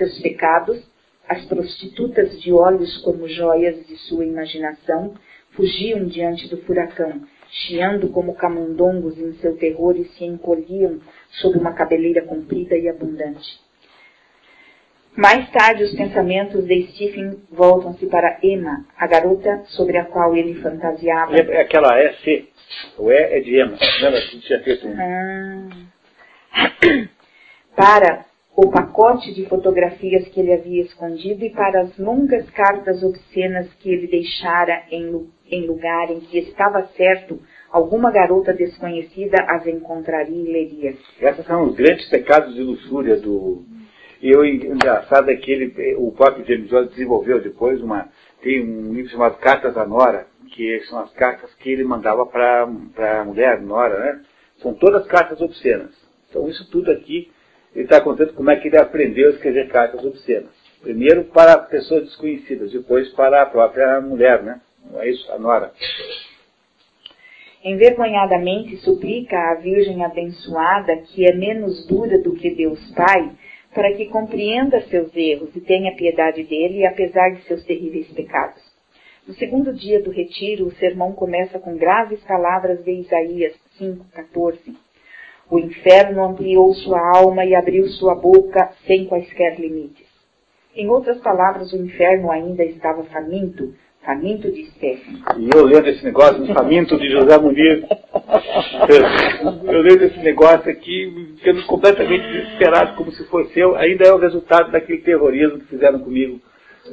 seus pecados, as prostitutas de olhos como joias de sua imaginação fugiam diante do furacão, chiando como camundongos em seu terror e se encolhiam sob uma cabeleira comprida e abundante. Mais tarde, os pensamentos de Stephen voltam-se para Emma, a garota sobre a qual ele fantasiava. É aquela é C. O E é de Emma. Lembra que tinha feito um. Ah. Para o pacote de fotografias que ele havia escondido e para as longas cartas obscenas que ele deixara em, em lugar em que estava certo alguma garota desconhecida as encontraria e leria. Esses são os grandes pecados de luxúria do. E o engraçado é que ele, o próprio James Joyce desenvolveu depois uma. Tem um livro chamado Cartas da Nora, que são as cartas que ele mandava para a mulher, Nora, né? São todas cartas obscenas. Então isso tudo aqui ele está contando como é que ele aprendeu a escrever cartas obscenas. Primeiro para pessoas desconhecidas, depois para a própria mulher, né? Não é isso? A nora. Envergonhadamente suplica à Virgem abençoada, que é menos dura do que Deus Pai, para que compreenda seus erros e tenha piedade dele, apesar de seus terríveis pecados. No segundo dia do retiro, o sermão começa com graves palavras de Isaías 5,14. O inferno ampliou sua alma e abriu sua boca sem quaisquer limites. Em outras palavras, o inferno ainda estava faminto, faminto de Stephen. E eu lendo esse negócio, faminto de José Muniz, eu, eu lendo esse negócio aqui, ficando completamente desesperado, como se fosse eu, ainda é o resultado daquele terrorismo que fizeram comigo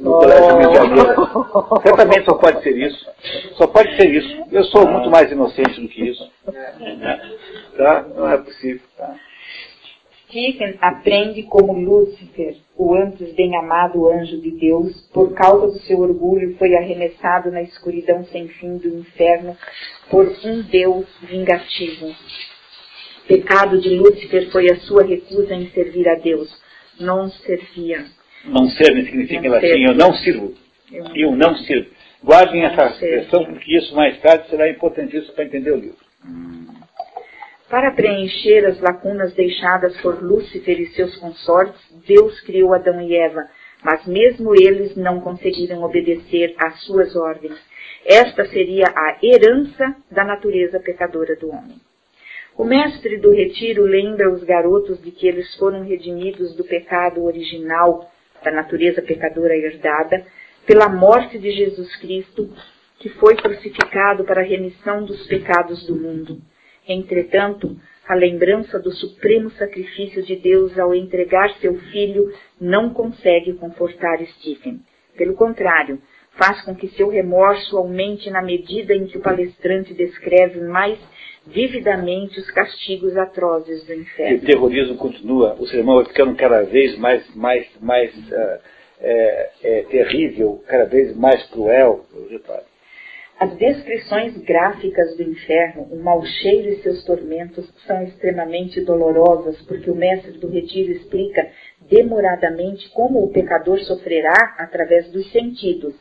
no oh. Colégio. Certamente só pode ser isso. Só pode ser isso. Eu sou muito mais inocente do que isso. Tá? Não é possível. Tá? Stephen aprende como Lúcifer, o antes bem amado anjo de Deus, por causa do seu orgulho, foi arremessado na escuridão sem fim do inferno por um Deus vingativo. Pecado de Lúcifer foi a sua recusa em servir a Deus. Não servia. Não servir significa em latim, eu não sirvo. Eu não, eu não sirvo. Guardem essa expressão, porque isso mais tarde será importantíssimo para entender o livro. Hum. Para preencher as lacunas deixadas por Lúcifer e seus consortes, Deus criou Adão e Eva, mas mesmo eles não conseguiram obedecer às suas ordens. Esta seria a herança da natureza pecadora do homem. O mestre do retiro lembra os garotos de que eles foram redimidos do pecado original, da natureza pecadora herdada, pela morte de Jesus Cristo, que foi crucificado para a remissão dos pecados do mundo. Entretanto, a lembrança do supremo sacrifício de Deus ao entregar seu filho não consegue confortar Stephen. Pelo contrário, faz com que seu remorso aumente na medida em que o palestrante descreve mais vividamente os castigos atrozes do inferno. E o terrorismo continua, o sermão vai ficando cada vez mais, mais, mais uh, é, é, terrível, cada vez mais cruel. As descrições gráficas do inferno, o mau cheiro e seus tormentos são extremamente dolorosas, porque o mestre do retiro explica demoradamente como o pecador sofrerá através dos sentidos,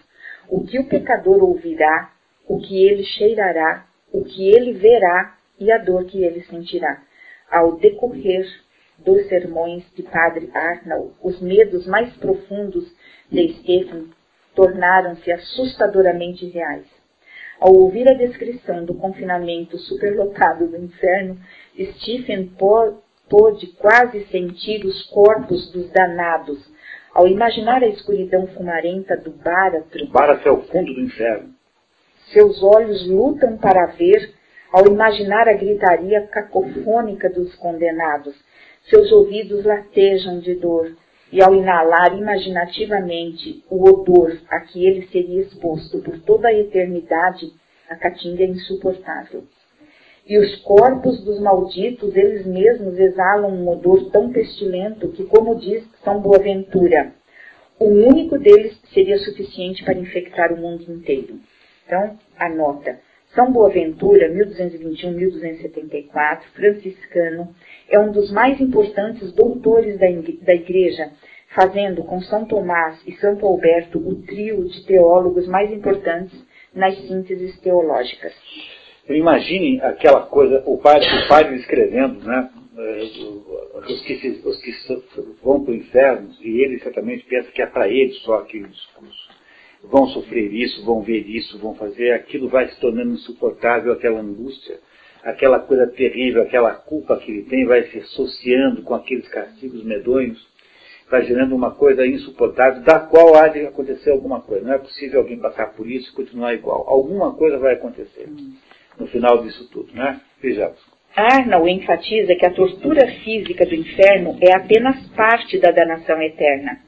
o que o pecador ouvirá, o que ele cheirará, o que ele verá e a dor que ele sentirá. Ao decorrer dos sermões de Padre Arnold, os medos mais profundos de Stephen tornaram-se assustadoramente reais. Ao ouvir a descrição do confinamento superlotado do inferno, Stephen pôde quase sentir os corpos dos danados. Ao imaginar a escuridão fumarenta do báratro. Báratro é o fundo do inferno. Seus olhos lutam para ver ao imaginar a gritaria cacofônica dos condenados. Seus ouvidos latejam de dor e ao inalar imaginativamente o odor a que ele seria exposto por toda a eternidade, a caatinga é insuportável. E os corpos dos malditos, eles mesmos exalam um odor tão pestilento que, como diz São Boaventura, o único deles seria suficiente para infectar o mundo inteiro. Então, anota. São Boaventura, 1221-1274, franciscano, é um dos mais importantes doutores da, Igreja, fazendo com São Tomás e Santo Alberto o trio de teólogos mais importantes nas sínteses teológicas. Imagine aquela coisa, o padre, o padre escrevendo, né? Eh, os que, os que vão para o inferno, e ele certamente pensa que é para eles só aquele discurso. Vão sofrer isso, vão ver isso, vão fazer, aquilo vai se tornando insuportável, aquela angústia aquela coisa terrível, aquela culpa que ele tem, vai se associando com aqueles castigos medonhos, vai gerando uma coisa insuportável, da qual há de acontecer alguma coisa. Não é possível alguém passar por isso e continuar igual. Alguma coisa vai acontecer no final disso tudo, né? Vejamos. Arnold enfatiza que a tortura física do inferno é apenas parte da danação eterna.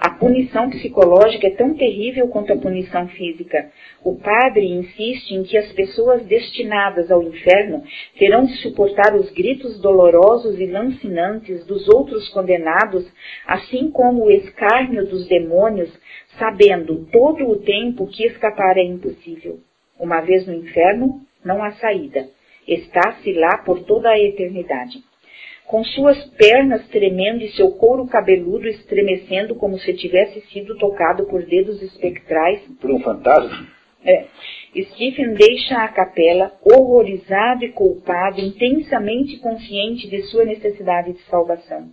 A punição psicológica é tão terrível quanto a punição física. O padre insiste em que as pessoas destinadas ao inferno terão de suportar os gritos dolorosos e lancinantes dos outros condenados, assim como o escárnio dos demônios, sabendo todo o tempo que escapar é impossível. Uma vez no inferno, não há saída. Está-se lá por toda a eternidade com suas pernas tremendo e seu couro cabeludo estremecendo como se tivesse sido tocado por dedos espectrais. Por um fantasma? É. Stephen deixa a capela, horrorizado e culpado, intensamente consciente de sua necessidade de salvação.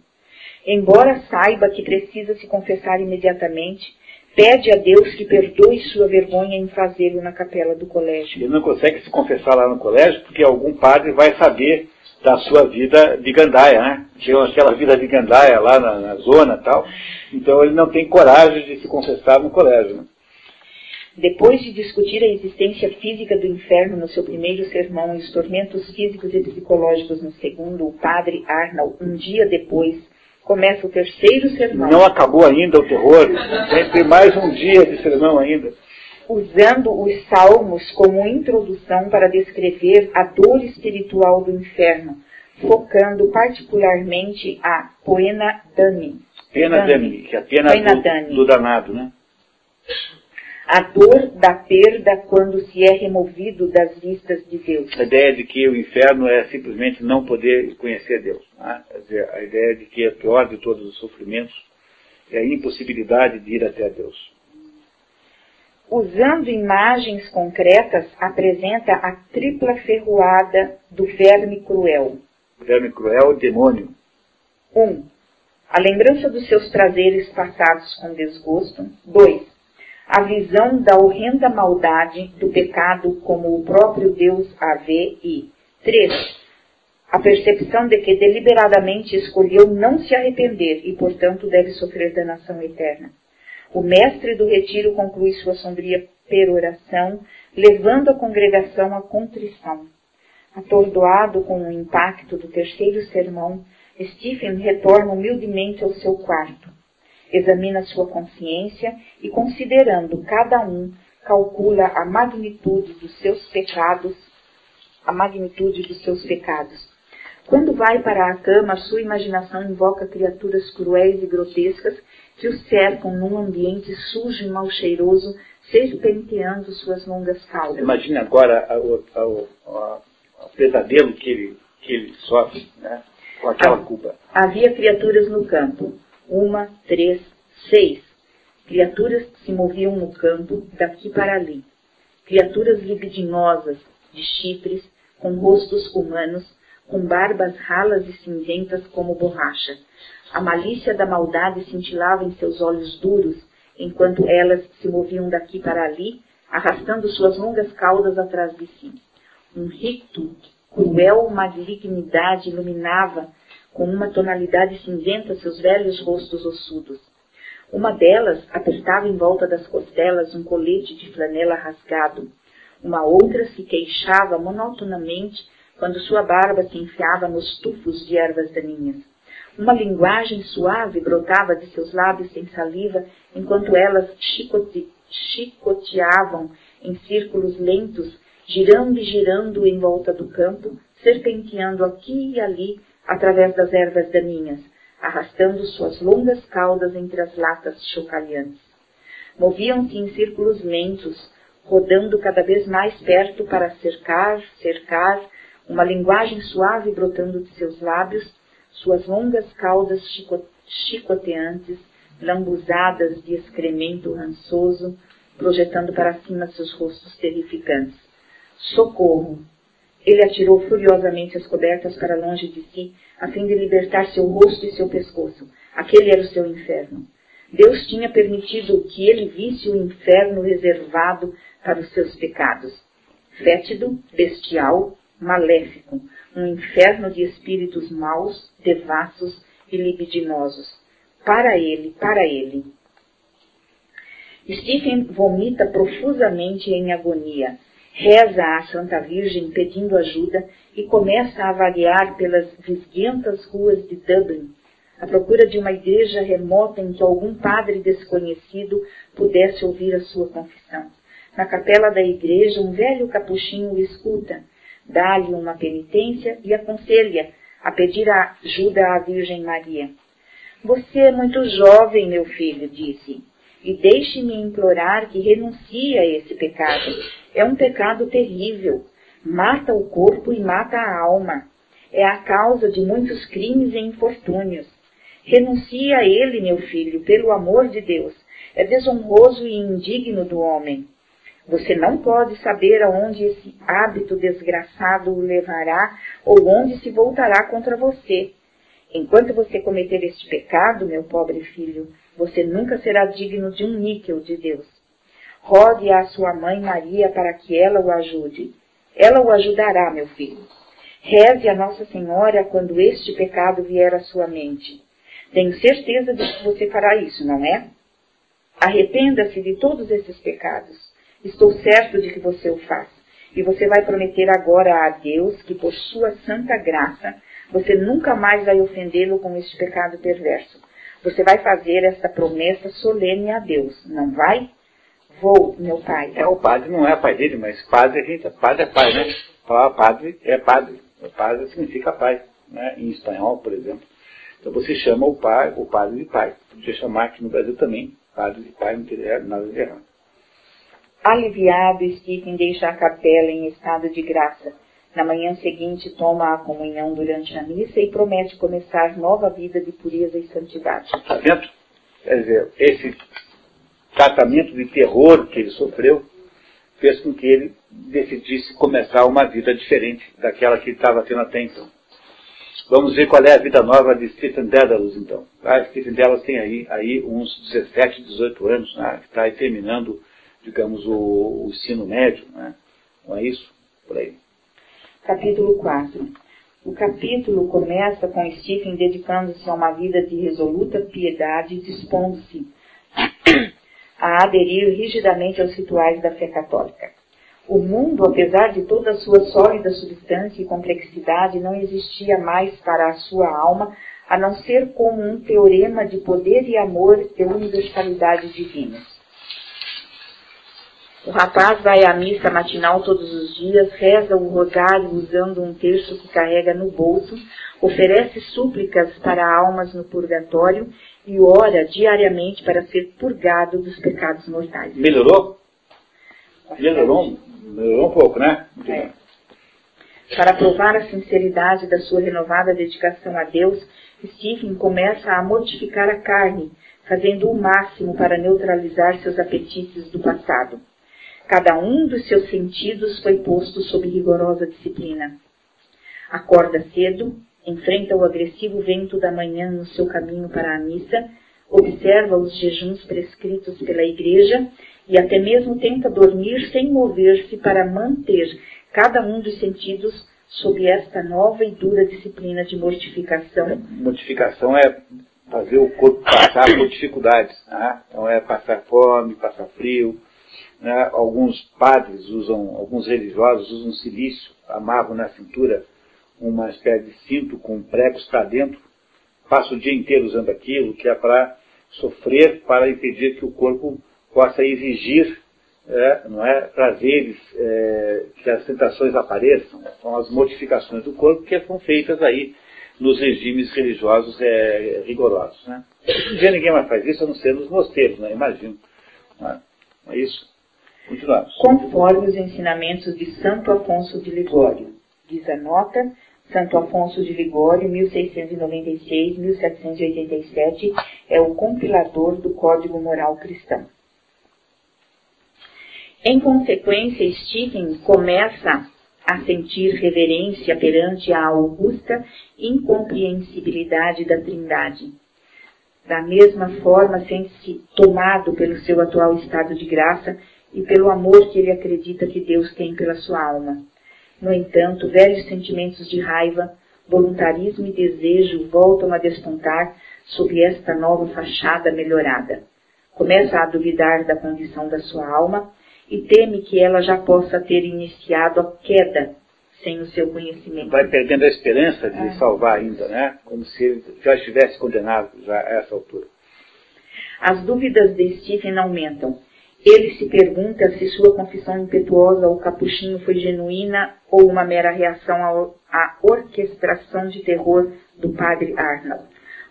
Embora saiba que precisa se confessar imediatamente, pede a Deus que perdoe sua vergonha em fazê-lo na capela do colégio. Ele não consegue se confessar lá no colégio porque algum padre vai saber da sua vida de gandaia, né? Tinha aquela vida de gandaia lá na, na zona e tal. Então ele não tem coragem de se confessar no colégio. Né? Depois de discutir a existência física do inferno no seu primeiro sermão e os tormentos físicos e psicológicos no segundo, o padre Arnold, um dia depois, começa o terceiro sermão. Não acabou ainda o terror, tem mais um dia de sermão ainda usando os salmos como introdução para descrever a dor espiritual do inferno, focando particularmente a poena dani. Pena dani, que é a pena, do, do danado, né? A dor da perda quando se é removido das vistas de Deus. A ideia de que o inferno é simplesmente não poder conhecer Deus. Né? A ideia de que a pior de todos os sofrimentos é a impossibilidade de ir até Deus usando imagens concretas, apresenta a tripla ferroada do verme cruel. Verme cruel, demônio. 1. Um, a lembrança dos seus prazeres passados com desgosto. 2. A visão da horrenda maldade do pecado como o próprio Deus a vê. E 3. A percepção de que deliberadamente escolheu não se arrepender e, portanto, deve sofrer danação eterna. O mestre do retiro conclui sua sombria peroração, levando a congregação à contrição. Atordoado com o impacto do terceiro sermão, Stephen retorna humildemente ao seu quarto. Examina sua consciência e, considerando cada um, calcula a magnitude dos seus pecados, a magnitude dos seus pecados. Quando vai para a cama, sua imaginação invoca criaturas cruéis e grotescas que o cercam num ambiente sujo e mal cheiroso, serpenteando suas longas caudas. Imagine agora o pesadelo que ele, que ele sofre né, com aquela culpa. Havia criaturas no campo. Uma, três, seis. Criaturas que se moviam no campo, daqui para ali. Criaturas libidinosas, de chifres, com rostos humanos, com barbas ralas e cinzentas como borracha a malícia da maldade cintilava em seus olhos duros, enquanto elas se moviam daqui para ali, arrastando suas longas caudas atrás de si. Um ricto, cruel malignidade iluminava com uma tonalidade cinzenta seus velhos rostos ossudos. Uma delas apertava em volta das costelas um colete de flanela rasgado. Uma outra se queixava monotonamente quando sua barba se enfiava nos tufos de ervas daninhas. Uma linguagem suave brotava de seus lábios sem saliva, enquanto elas chicote, chicoteavam em círculos lentos, girando e girando em volta do campo, serpenteando aqui e ali através das ervas daninhas, arrastando suas longas caudas entre as latas chocalhantes. Moviam-se em círculos lentos, rodando cada vez mais perto para cercar, cercar, uma linguagem suave brotando de seus lábios, suas longas caudas chicoteantes, lambuzadas de excremento rançoso, projetando para cima seus rostos terrificantes. Socorro! Ele atirou furiosamente as cobertas para longe de si, a fim de libertar seu rosto e seu pescoço. Aquele era o seu inferno. Deus tinha permitido que ele visse o inferno reservado para os seus pecados. Fétido, bestial, maléfico, um inferno de espíritos maus, devassos e libidinosos. Para ele, para ele. Stephen vomita profusamente em agonia, reza à Santa Virgem pedindo ajuda e começa a vaguear pelas visguentas ruas de Dublin, à procura de uma igreja remota em que algum padre desconhecido pudesse ouvir a sua confissão. Na capela da igreja, um velho capuchinho o escuta dá-lhe uma penitência e aconselha a pedir ajuda à Virgem Maria. Você é muito jovem, meu filho, disse, e deixe-me implorar que renuncie a esse pecado. É um pecado terrível. Mata o corpo e mata a alma. É a causa de muitos crimes e infortúnios. Renuncie a ele, meu filho, pelo amor de Deus. É desonroso e indigno do homem. Você não pode saber aonde esse hábito desgraçado o levará ou onde se voltará contra você. Enquanto você cometer este pecado, meu pobre filho, você nunca será digno de um níquel de Deus. Rogue à sua mãe Maria para que ela o ajude. Ela o ajudará, meu filho. Reze a Nossa Senhora quando este pecado vier à sua mente. Tenho certeza de que você fará isso, não é? Arrependa-se de todos esses pecados. Estou certo de que você o faz. E você vai prometer agora a Deus que, por sua santa graça, você nunca mais vai ofendê-lo com este pecado perverso. Você vai fazer esta promessa solene a Deus, não vai? Vou, meu pai. É, o padre não é pai dele, mas padre, gente, padre é pai, né? Falar padre é padre. O padre significa pai, né? Em espanhol, por exemplo. Então você chama o pai, o padre de pai. Podia chamar aqui no Brasil também, padre de pai, não teria nada de errado. Aliviado, Stephen deixa a capela em estado de graça. Na manhã seguinte, toma a comunhão durante a missa e promete começar nova vida de pureza e santidade. Está vendo? Quer dizer, esse tratamento de terror que ele sofreu fez com que ele decidisse começar uma vida diferente daquela que ele estava tendo até então. Vamos ver qual é a vida nova de Stephen Dedalus, então. Ah, Stephen Dedalus tem aí, aí uns 17, 18 anos, né, está terminando, digamos, o, o, ensino médio, né? não é isso? Por aí. Capítulo 4 O capítulo começa com Stephen dedicando-se a uma vida de resoluta piedade e dispondo-se a aderir rigidamente aos rituais da fé católica. O mundo, apesar de toda a sua sólida substância e complexidade, não existia mais para a sua alma a não ser como um teorema de poder e amor e universalidade divinas. O rapaz vai à missa matinal todos os dias, reza o rosário usando um terço que carrega no bolso, oferece súplicas para almas no purgatório e ora diariamente para ser purgado dos pecados mortais. Melhorou? Melhorou, melhorou um pouco, né? É. Para provar a sinceridade da sua renovada dedicação a Deus, Stephen começa a mortificar a carne, fazendo o máximo para neutralizar seus apetites do passado. Cada um dos seus sentidos foi posto sob rigorosa disciplina. Acorda cedo, enfrenta o agressivo vento da manhã no seu caminho para a missa, observa os jejuns prescritos pela igreja e até mesmo tenta dormir sem mover-se para manter cada um dos sentidos sob esta nova e dura disciplina de mortificação. Mortificação é fazer o corpo passar por dificuldades. Né? Então é passar fome, passar frio. Né? Alguns padres usam, alguns religiosos usam silício, amarram na cintura uma espécie de cinto com pregos para dentro, passa o dia inteiro usando aquilo, que é para sofrer, para impedir que o corpo possa exigir, é, não é, prazeres, é, que as tentações apareçam. São as modificações do corpo que são feitas aí nos regimes religiosos é, rigorosos. Né? Hoje em dia ninguém mais faz isso, a não ser nos mosteiros, né? imagino. Não é? é isso? Conforme os ensinamentos de Santo Afonso de Ligório, diz a nota, Santo Afonso de Ligório, 1696-1787, é o compilador do Código Moral Cristão. Em consequência, Stephen começa a sentir reverência perante a augusta incompreensibilidade da Trindade. Da mesma forma, sente-se tomado pelo seu atual estado de graça e pelo amor que ele acredita que Deus tem pela sua alma. No entanto, velhos sentimentos de raiva, voluntarismo e desejo voltam a despontar sob esta nova fachada melhorada. Começa a duvidar da condição da sua alma e teme que ela já possa ter iniciado a queda sem o seu conhecimento. Vai perdendo a esperança de ah. salvar ainda, né? Como se ele já estivesse condenado já a essa altura. As dúvidas de Stephen aumentam. Ele se pergunta se sua confissão impetuosa ao capuchinho foi genuína ou uma mera reação à orquestração de terror do padre Arnold.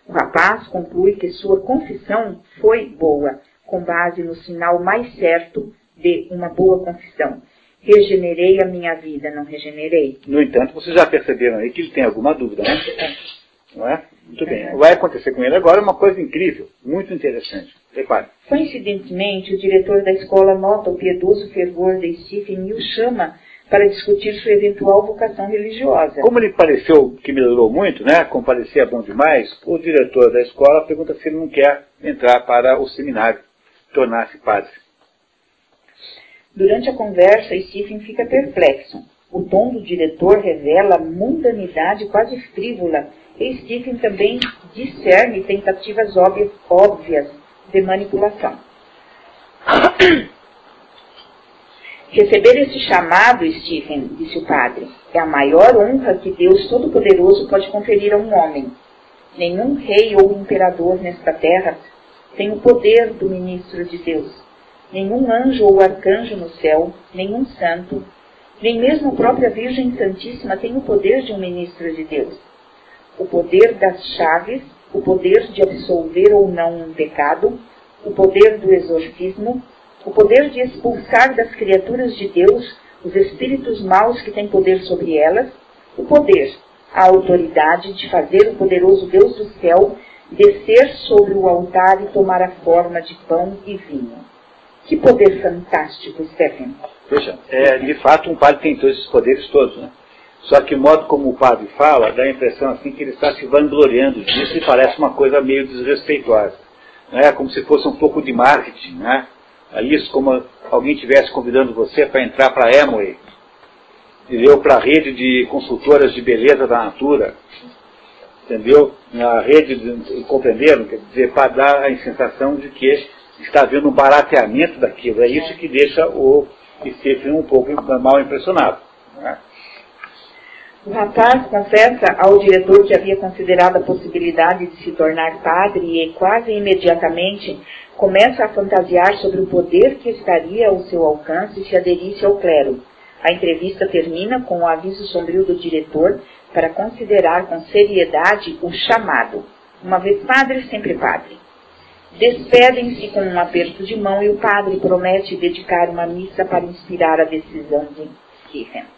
O rapaz conclui que sua confissão foi boa, com base no sinal mais certo de uma boa confissão. Regenerei a minha vida, não regenerei. No entanto, vocês já perceberam aí que ele tem alguma dúvida, né? Não é? Muito bem. Vai acontecer com ele agora uma coisa incrível, muito interessante. Coincidentemente, o diretor da escola nota o piedoso fervor de Stephen e o chama para discutir sua eventual vocação religiosa. Como ele pareceu que melhorou muito, né? Como parecia bom demais, o diretor da escola pergunta se ele não quer entrar para o seminário, tornar-se padre. Durante a conversa, Stephen fica perplexo. O tom do diretor revela mundanidade quase frívola e Stephen também discerne tentativas óbvias de manipulação. Receber esse chamado, Stephen, disse o padre, é a maior honra que Deus Todo-Poderoso pode conferir a um homem. Nenhum rei ou imperador nesta terra tem o poder do ministro de Deus. Nenhum anjo ou arcanjo no céu, nenhum santo, nem mesmo a própria Virgem Santíssima tem o poder de um ministro de Deus. O poder das chaves, o poder de absolver ou não um pecado, o poder do exorcismo, o poder de expulsar das criaturas de Deus os espíritos maus que têm poder sobre elas, o poder, a autoridade de fazer o poderoso Deus do céu descer sobre o altar e tomar a forma de pão e vinho. Que poder fantástico, Stephen. Veja, é, de fato um padre tem todos esses poderes todos, né? Só que o modo como o padre fala dá a impressão assim que ele está se vangloriando disso e parece uma coisa meio desrespeitosa. Né? Como se fosse um pouco de marketing, né? É isso como alguém estivesse convidando você para entrar para a Amway, entendeu? Para a rede de consultoras de beleza da Natura, entendeu? Na rede, de, compreenderam? Quer dizer, para dar a sensação de que está havendo um barateamento daquilo. É isso que deixa o Stephen um pouco mal impressionado. Né? O rapaz confessa ao diretor que havia considerado a possibilidade de se tornar padre e quase imediatamente começa a fantasiar sobre o poder que estaria ao seu alcance se aderisse ao clero. A entrevista termina com o aviso sombrio do diretor para considerar com seriedade o chamado. Uma vez padre, sempre padre. Despedem-se com um aperto de mão e o padre promete dedicar uma missa para inspirar a decisão de Stephen.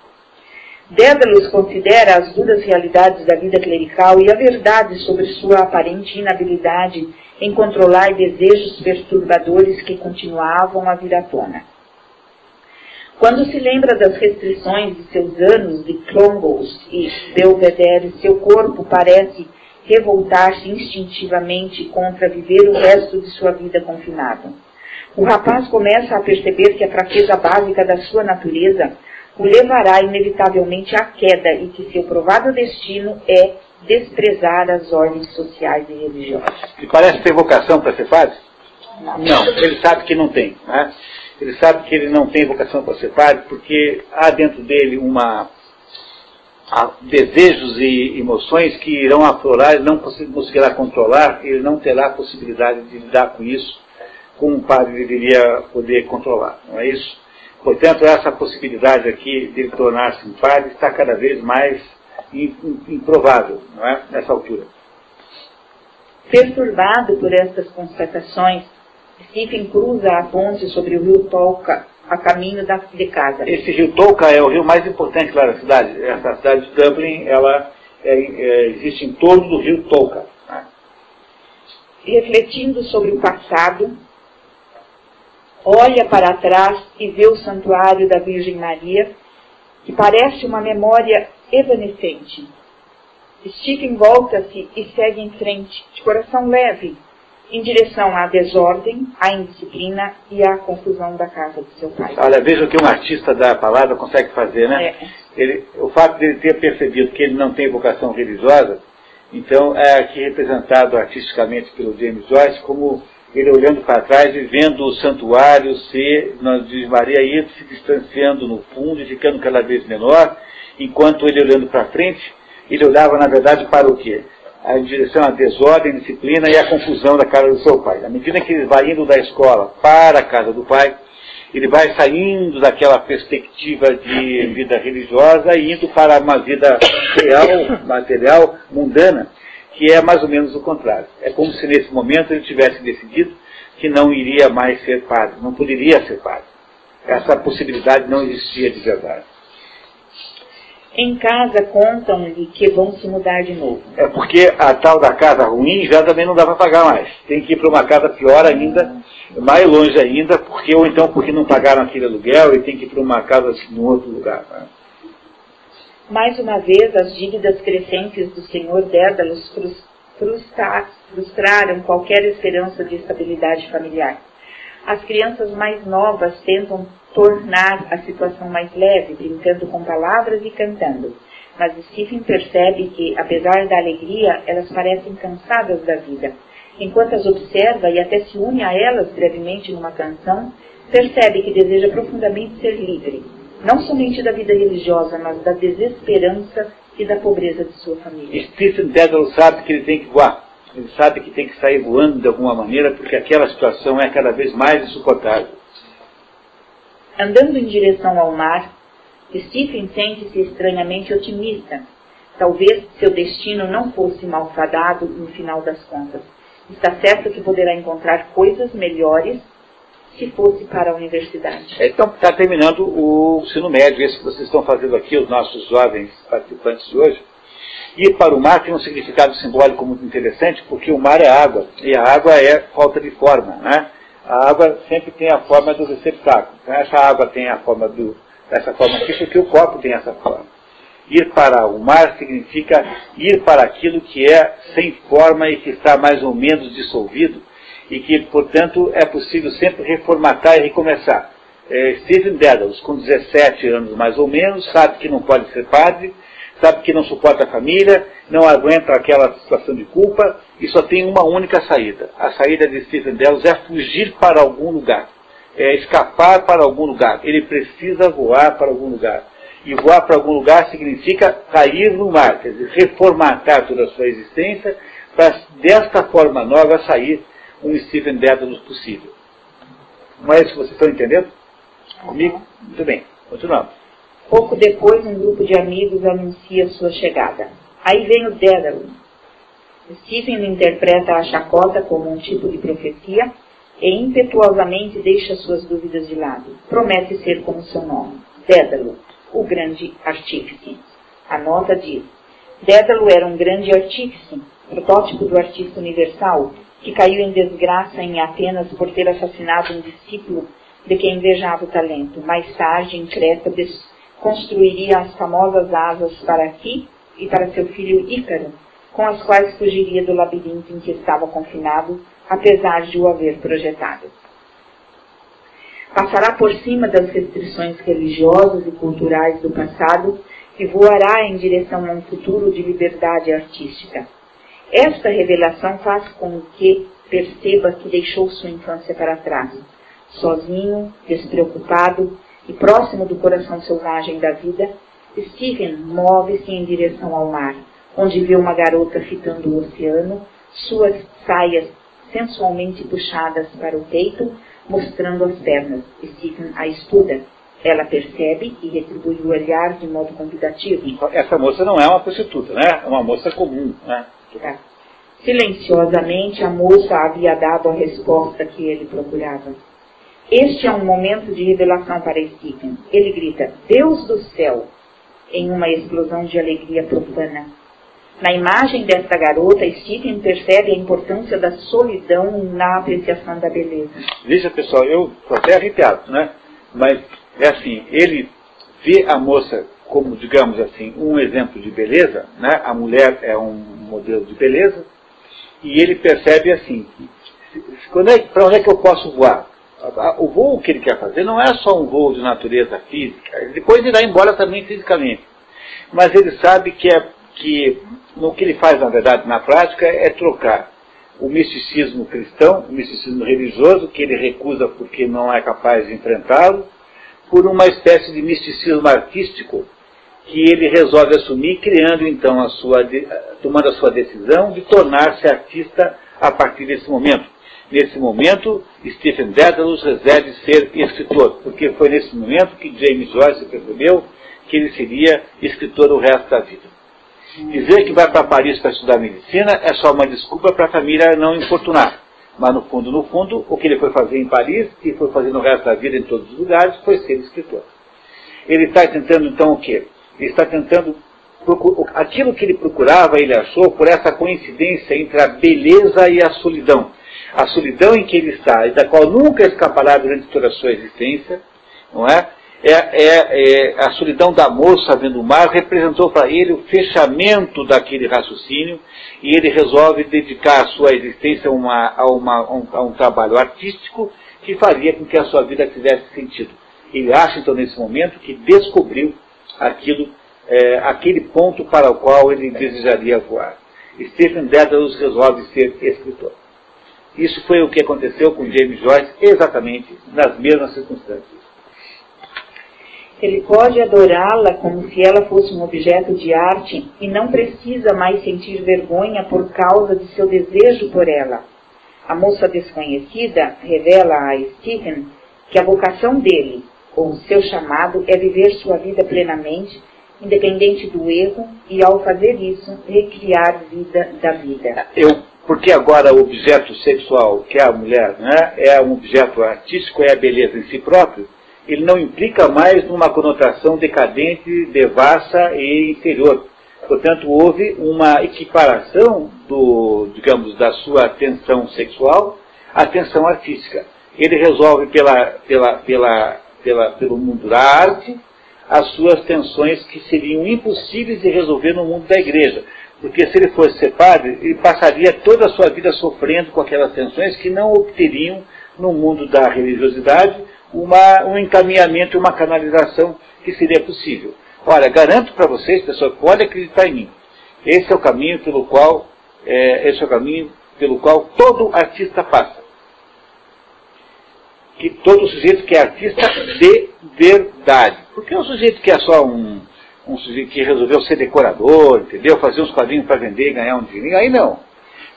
Dédalus considera as duras realidades da vida clerical e a verdade sobre sua aparente inabilidade em controlar desejos perturbadores que continuavam a vir à tona. Quando se lembra das restrições de seus anos de Clongos e Belvedere, seu corpo parece revoltar-se instintivamente contra viver o resto de sua vida confinado. O rapaz começa a perceber que a fraqueza básica da sua natureza o levará inevitavelmente à queda e que seu provável destino é desprezar as ordens sociais e religiosas. E parece ter vocação para ser padre? Não. não, ele sabe que não tem. Né? Ele sabe que ele não tem vocação para ser padre porque há dentro dele uma desejos e emoções que irão aflorar, ele não conseguirá controlar, ele não terá a possibilidade de lidar com isso como um padre deveria poder controlar, não é isso? Portanto, essa possibilidade aqui de ele tornar-se um padre está cada vez mais improvável, não é? Nessa altura. Perturbado por estas constatações, Stephen cruza a ponte sobre o rio Tolka a caminho da, de casa. Esse rio Tolka é o rio mais importante lá da cidade. Essa cidade de Dublin, ela é, é, existe em torno do rio Tolka. Né? Refletindo sobre o passado, olha para trás e vê o santuário da Virgem Maria, que parece uma memória evanescente. Stephen volta-se e segue em frente, de coração leve, em direção à desordem, à indisciplina e à confusão da casa de seu pai. Olha, veja o que um artista da palavra consegue fazer, né? É. Ele, o fato de ele ter percebido que ele não tem vocação religiosa, então é aqui representado artisticamente pelo James Joyce como ele olhando para trás e vendo o santuário se, de Maria ir se distanciando no fundo e ficando cada vez menor, enquanto ele olhando para frente, ele olhava na verdade para o quê? A direção à desordem, disciplina e à confusão da casa do seu pai. À medida que ele vai indo da escola para a casa do pai, ele vai saindo daquela perspectiva de vida religiosa e indo para uma vida real, material, mundana, que é mais ou menos o contrário. É como se nesse momento ele tivesse decidido que não iria mais ser padre, não poderia ser padre. Essa possibilidade não existia de verdade. Em casa contam-lhe que vão se mudar de novo. É porque a tal da casa ruim já também não dá para pagar mais. Tem que ir para uma casa pior ainda, mais longe ainda, porque ou então porque não pagaram aquele aluguel e tem que ir para uma casa em outro lugar. Né? Mais uma vez, as dívidas crescentes do senhor Dédalus frustraram qualquer esperança de estabilidade familiar. As crianças mais novas tentam tornar a situação mais leve, brincando com palavras e cantando. Mas Stephen percebe que, apesar da alegria, elas parecem cansadas da vida. Enquanto as observa e até se une a elas brevemente numa canção, percebe que deseja profundamente ser livre, não somente da vida religiosa, mas da desesperança e da pobreza de sua família. Stephen Dedal sabe que ele tem que voar. Ele sabe que tem que sair voando de alguma maneira, porque aquela situação é cada vez mais insuportável. Andando em direção ao mar, Stephen sente-se estranhamente otimista. Talvez seu destino não fosse malfadado no final das contas. Está certo que poderá encontrar coisas melhores se fosse para a universidade. Então, está terminando o ensino médio, esse que vocês estão fazendo aqui, os nossos jovens participantes de hoje. Ir para o mar tem um significado simbólico muito interessante, porque o mar é água, e a água é falta de forma. Né? A água sempre tem a forma do receptáculo. Então, essa água tem a forma do, dessa forma aqui, porque o copo tem essa forma. Ir para o mar significa ir para aquilo que é sem forma e que está mais ou menos dissolvido, e que, portanto, é possível sempre reformatar e recomeçar. É, Stephen Dedalus, com 17 anos mais ou menos, sabe que não pode ser padre, sabe que não suporta a família, não aguenta aquela situação de culpa e só tem uma única saída. A saída de Stephen Dedalus é fugir para algum lugar, é escapar para algum lugar. Ele precisa voar para algum lugar. E voar para algum lugar significa cair no mar, quer dizer, reformatar toda a sua existência para desta forma nova sair um Stephen Dedalus possível. Não é isso que vocês estão entendendo? Comigo? Muito bem. Continuamos. Pouco depois, um grupo de amigos anuncia sua chegada. Aí vem o Dédalo. Stephen interpreta a chacota como um tipo de profecia e impetuosamente deixa suas dúvidas de lado. Promete ser como seu nome, Dédalo, o grande artífice. A nota diz: Dédalo era um grande artífice, protótipo do artista universal, que caiu em desgraça em Atenas por ter assassinado um discípulo de quem invejava o talento. Mais tarde, em Creta, construiria as famosas asas para aqui e para seu filho Ícaro, com as quais fugiria do labirinto em que estava confinado, apesar de o haver projetado. Passará por cima das restrições religiosas e culturais do passado e voará em direção a um futuro de liberdade artística esta revelação faz com que perceba que deixou sua infância para trás, sozinho, despreocupado e próximo do coração selvagem da vida. Stephen move-se em direção ao mar, onde vê uma garota fitando o oceano, suas saias sensualmente puxadas para o peito, mostrando as pernas. Stephen a estuda. Ela percebe e retribui o olhar de modo convidativo. Essa moça não é uma prostituta, né? É uma moça comum, né? Silenciosamente, a moça havia dado a resposta que ele procurava. Este é um momento de revelação para Stephen. Ele grita, Deus do céu, em uma explosão de alegria profana. Na imagem desta garota, Stephen percebe a importância da solidão na apreciação da beleza. Veja, pessoal, eu estou até arrepiado, né? Mas é assim, ele vê a moça como, digamos assim, um exemplo de beleza, né? A mulher é um modelo de beleza, e ele percebe assim, é, para onde é que eu posso voar? O voo que ele quer fazer não é só um voo de natureza física, depois irá embora também fisicamente. Mas ele sabe que, é, que no que ele faz, na verdade, na prática, é trocar o misticismo cristão, o misticismo religioso, que ele recusa porque não é capaz de enfrentá-lo, por uma espécie de misticismo artístico que ele resolve assumir, criando então a sua, tomando a sua decisão de tornar-se artista a partir desse momento. Nesse momento, Stephen Dedalus resolve ser escritor, porque foi nesse momento que James Joyce percebeu que ele seria escritor o resto da vida. Dizer que vai para Paris para estudar medicina é só uma desculpa para a família não importunar. Mas no fundo, no fundo, o que ele foi fazer em Paris e foi fazer no resto da vida em todos os lugares foi ser escritor. Ele está tentando então o quê? Ele está tentando. Aquilo que ele procurava, ele achou por essa coincidência entre a beleza e a solidão. A solidão em que ele está, e da qual nunca escapará durante toda a sua existência, não é? É, é, é, a solidão da moça vendo o mar representou para ele o fechamento daquele raciocínio e ele resolve dedicar a sua existência uma, a, uma, a, um, a um trabalho artístico que faria com que a sua vida tivesse sentido. Ele acha, então, nesse momento, que descobriu aquilo, é, aquele ponto para o qual ele desejaria voar. Stephen Dedalus resolve ser escritor. Isso foi o que aconteceu com James Joyce exatamente nas mesmas circunstâncias. Ele pode adorá-la como se ela fosse um objeto de arte e não precisa mais sentir vergonha por causa de seu desejo por ela. A moça desconhecida revela a Stephen que a vocação dele, ou seu chamado, é viver sua vida plenamente, independente do erro, e ao fazer isso, recriar vida da vida. Eu, porque agora o objeto sexual, que é a mulher, né, é um objeto artístico, é a beleza em si próprio, ele não implica mais numa conotação decadente, devassa e inferior. Portanto, houve uma equiparação do, digamos, da sua atenção sexual à atenção artística. Ele resolve pela, pela, pela, pela, pelo mundo da arte as suas tensões que seriam impossíveis de resolver no mundo da igreja. Porque se ele fosse ser padre, ele passaria toda a sua vida sofrendo com aquelas tensões que não obteriam no mundo da religiosidade uma, um encaminhamento uma canalização que seria possível. Olha, garanto para vocês, pessoal, que podem acreditar em mim. Esse é o caminho pelo qual, é, esse é o caminho pelo qual todo artista passa. Que todo sujeito que é artista de verdade. Porque um sujeito que é só um, um sujeito que resolveu ser decorador, entendeu? Fazer uns quadrinhos para vender e ganhar um dinheirinho, aí não.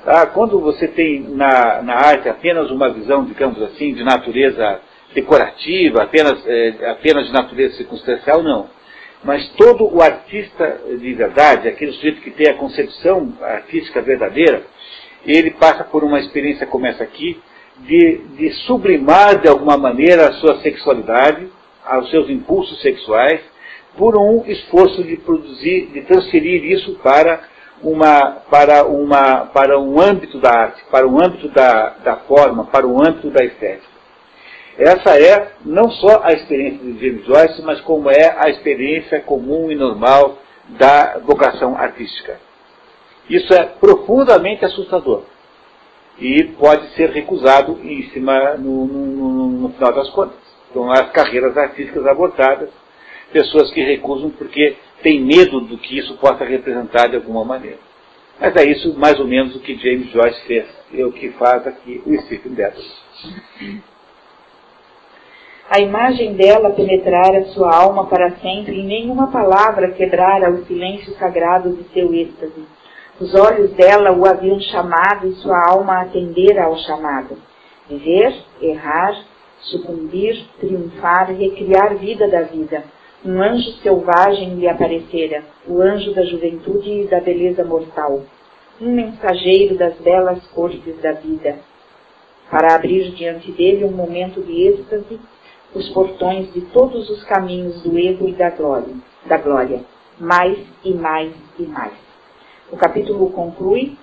Tá? Quando você tem na, na arte apenas uma visão, digamos assim, de natureza decorativa, apenas, é, apenas de natureza circunstancial, não. Mas todo o artista de verdade, aquele sujeito que tem a concepção artística verdadeira, ele passa por uma experiência como essa aqui, de, de sublimar de alguma maneira a sua sexualidade, aos seus impulsos sexuais, por um esforço de produzir, de transferir isso para uma, para uma, para um âmbito da arte, para um âmbito da, da forma, para um âmbito da estética. Essa é não só a experiência de James Joyce, mas como é a experiência comum e normal da vocação artística. Isso é profundamente assustador e pode ser recusado em cima no, no, no final das contas. Então, as carreiras artísticas abortadas, pessoas que recusam porque têm medo do que isso possa representar de alguma maneira. Mas é isso mais ou menos o que James Joyce fez e o que faz aqui o Stephen Dedalus a imagem dela penetrara sua alma para sempre e nenhuma palavra quebrara o silêncio sagrado de seu êxtase. Os olhos dela o haviam chamado e sua alma atendera ao chamado. Viver, errar, sucumbir, triunfar, recriar vida da vida. Um anjo selvagem lhe aparecera, o anjo da juventude e da beleza mortal. Um mensageiro das belas cortes da vida. Para abrir diante dele um momento de êxtase os portões de todos os caminhos do erro e da glória, da glória, mais e mais e mais. O capítulo conclui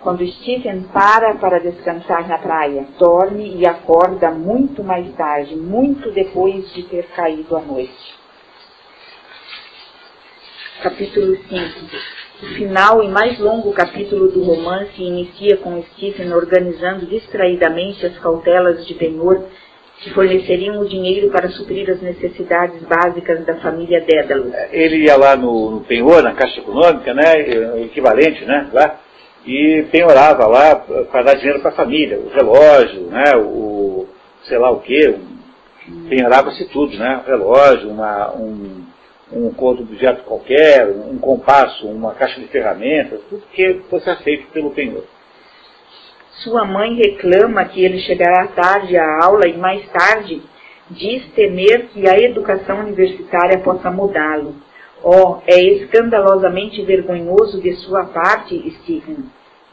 quando Stephen para para descansar na praia, dorme e acorda muito mais tarde, muito depois de ter caído a noite. Capítulo 5 O final e mais longo capítulo do romance inicia com Stephen organizando distraidamente as cautelas de penhor que forneceriam o dinheiro para suprir as necessidades básicas da família Dédalo. Ele ia lá no, no penhor, na Caixa Econômica, né, equivalente, né, lá, e penhorava lá para dar dinheiro para a família, o relógio, né, o sei lá o que, um, penhorava-se tudo, né, relógio, uma, um, um conto de objeto qualquer, um compasso, uma caixa de ferramentas, tudo que fosse aceito pelo penhor. Sua mãe reclama que ele chegará tarde à aula e mais tarde diz temer que a educação universitária possa mudá-lo. Oh, é escandalosamente vergonhoso de sua parte, Stephen,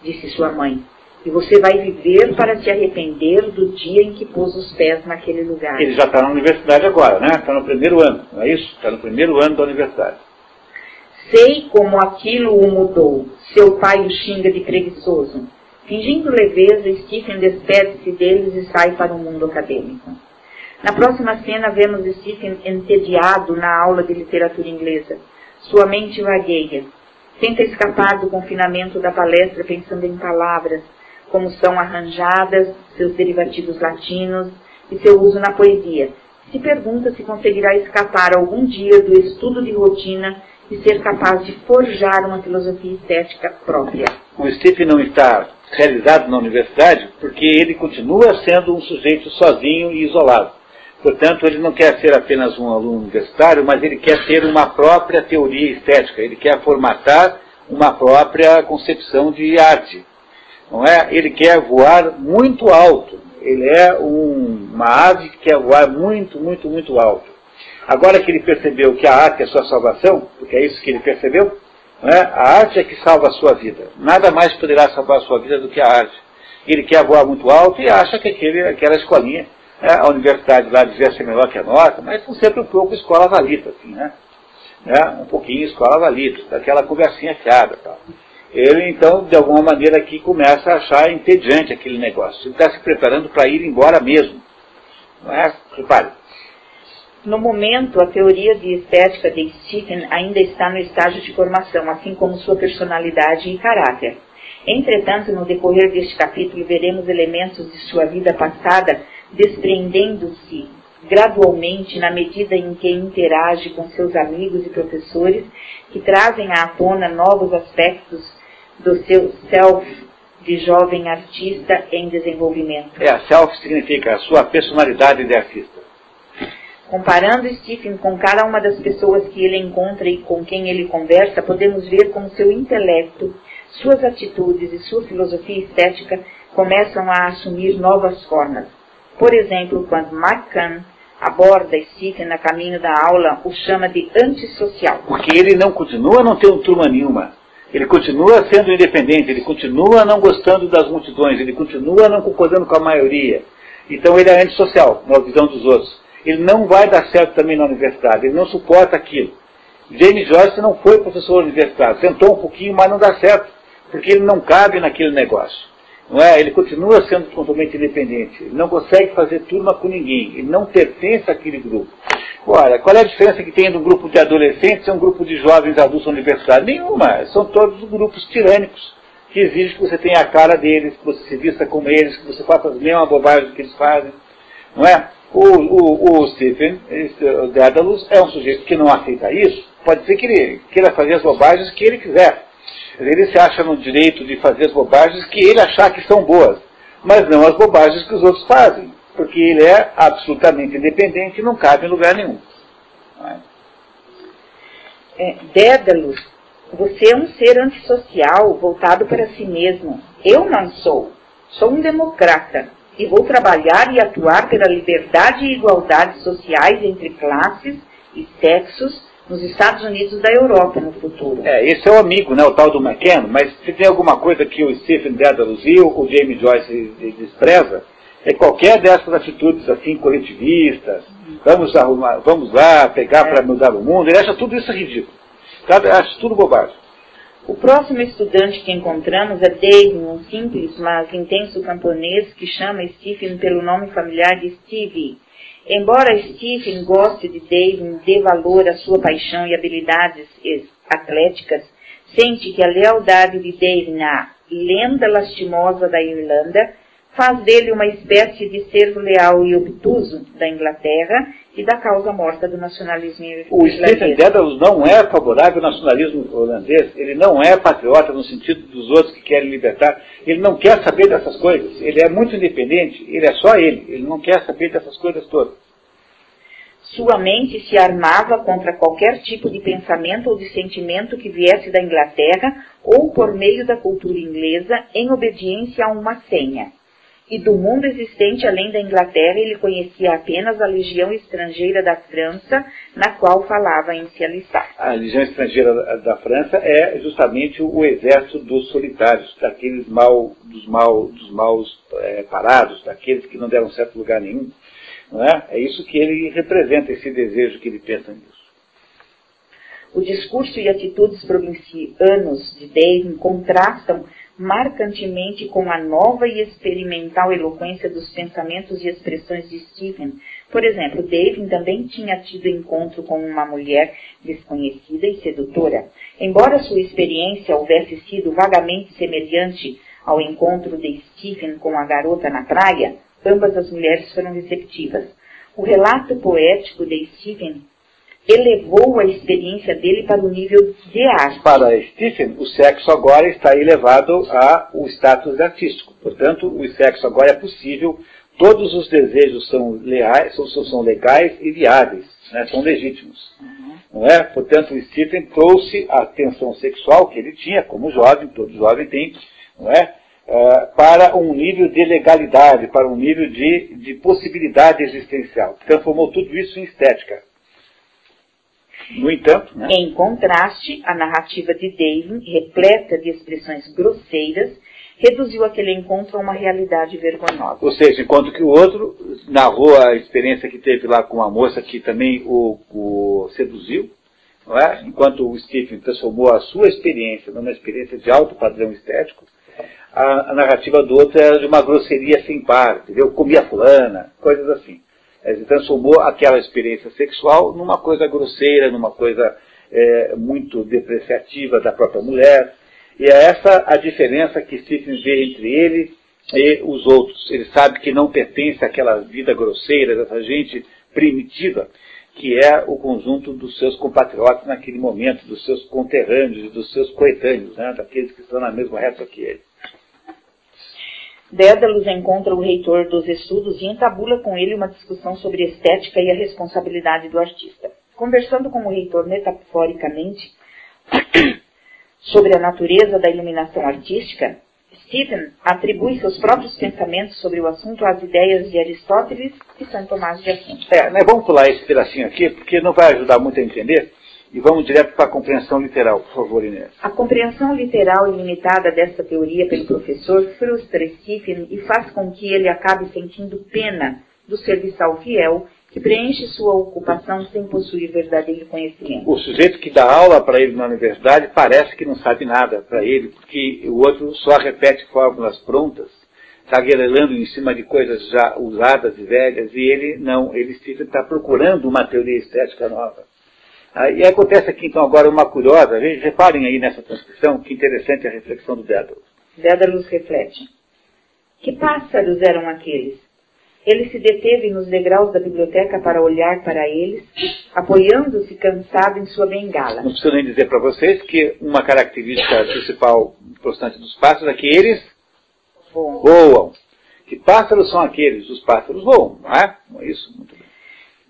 disse sua mãe. E você vai viver para se arrepender do dia em que pôs os pés naquele lugar. Ele já está na universidade agora, né? Está no primeiro ano, não é isso? Está no primeiro ano da universidade. Sei como aquilo o mudou. Seu pai o xinga de preguiçoso. Fingindo leveza, Stephen despede-se deles e sai para o mundo acadêmico. Na próxima cena, vemos Stephen entediado na aula de literatura inglesa. Sua mente vagueia. Tenta escapar do confinamento da palestra pensando em palavras, como são arranjadas, seus derivativos latinos e seu uso na poesia. Se pergunta se conseguirá escapar algum dia do estudo de rotina e ser capaz de forjar uma filosofia estética própria. O Stephen não está realizado na universidade porque ele continua sendo um sujeito sozinho e isolado. Portanto, ele não quer ser apenas um aluno universitário, mas ele quer ter uma própria teoria estética, ele quer formatar uma própria concepção de arte. Não é? Ele quer voar muito alto. Ele é um, uma ave que quer voar muito, muito, muito alto. Agora que ele percebeu que a arte é sua salvação, porque é isso que ele percebeu, é? a arte é que salva a sua vida. Nada mais poderá salvar a sua vida do que a arte. Ele quer voar muito alto e acha que aquele, aquela escolinha, é, a universidade lá devia ser melhor que a nossa, mas são sempre um pouco escola valida, assim, né? É, um pouquinho escola valida, aquela conversinha fiada. Ele, então, de alguma maneira aqui começa a achar entediante aquele negócio. Ele está se preparando para ir embora mesmo. Não é? Repare, no momento, a teoria de estética de Stephen ainda está no estágio de formação, assim como sua personalidade e caráter. Entretanto, no decorrer deste capítulo, veremos elementos de sua vida passada despreendendo-se gradualmente na medida em que interage com seus amigos e professores, que trazem à tona novos aspectos do seu self de jovem artista em desenvolvimento. É, self significa a sua personalidade de artista. Comparando Stephen com cada uma das pessoas que ele encontra e com quem ele conversa, podemos ver como seu intelecto, suas atitudes e sua filosofia estética começam a assumir novas formas. Por exemplo, quando McCann aborda Stephen a caminho da aula, o chama de antissocial. Porque ele não continua a não ter um turma nenhuma. Ele continua sendo independente, ele continua não gostando das multidões, ele continua não concordando com a maioria. Então ele é antissocial, na visão dos outros ele não vai dar certo também na universidade, ele não suporta aquilo. James Joyce não foi professor universitário, tentou um pouquinho, mas não dá certo, porque ele não cabe naquele negócio. Não é? Ele continua sendo totalmente independente, ele não consegue fazer turma com ninguém, ele não pertence àquele grupo. Ora, qual é a diferença que tem de um grupo de adolescentes e um grupo de jovens adultos universitários? Nenhuma, são todos grupos tirânicos, que exigem que você tenha a cara deles, que você se vista como eles, que você faça as mesmas bobagens que eles fazem. Não é? O, o, o Stephen Dédalus é um sujeito que não aceita isso, pode ser que ele queira fazer as bobagens que ele quiser. Ele se acha no direito de fazer as bobagens que ele achar que são boas, mas não as bobagens que os outros fazem, porque ele é absolutamente independente e não cabe em lugar nenhum. É, Dédalus, você é um ser antissocial, voltado para si mesmo. Eu não sou. Sou um democrata e vou trabalhar e atuar pela liberdade e igualdade sociais entre classes e sexos nos Estados Unidos da Europa no futuro. É, esse é o amigo, né, o tal do McKenna, mas se tem alguma coisa que o Stephen Dedalus e o James Joyce despreza, é qualquer dessas atitudes assim coletivistas, vamos arrumar, vamos lá pegar é. para mudar o mundo, ele acha tudo isso ridículo. Acha tudo bobagem. O próximo estudante que encontramos é Dave, um simples, mas intenso camponês que chama Stephen pelo nome familiar de Stevie. Embora Stephen goste de Dave, dê valor à sua paixão e habilidades atléticas, sente que a lealdade de Dave na lenda lastimosa da Irlanda faz dele uma espécie de servo leal e obtuso da Inglaterra e da causa morta do nacionalismo. O Stephen Dedalus não é favorável ao nacionalismo holandês, ele não é patriota no sentido dos outros que querem libertar, ele não quer saber dessas coisas, ele é muito independente, ele é só ele, ele não quer saber dessas coisas todas. Sua mente se armava contra qualquer tipo de pensamento ou de sentimento que viesse da Inglaterra ou por meio da cultura inglesa em obediência a uma senha e do mundo existente além da Inglaterra ele conhecia apenas a legião estrangeira da França, na qual falava em se alistar. A legião estrangeira da França é justamente o exército dos solitários, daqueles mal, dos mal, dos maus é, parados, daqueles que não deram certo lugar nenhum. Não é? é isso que ele representa, esse desejo que ele pensa nisso. O discurso e atitudes provincianos de Dayton contrastam marcantemente com a nova e experimental eloquência dos pensamentos e expressões de Stephen. Por exemplo, David também tinha tido encontro com uma mulher desconhecida e sedutora. Embora sua experiência houvesse sido vagamente semelhante Ao encontro de Stephen com a garota na praia, ambas as mulheres foram receptivas. O relato poético de Stephen elevou a experiência dele para o nível de arte. Para Stephen, o sexo agora está elevado ao status artístico. Portanto, o sexo agora é possível, todos os desejos são, leais, são, são legais e viáveis, né, são legítimos. Uhum. Não é? Portanto, Stephen trouxe a tensão sexual que ele tinha, como jovem, todo jovem tem, não é? Uh, para um nível de legalidade, para um nível de, de possibilidade existencial. Transformou tudo isso em estética. No entanto, né? em contraste, a narrativa de David, repleta de expressões grosseiras, reduziu aquele encontro a uma realidade vergonhosa. Ou seja, enquanto que o outro narrou a experiência que teve lá com uma moça que também o, o seduziu, é? enquanto o Stephen transformou a sua experiência numa experiência de alto padrão estético, a, a narrativa do outro era de uma grosseria sem par, entendeu? Comia fulana, coisas assim. Ele transformou aquela experiência sexual numa coisa grosseira, numa coisa é, muito depreciativa da própria mulher. E é essa a diferença que Stephen vê entre ele e os outros. Ele sabe que não pertence àquela vida grosseira, dessa gente primitiva, que é o conjunto dos seus compatriotas naquele momento, dos seus conterrâneos, dos seus coetâneos, né, daqueles que estão na mesma reta que ele. Dédalus encontra o reitor dos estudos e entabula com ele uma discussão sobre estética e a responsabilidade do artista. Conversando com o reitor metaforicamente sobre a natureza da iluminação artística, Stephen atribui seus próprios pensamentos sobre o assunto às ideias de Aristóteles e São Tomás de Aquino. É, né, vamos pular esse pedacinho aqui, porque não vai ajudar muito a entender. E vamos direto para a compreensão literal, por favor, Inês. A compreensão literal e limitada desta teoria pelo professor frustra Stephen e faz com que ele acabe sentindo pena do serviçal fiel que preenche sua ocupação sem possuir verdadeiro conhecimento. O sujeito que dá aula para ele na universidade parece que não sabe nada para ele, porque o outro só repete fórmulas prontas, taguelando em cima de coisas já usadas e velhas, e ele não, ele está procurando uma teoria estética nova. Ah, e acontece aqui então agora uma curiosa, reparem aí nessa transcrição, que interessante a reflexão do Dédalus. Dédalus reflete. Que pássaros eram aqueles? Ele se deteve nos degraus da biblioteca para olhar para eles, apoiando-se cansado em sua bengala. Não preciso nem dizer para vocês que uma característica principal importante dos pássaros é que eles voam. voam. Que pássaros são aqueles? Os pássaros voam, não é? Não é isso? Muito bem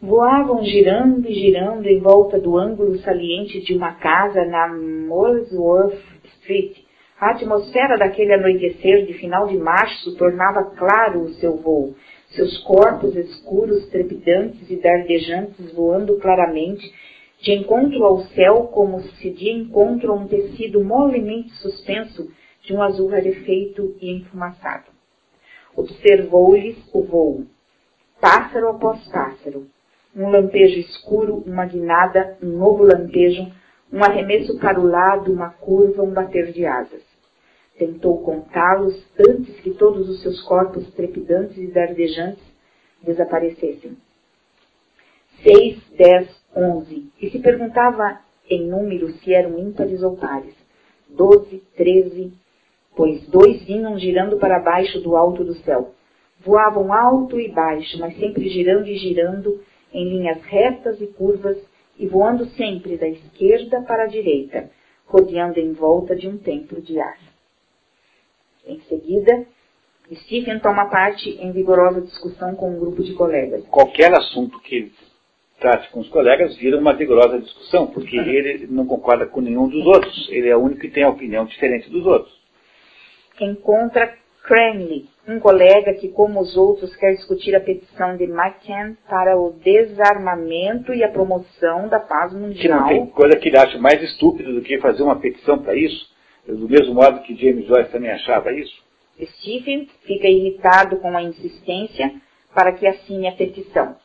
voavam girando e girando em volta do ângulo saliente de uma casa na Molesworth Street. A atmosfera daquele anoitecer de final de março tornava claro o seu voo, seus corpos escuros, trepidantes e dardejantes voando claramente, de encontro ao céu como se de encontro a um tecido molemente suspenso de um azul rarefeito e enfumaçado. Observou-lhes o voo, pássaro após pássaro, um lampejo escuro, uma guinada, um novo lampejo, um arremesso para o lado, uma curva, um bater de asas. Tentou contá-los antes que todos os seus corpos trepidantes e dardejantes desaparecessem. Seis, dez, onze. E se perguntava em número se eram ímpares ou pares. Doze, treze, pois dois vinham girando para baixo do alto do céu. Voavam alto e baixo, mas sempre girando e girando, em linhas retas e curvas e voando sempre da esquerda para a direita, rodeando em volta de um templo de ar. Em seguida, Stephen toma parte em vigorosa discussão com um grupo de colegas. Qualquer assunto que trate com os colegas vira uma vigorosa discussão, porque ele não concorda com nenhum dos outros. Ele é o único que tem a opinião diferente dos outros. Encontra Cranley, um colega que, como os outros, quer discutir a petição de McCann para o desarmamento e a promoção da paz mundial. Que não tem coisa que ele acha mais estúpida do que fazer uma petição para isso, do mesmo modo que James Joyce também achava isso. Stephen fica irritado com a insistência para que assine a petição.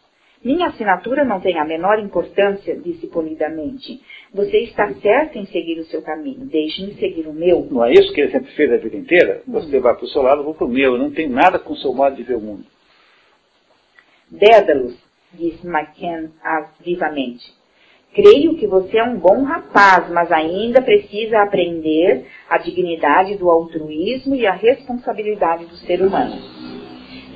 Minha assinatura não tem a menor importância, disse polidamente. Você está certo em seguir o seu caminho. Deixe-me seguir o meu. Não é isso que ele sempre fez a vida inteira? Hum. Você vai para o seu lado, eu vou para o meu. Eu não tenho nada com o seu modo de ver o mundo. Dédalus, disse McCann vivamente. Creio que você é um bom rapaz, mas ainda precisa aprender a dignidade do altruísmo e a responsabilidade do ser humano.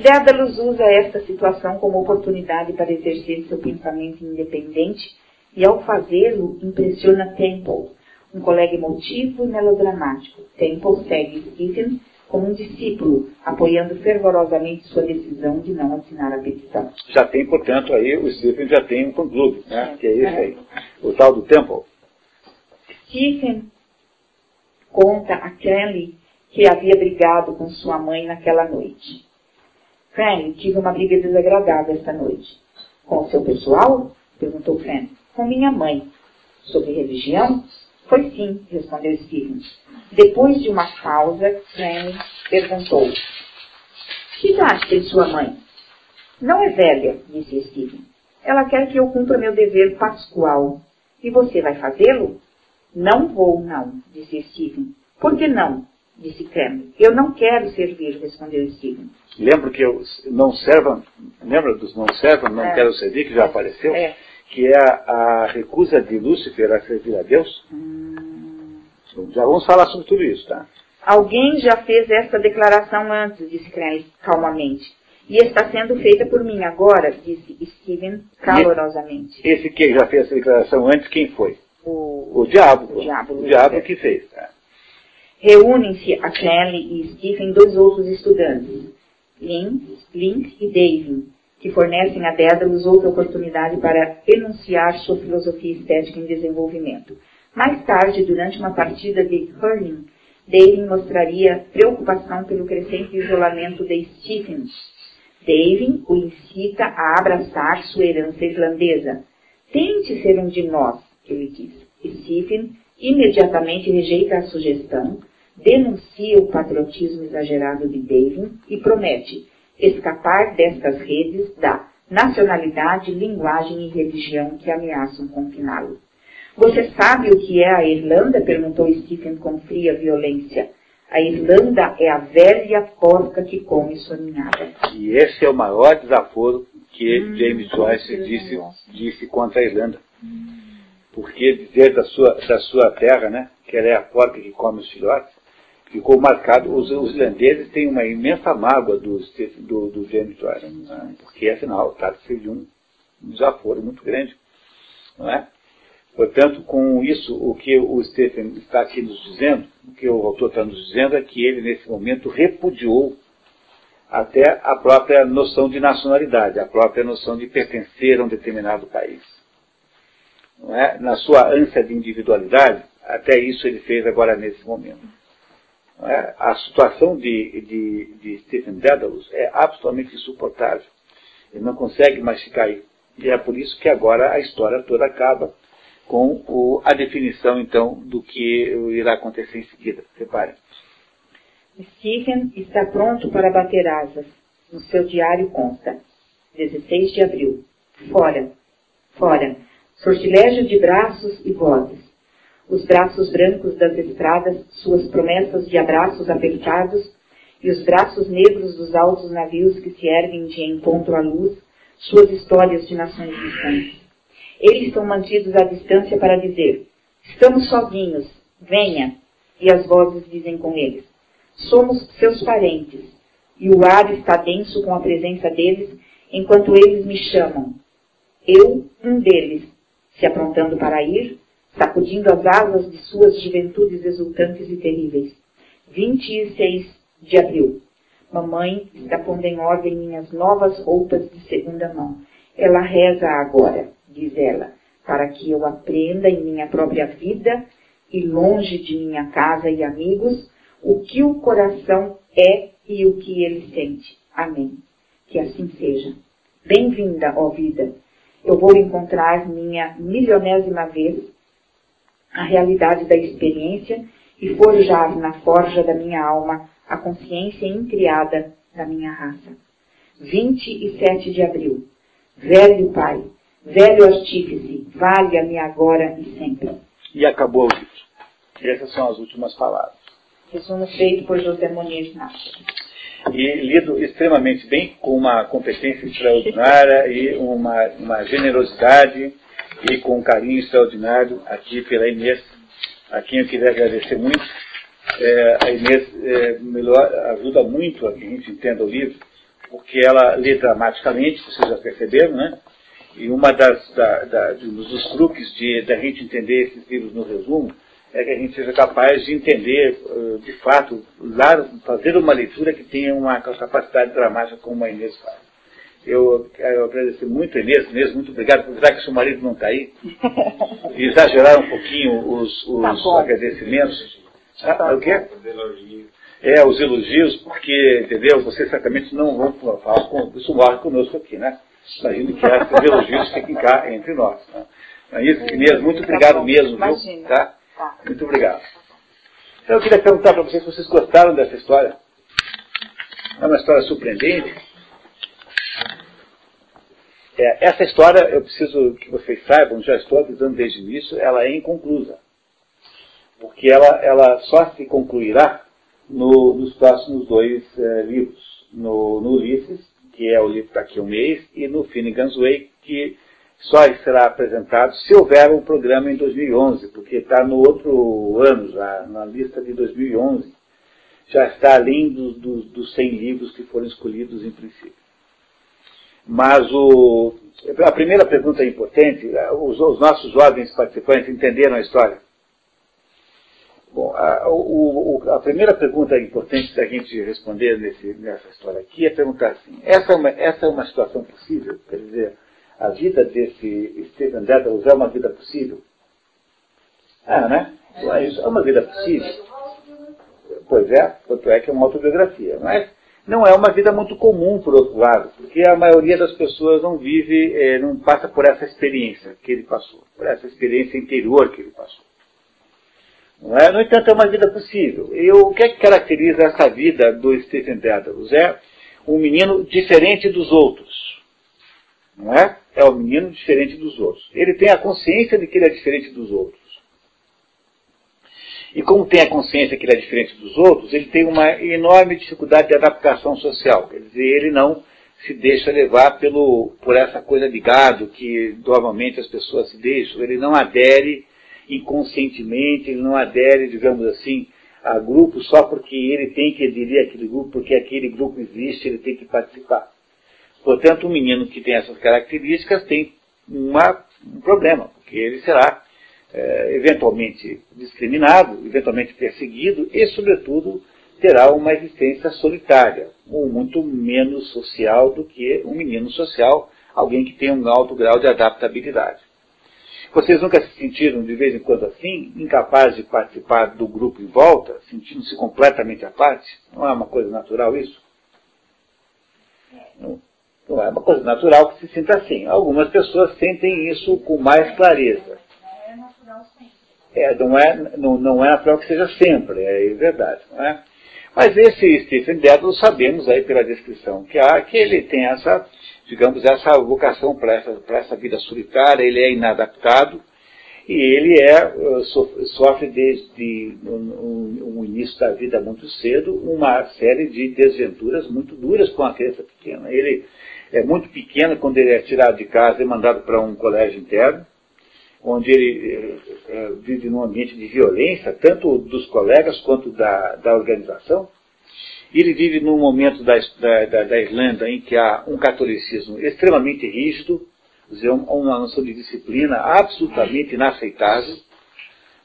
Dédalus usa esta situação como oportunidade para exercer seu pensamento independente e, ao fazê-lo, impressiona Temple, um colega emotivo e melodramático. Temple segue Stephen como um discípulo, apoiando fervorosamente sua decisão de não assinar a petição. Já tem, portanto, aí o Stephen já tem um fã-clube, né? É, que é é. aí, o tal do Temple. Stephen conta a Kelly que havia brigado com sua mãe naquela noite. Fanny, tive uma briga desagradável esta noite. Com o seu pessoal? perguntou Fanny. Com minha mãe. Sobre religião? Foi sim, respondeu Stephen. Depois de uma pausa, Fanny perguntou: Que idade tem sua mãe? Não é velha, disse Stephen. Ela quer que eu cumpra meu dever pascual. E você vai fazê-lo? Não vou, não, disse Stephen. Por que não? disse Cam. Eu não quero servir, respondeu Stephen. Lembra que eu não servam, lembra dos não servam, não é. quero servir, que já apareceu? É. Que é a, a, recusa de Lúcifer a servir a Deus? Hum. Já vamos falar sobre tudo isso, tá? Alguém já fez essa declaração antes, disse Crane calmamente. E está sendo feita por mim agora, disse Stephen calorosamente. Esse que já fez essa declaração antes, quem foi? O, o diabo. O diabo, o diabo que fez. Tá? Reúnem-se a Kelly e Stephen dois outros estudantes, Link, Link e Davin, que fornecem a Dédalus outra oportunidade para enunciar sua filosofia estética em desenvolvimento. Mais tarde, durante uma partida de hurling, Davin mostraria preocupação pelo crescente isolamento de Stephen. Davin o incita a abraçar sua herança irlandesa. Tente ser um de nós, ele diz. Stephen imediatamente rejeita a sugestão, denuncia o patriotismo exagerado de Davin e promete escapar destas redes da nacionalidade, linguagem e religião que ameaçam confiná-lo. Você sabe o que é a Irlanda? perguntou Stephen com fria violência. A Irlanda é a velha porca que come sua ninhada. E esse é o maior desaforo que hum, James Joyce disse, disse contra a Irlanda. Hum. Porque dizer da sua, da sua terra, né, que ela é a porca que come os filhotes, ficou marcado. Os, os irlandeses têm uma imensa mágoa do, do, do James Joyce, né? porque afinal trata-se de um desaforo muito grande. Não é? Portanto, com isso, o que o Stephen está aqui nos dizendo, o que o autor está nos dizendo é que ele, nesse momento, repudiou até a própria noção de nacionalidade, a própria noção de pertencer a um determinado país. É? Na sua ânsia de individualidade, até isso ele fez agora nesse momento. É? A situação de, de, de Stephen Dedalus é absolutamente insuportável. Ele não consegue mais ficar aí. E é por isso que agora a história toda acaba com o, a definição, então, do que irá acontecer em seguida. Reparem. Stephen está pronto para bater asas. No seu diário consta. 16 de abril. Fora. Fora. Sortilégio de braços e vozes os braços brancos das estradas, suas promessas de abraços apertados, e os braços negros dos altos navios que se erguem de encontro à luz, suas histórias de nações distantes. Eles são mantidos à distância para dizer: Estamos sozinhos, venha. E as vozes dizem com eles: Somos seus parentes. E o ar está denso com a presença deles, enquanto eles me chamam. Eu, um deles, se aprontando para ir, sacudindo as asas de suas juventudes exultantes e terríveis. 26 de abril. Mamãe está pondo em ordem minhas novas roupas de segunda mão. Ela reza agora, diz ela, para que eu aprenda em minha própria vida e longe de minha casa e amigos o que o coração é e o que ele sente. Amém. Que assim seja. Bem-vinda, ó vida. Eu vou encontrar minha milionésima vez a realidade da experiência e forjar na forja da minha alma a consciência incriada da minha raça. 27 de abril. Velho Pai, velho artífice, valha-me agora e sempre. E acabou o livro. Essas são as últimas palavras. Resumo feito por José Moniz Inácio. E lido extremamente bem, com uma competência extraordinária e uma, uma generosidade e com um carinho extraordinário aqui pela Inês, a quem eu queria agradecer muito. É, a Inês é, melhor, ajuda muito a que a gente entenda o livro, porque ela lê dramaticamente, vocês já perceberam, né? E uma das da, da, dos truques de da gente entender esses livros no resumo é que a gente seja capaz de entender, de fato, fazer uma leitura que tenha uma capacidade dramática como a Inês faz. Eu quero agradecer muito a Inês. Inês, muito obrigado. Apesar que seu marido não está aí, e exagerar um pouquinho os, os tá agradecimentos. Ah, tá o quê? Os elogios. É, os elogios, porque, entendeu? Vocês certamente não vão falar com isso morre conosco aqui, né? Imagino que esses elogios fiquem cá entre nós. Né? É isso, Inês, muito tá obrigado mesmo, viu? Tá? Tá. Muito obrigado. Então, eu queria perguntar para vocês se vocês gostaram dessa história. É uma história surpreendente. É, essa história, eu preciso que vocês saibam, já estou avisando desde o início, ela é inconclusa. Porque ela, ela só se concluirá no, nos próximos dois é, livros. No, no, Ulisses, que é o livro daqui a um mês, e no Finnegan's Wake, que só será apresentado se houver um programa em 2011, porque está no outro ano já, na lista de 2011. Já está além dos 100 livros que foram escolhidos em princípio. Mas o, a primeira pergunta é importante, os, os nossos jovens participantes entenderam a história? Bom, a, o, a, primeira pergunta importante da gente responder nesse, nessa história aqui é perguntar assim, essa é, uma, essa é uma situação possível? Quer dizer, a vida desse Stephen Dedalus é uma vida possível? Ah, né? É isso, é uma vida possível. Pois é, tanto é que é uma autobiografia. Mas não é uma vida muito comum, por outro lado, porque a maioria das pessoas não vive, é, não passa por essa experiência que ele passou, por essa experiência interior que ele passou. Não é? No entanto, é uma vida possível. E o que é que caracteriza essa vida do Stephen Dedalus? É um menino diferente dos outros. Não é? É um menino diferente dos outros. Ele tem a consciência de que ele é diferente dos outros. E como tem a consciência que ele é diferente dos outros, ele tem uma enorme dificuldade de adaptação social. Quer dizer, ele não se deixa levar pelo, por essa coisa de gado que normalmente as pessoas se deixam. Ele não adere inconscientemente, ele não adere, digamos assim, a grupo só porque ele tem que aderir àquele grupo, porque aquele grupo existe, ele tem que participar. Portanto, um menino que tem essas características tem uma, um problema, porque ele será é, eventualmente discriminado, eventualmente perseguido e, sobretudo, terá uma existência solitária, ou muito menos social do que um menino social, alguém que tem um alto grau de adaptabilidade. Vocês nunca se sentiram, de vez em quando assim, incapazes de participar do grupo em volta, sentindo-se completamente à parte? Não é uma coisa natural isso? Não. Não é uma coisa natural que se sinta assim. Algumas pessoas sentem isso com mais clareza. É não, é, não, não é natural que seja sempre, é verdade. Não é? Mas esse Stephen Dedalus, sabemos aí pela descrição que há, que ele tem essa, digamos, essa vocação para essa, essa vida solitária, ele é inadaptado, e ele é, eh, sofre desde o, o início da vida muito cedo uma série de desventuras muito duras com a criança pequena. Ele é muito pequeno quando ele é tirado de casa e mandado para um colégio interno, onde ele é, vive num ambiente de violência, tanto dos colegas quanto da, da organização. Ele vive num momento da, da, da, Irlanda em que há um catolicismo extremamente rígido, uma noção de disciplina absolutamente inaceitável,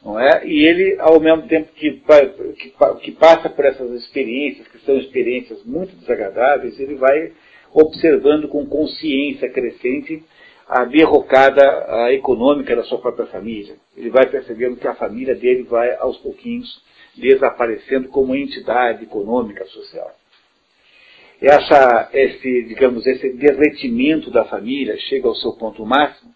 não é? E ele, ao mesmo tempo que, que, que passa por essas experiências, que são experiências muito desagradáveis, ele vai observando com consciência crescente a derrocada a econômica da sua própria família. Ele vai percebendo que a família dele vai, aos pouquinhos, desaparecendo como entidade econômica social. Essa, esse, digamos, esse derretimento da família chega ao seu ponto máximo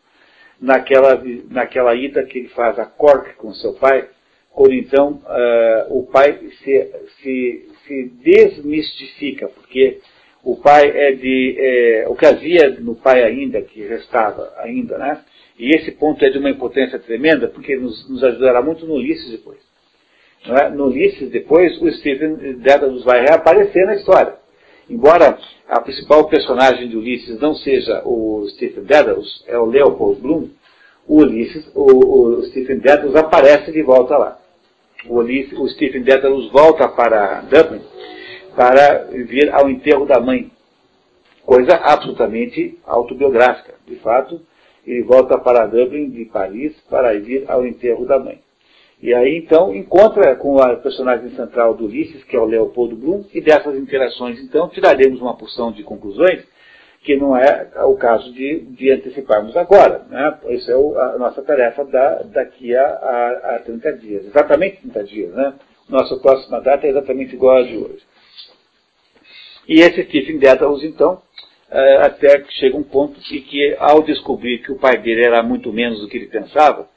naquela, naquela ida que ele faz a Cork com seu pai, quando então uh, o pai se, se, se desmistifica, porque o pai é de. É, o que havia no pai ainda, que restava ainda, né? E esse ponto é de uma importância tremenda, porque nos, nos ajudará muito no Ulisses depois. É? No Ulisses depois, o Stephen Dedalus vai reaparecer na história. Embora a principal personagem de Ulisses não seja o Stephen Dedalus, é o Leopold Bloom, o Ulisses, o, o Stephen Dedalus aparece de volta lá. O, Ulisses, o Stephen Dedalus volta para Dublin para vir ao enterro da mãe. Coisa absolutamente autobiográfica. De fato, ele volta para Dublin, de Paris, para vir ao enterro da mãe. E aí, então, encontra com a personagem central do Ulisses, que é o Leopoldo Bloom, e dessas interações, então, tiraremos uma porção de conclusões que não é o caso de, de anteciparmos agora. Né? É o, a nossa tarefa da, daqui a, a, a 30 dias. Exatamente 30 dias. Né? Nossa próxima data é exatamente igual a de hoje. E esse Stephen Dedalus, então, é, até que chega um ponto em que, ao descobrir que o pai dele era muito menos do que ele pensava,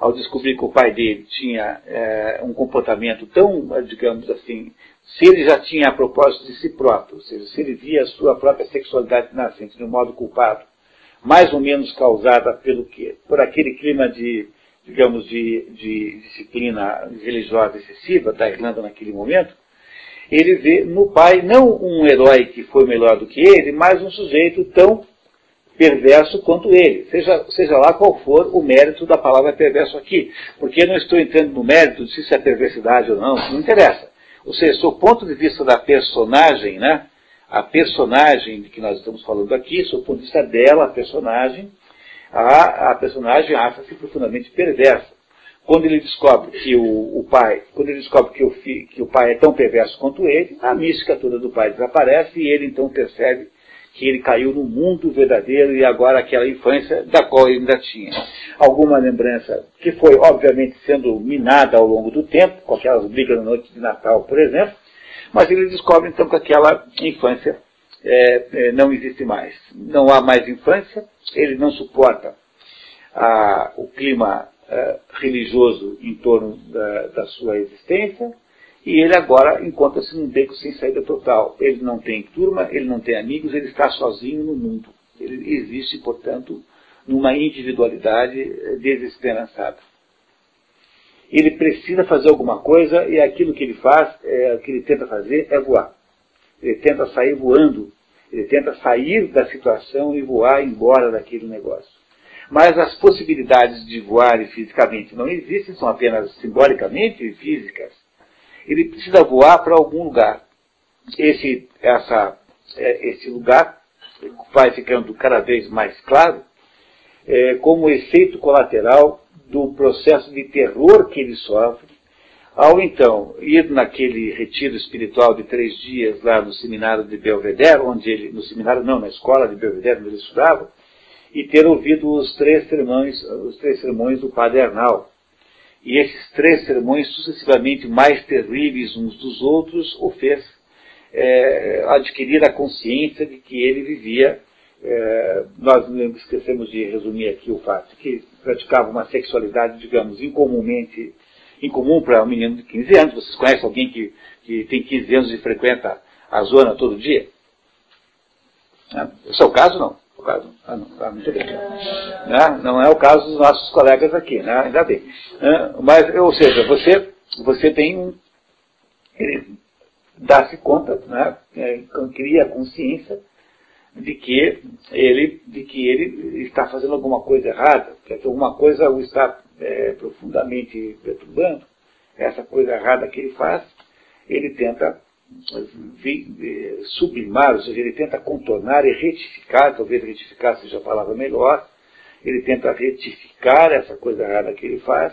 ao descobrir que o pai dele tinha é, um comportamento tão, digamos assim, se ele já tinha a propósito de si próprio, ou seja, se ele via a sua própria sexualidade nascente de um modo culpado, mais ou menos causada pelo quê? Por aquele clima de, digamos, de, de disciplina religiosa excessiva da Irlanda naquele momento, ele vê no pai não um herói que foi melhor do que ele, mas um sujeito tão perverso quanto ele, seja, seja lá qual for o mérito da palavra perverso aqui. Porque eu não estou entrando no mérito de se é perversidade ou não, não interessa. Ou seja, do ponto de vista da personagem, né, a personagem de que nós estamos falando aqui, do ponto de vista dela, a personagem, a, a personagem acha-se profundamente perversa. Quando ele descobre que o, o pai, quando ele descobre que o, fi, que o pai é tão perverso quanto ele, a mística toda do pai desaparece e ele então percebe que ele caiu no mundo verdadeiro e agora aquela infância da qual ele ainda tinha alguma lembrança que foi, obviamente, sendo minada ao longo do tempo, com aquelas brigas na noite de Natal, por exemplo, mas ele descobre então que aquela infância é, é, não existe mais. Não há mais infância, ele não suporta a, o clima é, religioso em torno da, da sua existência, e ele agora encontra-se num beco sem saída total. Ele não tem turma, ele não tem amigos, ele está sozinho no mundo. Ele existe, portanto, numa individualidade desesperançada. Ele precisa fazer alguma coisa e aquilo que ele faz, é, que ele tenta fazer é voar. Ele tenta sair voando, ele tenta sair da situação e voar embora daquele negócio. Mas as possibilidades de voar fisicamente não existem, são apenas simbolicamente físicas ele precisa voar para algum lugar. Esse, essa, é, esse lugar vai ficando cada vez mais claro é, como efeito colateral do processo de terror que ele sofre ao então ir naquele retiro espiritual de três dias lá no seminário de Belvedere, onde ele, no seminário não, na escola de Belvedere, onde ele estudava, e ter ouvido os três sermões, os três sermões do Padre Arnal. E esses três sermões, sucessivamente mais terríveis uns dos outros, o fez é, adquirir a consciência de que ele vivia. É, nós esquecemos de resumir aqui o fato que praticava uma sexualidade, digamos, incomumente incomum para um menino de 15 anos. Vocês conhecem alguém que, que tem 15 anos e frequenta a zona todo dia? Esse é o caso, não. Caso, ah, não, tá muito bem. Né? Não é o caso dos nossos colegas aqui, né? ainda bem. Né? Mas, ou seja, você, você tem um. Dá-se conta, né? É, cria a consciência de que ele, de que ele está fazendo alguma coisa errada, que alguma coisa o está é, profundamente perturbando. Essa coisa errada que ele faz, ele tenta sublimar, ou seja, ele tenta contornar e retificar, talvez retificar seja a palavra melhor, ele tenta retificar essa coisa errada que ele faz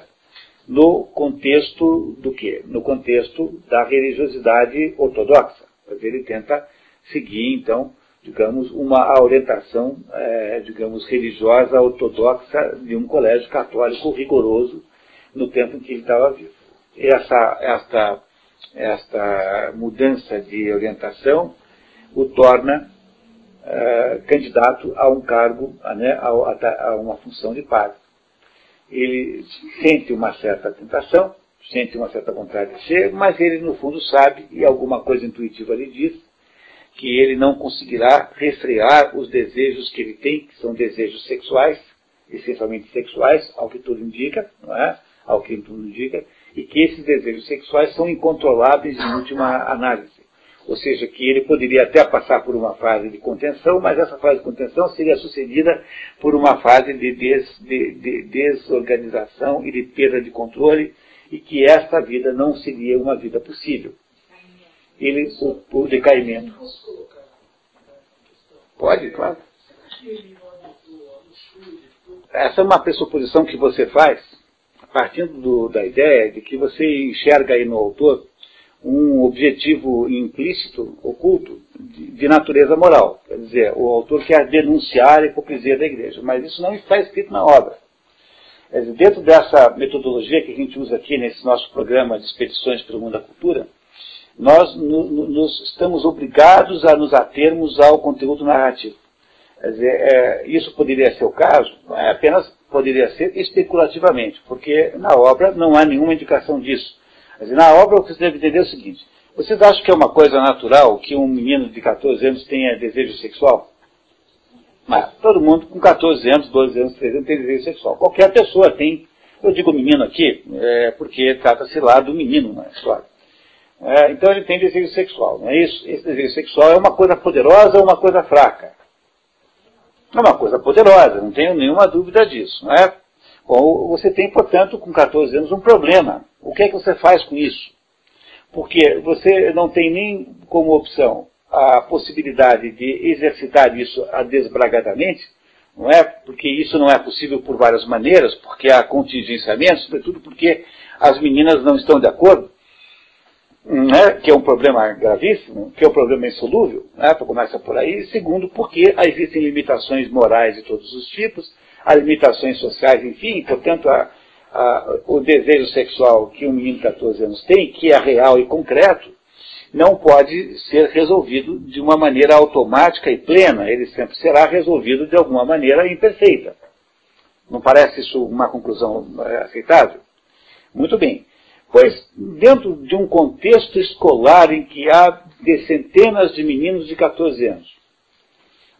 no contexto do quê? No contexto da religiosidade ortodoxa. Ele tenta seguir, então, digamos, uma orientação, é, digamos, religiosa ortodoxa de um colégio católico rigoroso no tempo em que ele estava vivo. Essa, esta esta mudança de orientação o torna uh, candidato a um cargo, né, a, a, a, uma função de padre. Ele sente uma certa tentação, sente uma certa vontade de ser, mas ele no fundo sabe, e alguma coisa intuitiva lhe diz, que ele não conseguirá refrear os desejos que ele tem, que são desejos sexuais, essencialmente sexuais, ao que tudo indica, não é? Ao que tudo indica, e que esses desejos sexuais são incontroláveis em última análise. ou seja, que ele poderia até passar por uma fase de contenção, mas essa fase de contenção seria sucedida por uma fase de, des, de, de desorganização e de perda de controle, e que esta vida não seria uma vida possível. Ele, o, o decaimento. Pode, claro. Essa é uma pressuposição que você faz, partindo do, da ideia de que você enxerga aí no autor um objetivo implícito, oculto, de, de, natureza moral. Quer dizer, o autor quer denunciar a hipocrisia da igreja, mas isso não está escrito na obra. Quer dizer, dentro dessa metodologia que a gente usa aqui nesse nosso programa de expedições pelo mundo da cultura, nós no, no, nos estamos obrigados a nos atermos ao conteúdo narrativo. Quer dizer, é, isso poderia ser o caso, é apenas poderia ser especulativamente, porque na obra não há nenhuma indicação disso. Mas na obra você deve entender o seguinte: vocês acham que é uma coisa natural que um menino de 14 anos tenha desejo sexual? Mas todo mundo com 14 anos, 12 anos, 13 anos tem desejo sexual. Qualquer pessoa tem. Eu digo menino aqui, é, porque trata-se lá do menino na história. É, então ele tem desejo sexual, não é isso? Esse desejo sexual é uma coisa poderosa ou uma coisa fraca? É uma coisa poderosa, não tenho nenhuma dúvida disso, não é? Bom, você tem, portanto, com 14 anos, um problema. O que é que você faz com isso? Porque você não tem nem como opção a possibilidade de exercitar isso desbragadamente, não é? Porque isso não é possível por várias maneiras, porque há contingenciamento, sobretudo porque as meninas não estão de acordo, né? que é um problema gravíssimo, que é um problema insolúvel, né? começa por aí. Segundo, porque existem limitações morais de todos os tipos, há limitações sociais, enfim, portanto, o desejo sexual que um menino de 14 anos tem, que é real e concreto, não pode ser resolvido de uma maneira automática e plena, ele sempre será resolvido de alguma maneira imperfeita. Não parece isso uma conclusão é, aceitável? Muito bem. Pois, dentro de um contexto escolar em que há centenas de meninos de 14 anos,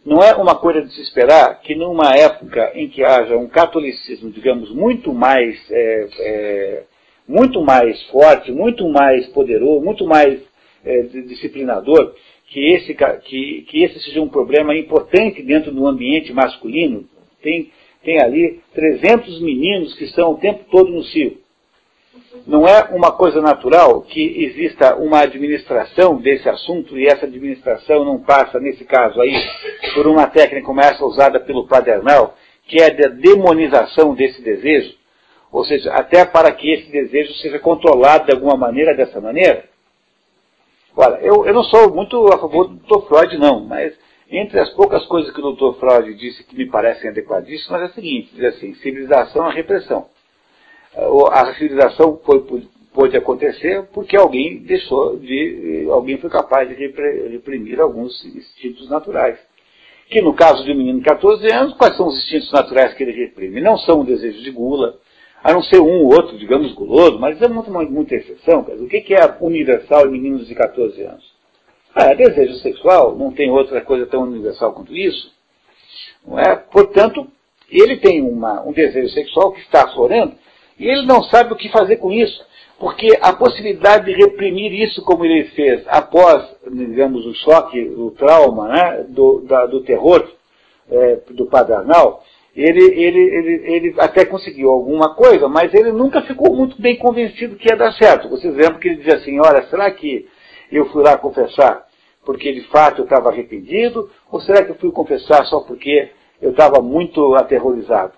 não é uma coisa de se esperar que numa época em que haja um catolicismo, digamos, muito mais, é, é, muito mais forte, muito mais poderoso, muito mais é, disciplinador, que esse, que, que esse seja um problema importante dentro do ambiente masculino. Tem, tem ali 300 meninos que estão o tempo todo no circo. Não é uma coisa natural que exista uma administração desse assunto e essa administração não passa, nesse caso aí, por uma técnica como essa usada pelo Padernal, que é a demonização desse desejo, ou seja, até para que esse desejo seja controlado de alguma maneira dessa maneira? Olha, eu, eu não sou muito a favor do Dr. Freud, não, mas entre as poucas coisas que o Dr. Freud disse que me parecem adequadíssimas é o seguinte, diz assim, civilização é repressão a civilização foi, pôde acontecer porque alguém deixou de, alguém foi capaz de reprimir alguns instintos naturais. Que no caso de um menino de 14 anos, quais são os instintos naturais que ele reprime? Não são o desejo de gula, a não ser um ou outro, digamos, guloso, mas é muito, muita exceção. o que é universal em meninos de 14 anos? Ah, é desejo sexual, não tem outra coisa tão universal quanto isso. Não é? Portanto, ele tem uma, um desejo sexual que está aflorando, e ele não sabe o que fazer com isso, porque a possibilidade de reprimir isso como ele fez após, digamos, o choque, o trauma né, do, da, do terror é, do Padranal, ele, ele, ele, ele até conseguiu alguma coisa, mas ele nunca ficou muito bem convencido que ia dar certo. Vocês lembram que ele dizia assim, olha, será que eu fui lá confessar porque de fato eu estava arrependido, ou será que eu fui confessar só porque eu estava muito aterrorizado?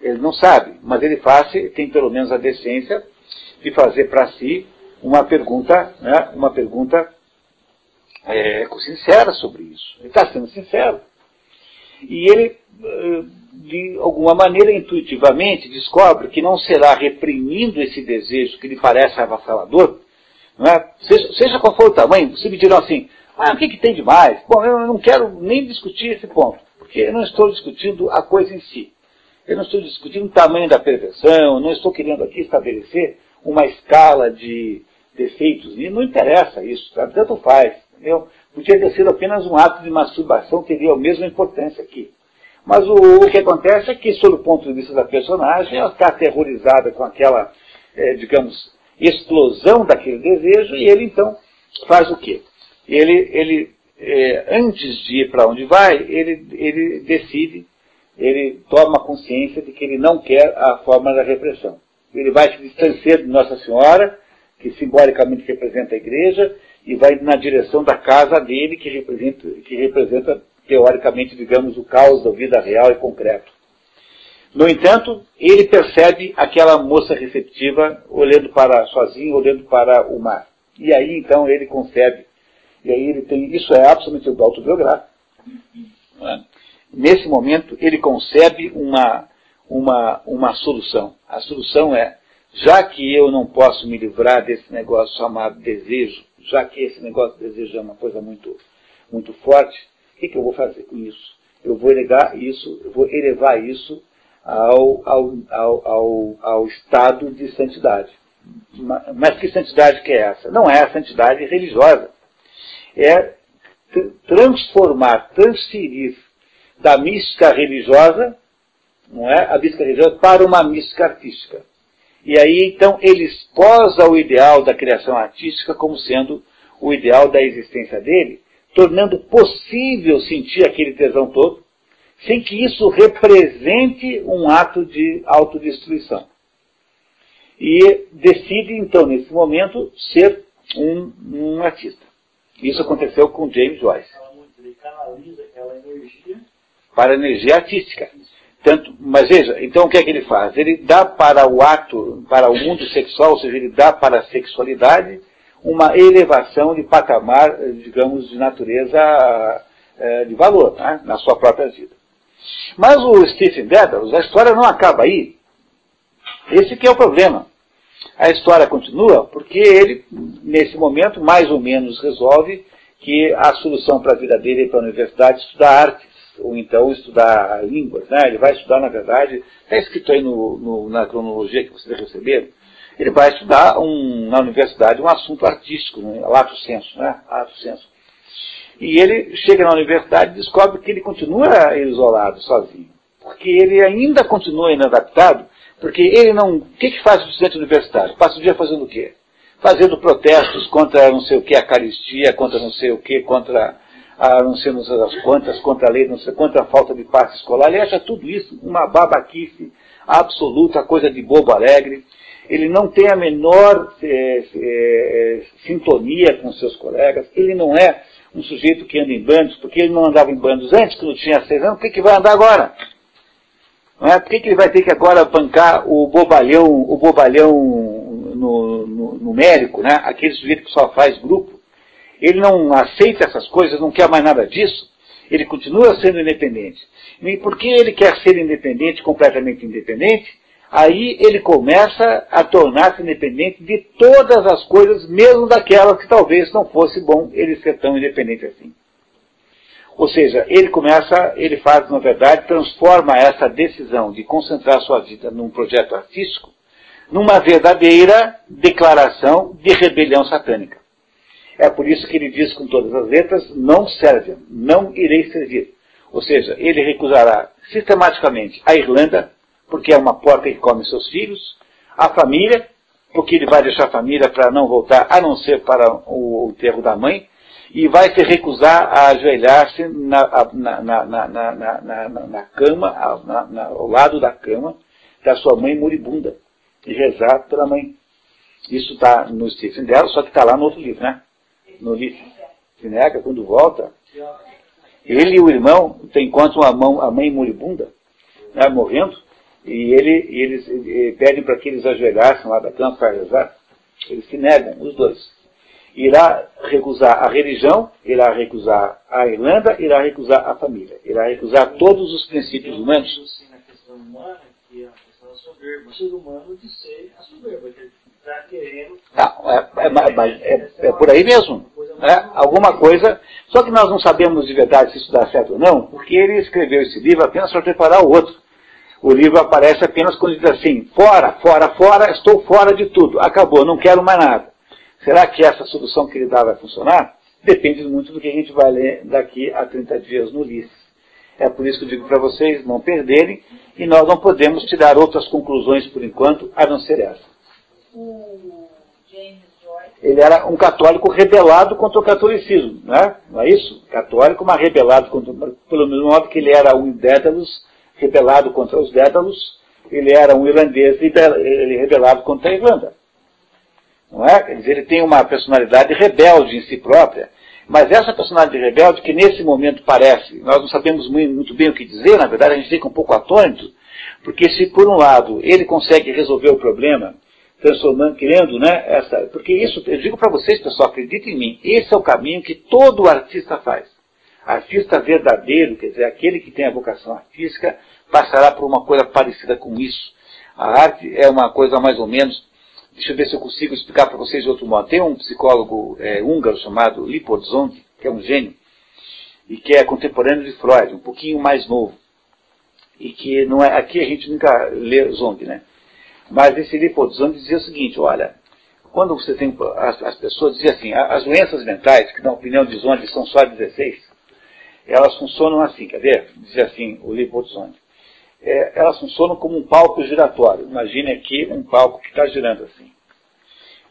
Ele não sabe, mas ele faz, tem pelo menos a decência de fazer para si uma pergunta, né, uma pergunta é, sincera sobre isso. Ele está sendo sincero. E ele, eh, de alguma maneira, intuitivamente, descobre que não será reprimindo esse desejo que lhe parece avassalador, é? seja, seja, qual for o tamanho, se me dirão assim, ah, o que, que tem de mais? Bom, eu não quero nem discutir esse ponto, porque eu não estou discutindo a coisa em si. Eu não estou discutindo o tamanho da perversão, não estou querendo aqui estabelecer uma escala de defeitos. E não interessa isso, sabe? tanto faz. Entendeu? Podia ter sido apenas um ato de masturbação, teria a mesma importância aqui. Mas o, o, que acontece é que, sob o ponto de vista da personagem, ela está aterrorizada com aquela, é, digamos, explosão daquele desejo, e ele então faz o quê? ele, ele é, antes de ir para onde vai, ele, ele decide, ele toma consciência de que ele não quer a forma da repressão. Ele vai se distanciar de Nossa Senhora, que simbolicamente representa a igreja, e vai na direção da casa dele, que representa, que representa teoricamente, digamos, o caos da vida real e concreto. No entanto, ele percebe aquela moça receptiva olhando para sozinho, olhando para o mar. E aí então ele concebe. E aí ele tem. Isso é absolutamente autobiográfico. Nesse momento ele concebe uma, uma, uma solução. A solução é, já que eu não posso me livrar desse negócio chamado desejo, já que esse negócio de desejo é uma coisa muito, muito forte, o que, que eu vou fazer com isso? Eu vou elevar isso, eu vou elevar isso ao, ao, ao, ao estado de santidade. Mas que santidade que é essa? Não é a santidade religiosa. É transformar, transferir da mística religiosa, não é? A mística religiosa para uma mística artística. E aí, então, ele esposa o ideal da criação artística como sendo o ideal da existência dele, tornando possível sentir aquele tesão todo, sem que isso represente um ato de autodestruição. E decide, então, nesse momento, ser um, um artista. Isso aconteceu com James Joyce. Ele canaliza aquela energia para a energia artística. Tanto, mas veja, então o que é que ele faz? Ele dá para o ato, para o mundo sexual, ou seja, ele dá para a sexualidade uma elevação de patamar, digamos, de natureza é, de valor, né, na sua própria vida. Mas o Stephen Dedalus, a história não acaba aí. Esse que é o problema. A história continua porque ele, nesse momento, mais ou menos resolve que a solução para a vida dele é para a universidade estudar artes, ou então estudar línguas. Né? Ele vai estudar, na verdade, está escrito aí no, no, na cronologia que vocês receberam, ele vai estudar um, na universidade um assunto artístico, né? lato senso, né? lato senso. E ele chega na universidade e descobre que ele continua isolado, sozinho. Porque ele ainda continua inadaptado, porque ele não. O que, que faz o estudante universitário? Passa o dia fazendo o quê? Fazendo protestos contra não sei o que, a caristia, contra não sei o que, contra a não sei, não sei das quantas, contra a lei, não sei, contra a falta de passe escolar. Ele acha tudo isso uma babaquice absoluta, coisa de bobo alegre ele não tem a menor é, é, sintonia com seus colegas, ele não é um sujeito que anda em bandos, porque ele não andava em bandos antes, quando tinha seis anos, por que, que vai andar agora? Não é? Por que, que ele vai ter que agora bancar o bobalhão, o bobalhão no, no, numérico, né? aquele sujeito que só faz grupo? Ele não aceita essas coisas, não quer mais nada disso, ele continua sendo independente. E por que ele quer ser independente, completamente independente? aí ele começa a tornar-se independente de todas as coisas, mesmo daquelas que talvez não fosse bom ele ser tão independente assim. Ou seja, ele começa, ele faz, na verdade, transforma essa decisão de concentrar sua vida num projeto artístico numa verdadeira declaração de rebelião satânica. É por isso que ele diz com todas as letras, não serve, não irei servir. Ou seja, ele recusará sistematicamente a Irlanda, porque é uma porta que come seus filhos, a família, porque ele vai deixar a família para não voltar, a não ser para o enterro da mãe, e vai se recusar a ajoelhar-se na, na, na, na, cama, ao lado da cama da sua mãe moribunda, e rezar pela mãe. Isso está no Stephen dela, só que está lá no outro livro, né? No nega, quando volta, ele e o irmão encontram a, mão, a mãe moribunda, né, morrendo, e ele, eles ele pedem para que eles ajoelhassem lá da cama para rezar. Eles se negam, os dois. Irá recusar a religião, irá recusar a Irlanda, irá recusar a família. Irá recusar todos os princípios humanos. Humana, que é a questão da soberba. O ser humano de ser a soberba, que querendo. Ah, é, é, é, é, por aí mesmo. É, alguma coisa. Só que nós não sabemos de verdade se isso dá certo ou não, porque ele escreveu esse livro apenas para preparar o outro. O livro aparece apenas quando diz assim: fora, fora, fora, estou fora de tudo, acabou, não quero mais nada. Será que essa solução que ele dá vai funcionar? Depende muito do que a gente vai ler daqui a 30 dias no Ulisses. É por isso que eu digo para vocês não perderem, e nós não podemos tirar outras conclusões por enquanto, a não ser essa. O James Joyce ele era um católico rebelado contra o catolicismo, né? não é isso? Católico, mas rebelado contra, pelo mesmo modo que ele era um Dédalus, rebelado contra os Dédalos, ele era um irlandês ele rebelado contra a Irlanda. Não é? Quer dizer, ele tem uma personalidade rebelde em si própria, mas essa personalidade rebelde, que nesse momento parece, nós não sabemos muito bem o que dizer, na verdade a gente fica um pouco atônito, porque se por um lado ele consegue resolver o problema, transformando, querendo, né, essa, porque isso, eu digo para vocês, pessoal, acreditem em mim, esse é o caminho que todo artista faz. Artista verdadeiro, quer dizer, aquele que tem a vocação artística, passará por uma coisa parecida com isso. A arte é uma coisa mais ou menos, deixa eu ver se eu consigo explicar para vocês de outro modo. Tem um psicólogo é, húngaro chamado Lipozong, que é um gênio, e que é contemporâneo de Freud, um pouquinho mais novo. E que não é, aqui a gente nunca lê Zong, né? Mas esse Lipozong dizia o seguinte, olha, quando você tem, as, as pessoas diziam assim, as doenças mentais, que na opinião de Zong são só 16, elas funcionam assim, quer ver? Dizia assim o Lipozong. É, elas funcionam como um palco giratório. Imagine aqui um palco que está girando assim.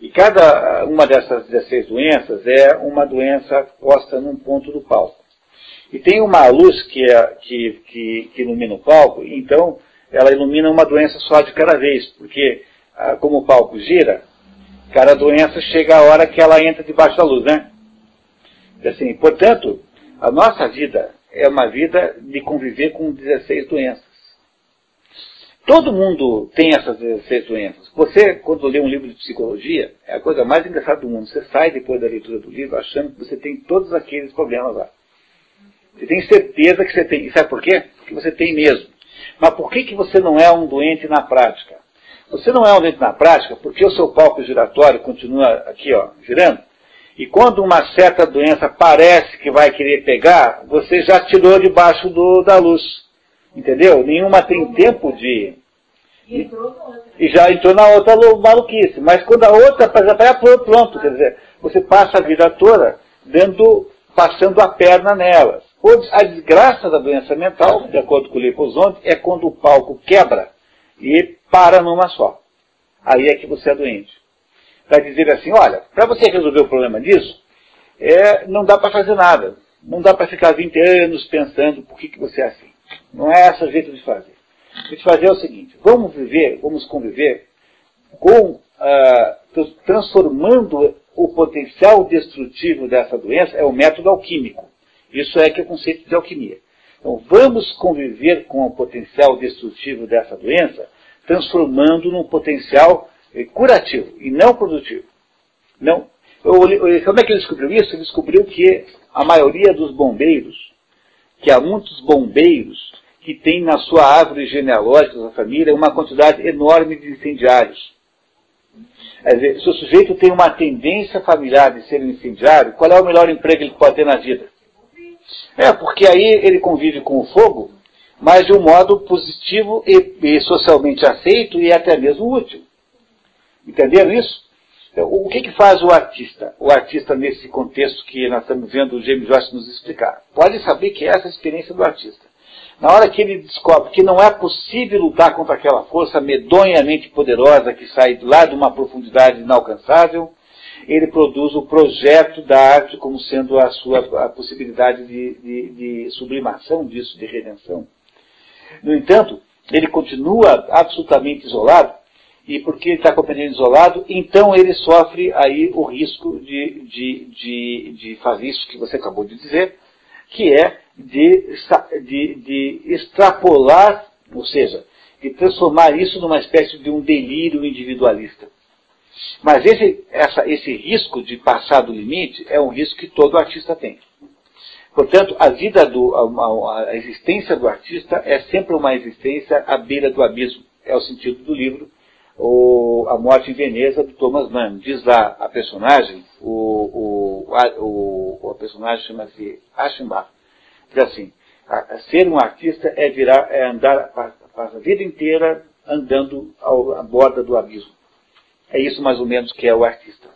E cada uma dessas 16 doenças é uma doença posta num ponto do palco. E tem uma luz que, é, que, que, que ilumina o palco, então ela ilumina uma doença só de cada vez, porque ah, como o palco gira, cada doença chega a hora que ela entra debaixo da luz, né? Assim, portanto, a nossa vida é uma vida de conviver com 16 doenças. Todo mundo tem essas 16 doenças. Você, quando lê um livro de psicologia, é a coisa mais engraçada do mundo. Você sai depois da leitura do livro achando que você tem todos aqueles problemas lá. Você tem certeza que você tem. E sabe por quê? Porque você tem mesmo. Mas por que, que você não é um doente na prática? Você não é um doente na prática porque o seu palco giratório continua aqui, ó, girando. E quando uma certa doença parece que vai querer pegar, você já tirou debaixo do, da luz. Entendeu? Nenhuma tem tempo de. E, e já entrou na outra maluquice. Mas quando a outra já pronto, quer dizer, você passa a vida toda dando, passando a perna nelas. A desgraça da doença mental, de acordo com o Lipozonte, é quando o palco quebra e para numa só. Aí é que você é doente. Vai dizer assim, olha, para você resolver o problema disso, é, não dá para fazer nada. Não dá para ficar 20 anos pensando por que, que você é assim. Não é esse o jeito de fazer. O de fazer é o seguinte, vamos viver, vamos conviver com, ah, transformando o potencial destrutivo dessa doença, é o método alquímico. Isso é que é o conceito de alquimia. Então, vamos conviver com o potencial destrutivo dessa doença, transformando num potencial eh, curativo e não produtivo. Não. como é que ele descobriu isso? Ele descobriu que a maioria dos bombeiros, que há muitos bombeiros que têm na sua árvore genealógica da família uma quantidade enorme de incendiários. Quer dizer, se o sujeito tem uma tendência familiar de ser incendiário, qual é o melhor emprego que ele pode ter na vida? É, porque aí ele convive com o fogo, mas de um modo positivo e, e socialmente aceito e até mesmo útil. Entenderam isso? Então, o que, que faz o artista? O artista, nesse contexto que nós estamos vendo o James Joyce nos explicar, pode saber que é essa a experiência do artista. Na hora que ele descobre que não é possível lutar contra aquela força medonhamente poderosa que sai lá de uma profundidade inalcançável, ele produz o projeto da arte como sendo a sua a possibilidade de, de, de sublimação disso, de redenção. No entanto, ele continua absolutamente isolado, e porque ele está completamente isolado, então ele sofre aí o risco de, de, de, de fazer isso que você acabou de dizer, que é de, de, de extrapolar, ou seja, de transformar isso numa espécie de um delírio individualista. Mas esse, essa, esse risco de passar do limite é um risco que todo artista tem. Portanto, a vida do, a, a, existência do artista é sempre uma existência à beira do abismo. É o sentido do livro, o, A Morte em Veneza, do Thomas Mann. Diz lá a personagem, o, o, a, o, a personagem chama-se Aschenbach, diz assim, a, ser um artista é virar, é andar, passa a vida inteira andando ao, à borda do abismo. É isso mais ou menos que é o artista.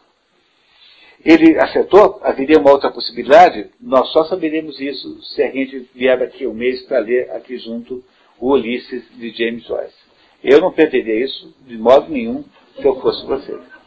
Ele acertou? Haveria uma outra possibilidade? Nós só saberemos isso se a gente vier daqui um mês para ler aqui junto o Ulisses de James Joyce. Eu não pretendia isso de modo nenhum se eu fosse você.